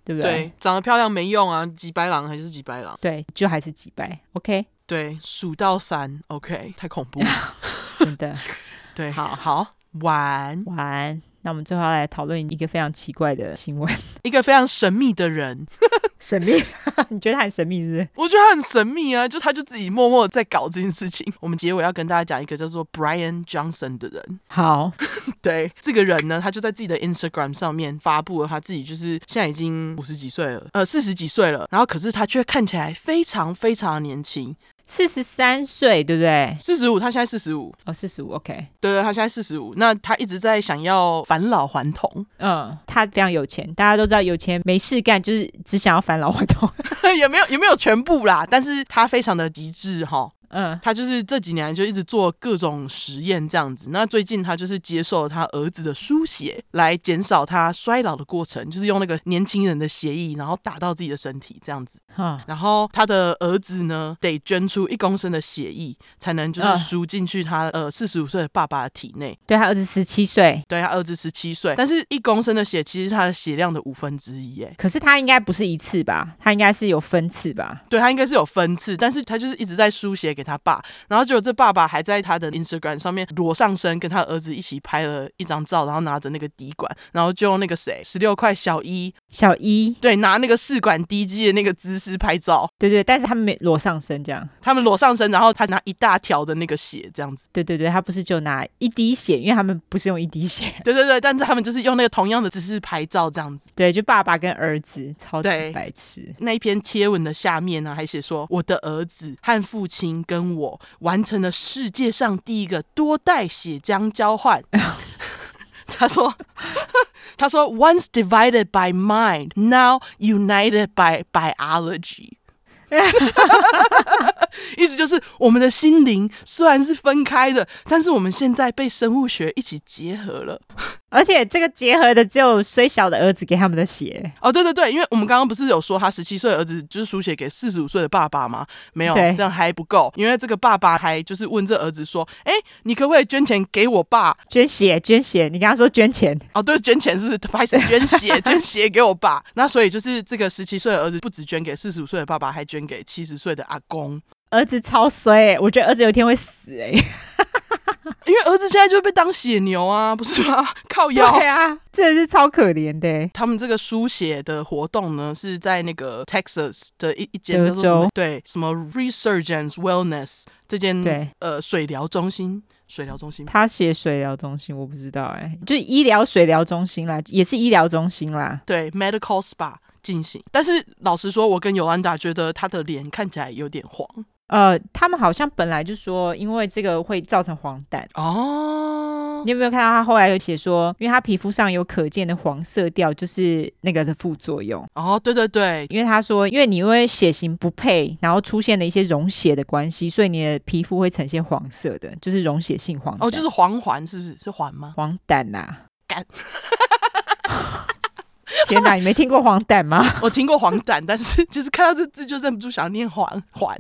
对不对？
对，长得漂亮没用啊，几白狼还是几白狼？
对，就还是几白。OK，
对，数到三，OK，太恐怖了，
真的。
对，好好晚
晚。那我们最后来讨论一个非常奇怪的新闻，
一个非常神秘的人。
神秘？你觉得他很神秘是不是？
我觉得他很神秘啊，就他就自己默默在搞这件事情。我们结尾要跟大家讲一个叫做 Brian Johnson 的人。
好，
对这个人呢，他就在自己的 Instagram 上面发布了他自己，就是现在已经五十几岁了，呃，四十几岁了，然后可是他却看起来非常非常年轻。
四十三岁，对不对？
四十五，他现在四十五。
哦，四十五，OK。
对对，他现在四十五。那他一直在想要返老还童。
嗯，他非常有钱，大家都知道有钱没事干，就是只想要返老还童。
也没有也没有全部啦，但是他非常的极致哈。
嗯，
他就是这几年就一直做各种实验这样子。那最近他就是接受了他儿子的输血，来减少他衰老的过程，就是用那个年轻人的血液，然后打到自己的身体这样子。
哈，
然后他的儿子呢，得捐出一公升的血液，才能就是输进去他呃四十五岁的爸爸的体内。
对，他儿子十七岁，
对，他儿子十七岁，但是一公升的血其实是他的血量的五分之一，哎。
可是他应该不是一次吧？他应该是有分次吧？
对，他应该是有分次，但是他就是一直在输血给他爸，然后。结果这爸爸还在他的 Instagram 上面裸上身，跟他儿子一起拍了一张照，然后拿着那个滴管，然后就用那个谁十六块小一
小一。
对拿那个试管滴剂的那个姿势拍照，
对对，但是他们没裸上身这样，
他们裸上身，然后他拿一大条的那个血这样子，
对对对，他不是就拿一滴血，因为他们不是用一滴血，
对对对，但是他们就是用那个同样的姿势拍照这样子，
对，就爸爸跟儿子超级白痴。
那一篇贴文的下面呢，还写说我的儿子和父亲跟我完成了世界上第一个多代血浆交换。他说：“ 他说，once divided by mind, now united by biology。”意思就是，我们的心灵虽然是分开的，但是我们现在被生物学一起结合了。
而且这个结合的只有虽小的儿子给他们的血
哦，对对对，因为我们刚刚不是有说他十七岁的儿子就是输血给四十五岁的爸爸吗？没有，这样还不够，因为这个爸爸还就是问这儿子说：“哎，你可不可以捐钱给我爸？
捐血，捐血？你刚刚说捐钱
哦，对，捐钱是拍成捐血，捐血给我爸。那所以就是这个十七岁的儿子不只捐给四十五岁的爸爸，还捐给七十岁的阿公。
儿子超衰，欸，我觉得儿子有一天会死哎，欸。
因为儿子现在就被当血牛啊，不是吗？靠腰。
对啊，真的是超可怜的。
他们这个输血的活动呢，是在那个 Texas 的一一间
德州，
对，什么 Resurgence Wellness 这间
对
呃水疗中心，水疗中心。
他写水疗中心，我不知道哎，就医疗水疗中心啦，也是医疗中心啦。
对，Medical Spa 进行。但是老实说，我跟尤安达觉得他的脸看起来有点黄。
呃，他们好像本来就说，因为这个会造成黄疸
哦。
你有没有看到他后来有写说，因为他皮肤上有可见的黄色调，就是那个的副作用。
哦，对对对，
因为他说，因为你因为血型不配，然后出现了一些溶血的关系，所以你的皮肤会呈现黄色的，就是溶血性黄。
哦，就是黄环，是不是？是环吗？
黄疸呐、啊，
干。
天哪，你没听过黄疸吗？
我听过黄疸，但是 就是看到这字就忍不住想要念黄黄。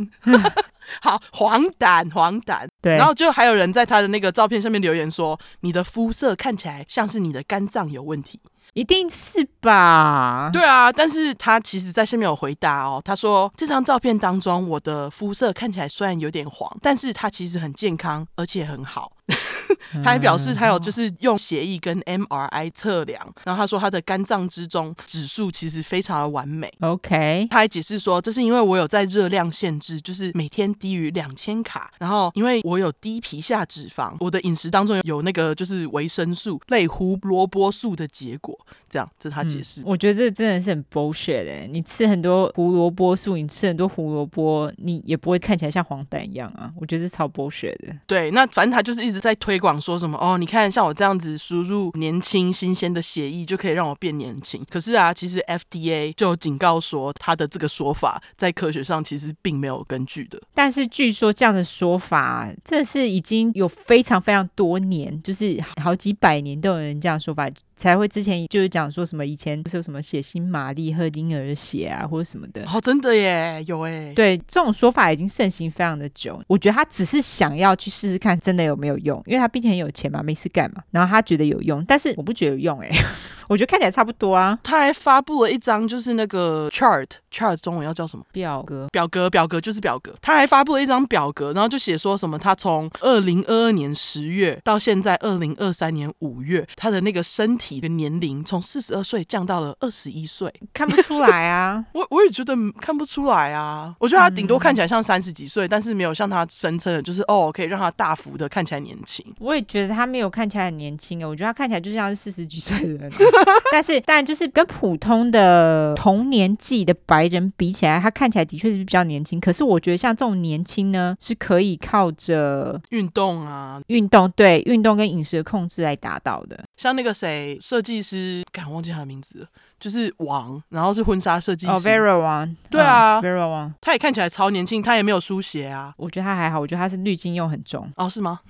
好，黄疸，黄疸。
对，
然后就还有人在他的那个照片上面留言说：“你的肤色看起来像是你的肝脏有问题。”
一定是吧？
对啊，但是他其实在下面有回答哦。他说这张照片当中，我的肤色看起来虽然有点黄，但是它其实很健康，而且很好。他还表示他有就是用协议跟 MRI 测量，然后他说他的肝脏之中指数其实非常的完美。
OK，
他还解释说这是因为我有在热量限制，就是每天低于两千卡，然后因为我有低皮下脂肪，我的饮食当中有那个就是维生素类胡萝卜素的结果。这样，这是他解释。
嗯，我觉得这真的是很 bullshit 欸，你吃很多胡萝卜素，你吃很多胡萝卜，你也不会看起来像黄疸一样啊。我觉得是超 bullshit 的。
对，那反正他就是一直在推广说什么哦，你看像我这样子输入年轻新鲜的血液就可以让我变年轻。可是啊，其实 FDA 就警告说他的这个说法在科学上其实并没有根据的。
但是据说这样的说法，这是已经有非常非常多年，就是好几百年都有人这样说法。才会之前就是讲说什么以前不是有什么血腥玛丽喝婴儿的血啊，或者什么的
哦，真的耶，有哎，
对，这种说法已经盛行非常的久。我觉得他只是想要去试试看真的有没有用，因为他毕竟很有钱嘛，没事干嘛，然后他觉得有用，但是我不觉得有用哎。我觉得看起来差不多啊。
他还发布了一张就是那个 chart，chart 中文要叫什么？
表格，
表格，表格就是表格。他还发布了一张表格，然后就写说什么他从二零二二年十月到现在二零二三年五月，他的那个身体的年龄从四十二岁降到了二十一岁，
看不出来啊。
我我也觉得看不出来啊。我觉得他顶多看起来像三十几岁，嗯，但是没有像他声称的，就是哦，可以让他大幅的看起来年轻。
我也觉得他没有看起来很年轻啊，我觉得他看起来就像是四十几岁的人。但是，但就是跟普通的同年纪的白人比起来，他看起来的确是比较年轻。可是，我觉得像这种年轻呢，是可以靠着
运动啊，
运动对运动跟饮食的控制来达到的。
像那个谁，设计师，敢忘记他的名字了。就是王，然后是婚纱设计师。
哦、oh,，Vera 王，
对啊、
oh,，Vera 王，
他也看起来超年轻，他也没有输血啊。
我觉得他还好，我觉得他是滤镜用很重。
哦，是吗？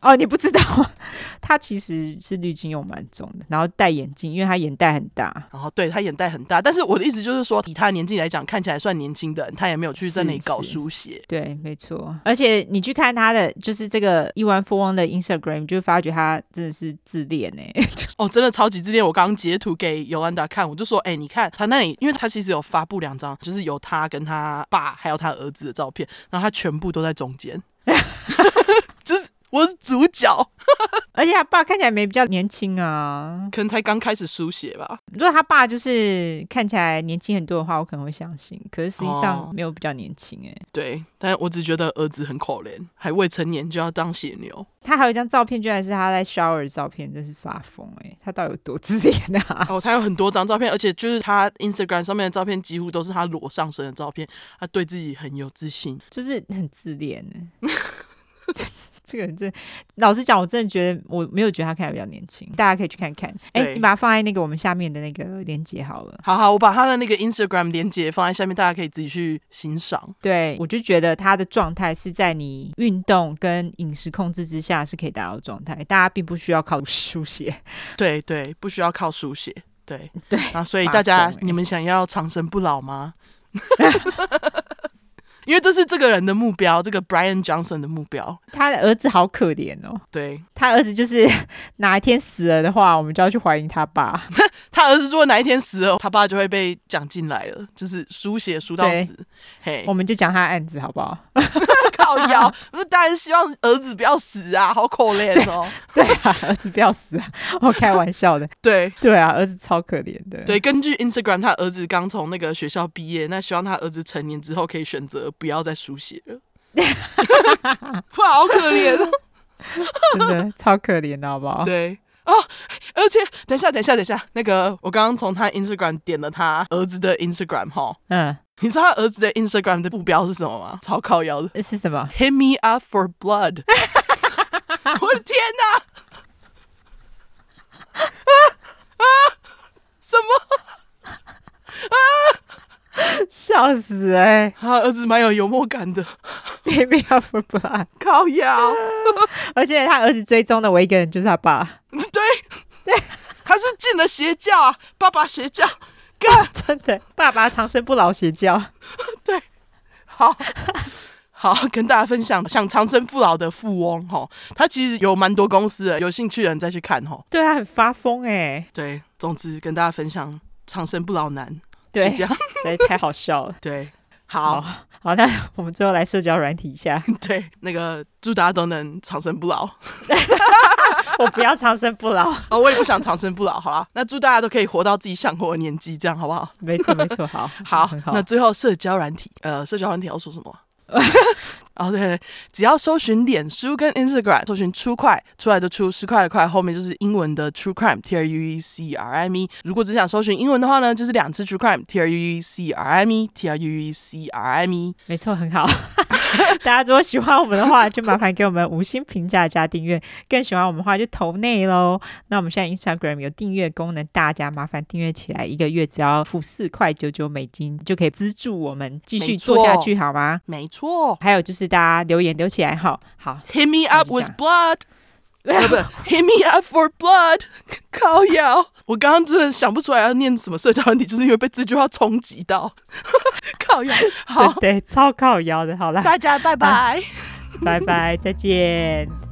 哦，你不知道，他其实是滤镜用蛮重的，然后戴眼镜，因为他眼袋很大。
然后对他眼袋很大，但是我的意思就是说，以他的年纪来讲，看起来算年轻的人，他也没有去在那里搞输血。
对，没错。而且你去看他的，就是这个亿万富翁的 Instagram，就发觉他真的是自恋呢。
哦，真的超级自恋。我刚刚截图给尤安达看，我就说，哎、你看他那里，因为他其实有发布两张，就是有他跟他爸还有他儿子的照片，然后他全部都在中间，就是。我是主角，
而且他爸看起来没比较年轻啊，
可能才刚开始输血吧。
如果他爸就是看起来年轻很多的话，我可能会相信。可是实际上没有比较年轻哎、欸哦。
对，但我只觉得儿子很可怜，还未成年就要当血牛。
他还有一张照片，居然是他在 shower 的照片，真是发疯哎、欸！他到底有多自恋啊？
哦，他有很多张照片，而且就是他 Instagram 上面的照片几乎都是他裸上身的照片，他对自己很有自信，
就是很自恋。这个人真，老实讲，我真的觉得我没有觉得他看起来比较年轻。大家可以去看看。哎，你把它放在那个我们下面的那个链接好了。
好好，我把他的那个 Instagram 链接放在下面，大家可以自己去欣赏。
对，我就觉得他的状态是在你运动跟饮食控制之下是可以达到状态。大家并不需要靠书写。
对对，不需要靠书写。对
对
啊，所以大家、欸、你们想要长生不老吗？因为这是这个人的目标，这个 Brian Johnson 的目标。
他的儿子好可怜哦。
对，
他儿子就是 哪一天死了的话，我们就要去怀疑他爸。
他儿子如果哪一天死了，他爸就会被讲进来了，就是输血输到死。嘿，
我们就讲他案子好不好？
靠腰，我当然希望儿子不要死啊，好可怜哦。
对啊，儿子不要死啊，我开玩笑的。
对
对啊，儿子超可怜的。
对，根据 Instagram，他儿子刚从那个学校毕业，那希望他儿子成年之后可以选择不要再输血了。哇，好可怜哦，
真的超可怜的，好不好？
对哦，而且等一下，等一下，等一下，那个我刚刚从他 Instagram 点了他儿子的 Instagram 哈，嗯。你知道他儿子的 Instagram 的目标是什么吗？超靠腰的，
是什么
？Hit me up for blood！我的天哪！啊啊！什么？啊！
笑死哎、欸！
他儿子蛮有幽默感的。
Hit me up for blood！
靠腰，
而且他儿子追踪的唯一一个人就是他爸。
对 对，他是进了邪教啊！爸爸邪教。
真的，爸爸长生不老邪教，
对，好好跟大家分享，想长生不老的富翁哈，他其实有蛮多公司的，有兴趣的人再去看哈。
对啊，很发疯哎。
对，总之跟大家分享长生不老男，
对，
这样 实
在太好笑了。
对，好
好，好，那我们最后来社交软体一下。
对，那个祝大家都能长生不老。
我不要长生不老
哦，我也不想长生不老，好吧？那祝大家都可以活到自己想活的年纪，这样好不好？
没错，没错，好，
好，好。那最后社交软体，呃，社交软体要说什么？哦，对，对，只要搜寻脸书跟 Instagram，搜寻 True 块出来的出十块的块，后面就是英文的 True Crime，T R U E C R I M E。如果只想搜寻英文的话呢，就是两次 True Crime，T R U E C R I M E，T R U E C R I M E。
没错，很好。大家如果喜欢我们的话，就麻烦给我们五星评价加订阅。更喜欢我们的话，就投内喽。那我们现在 Instagram 有订阅功能，大家麻烦订阅起来，一个月只要付四块九九美金，就可以资助我们继续做下去，好吗？
没错。
还有就是大家留言留起来，好好。
Hit me up with blood，不不，Hit me up for blood。靠腰，我刚刚真的想不出来要念什么社交问题，就是因为被这句话冲击到。靠腰，好，
对，超靠腰的，好了，
大家拜拜，
拜拜，再见。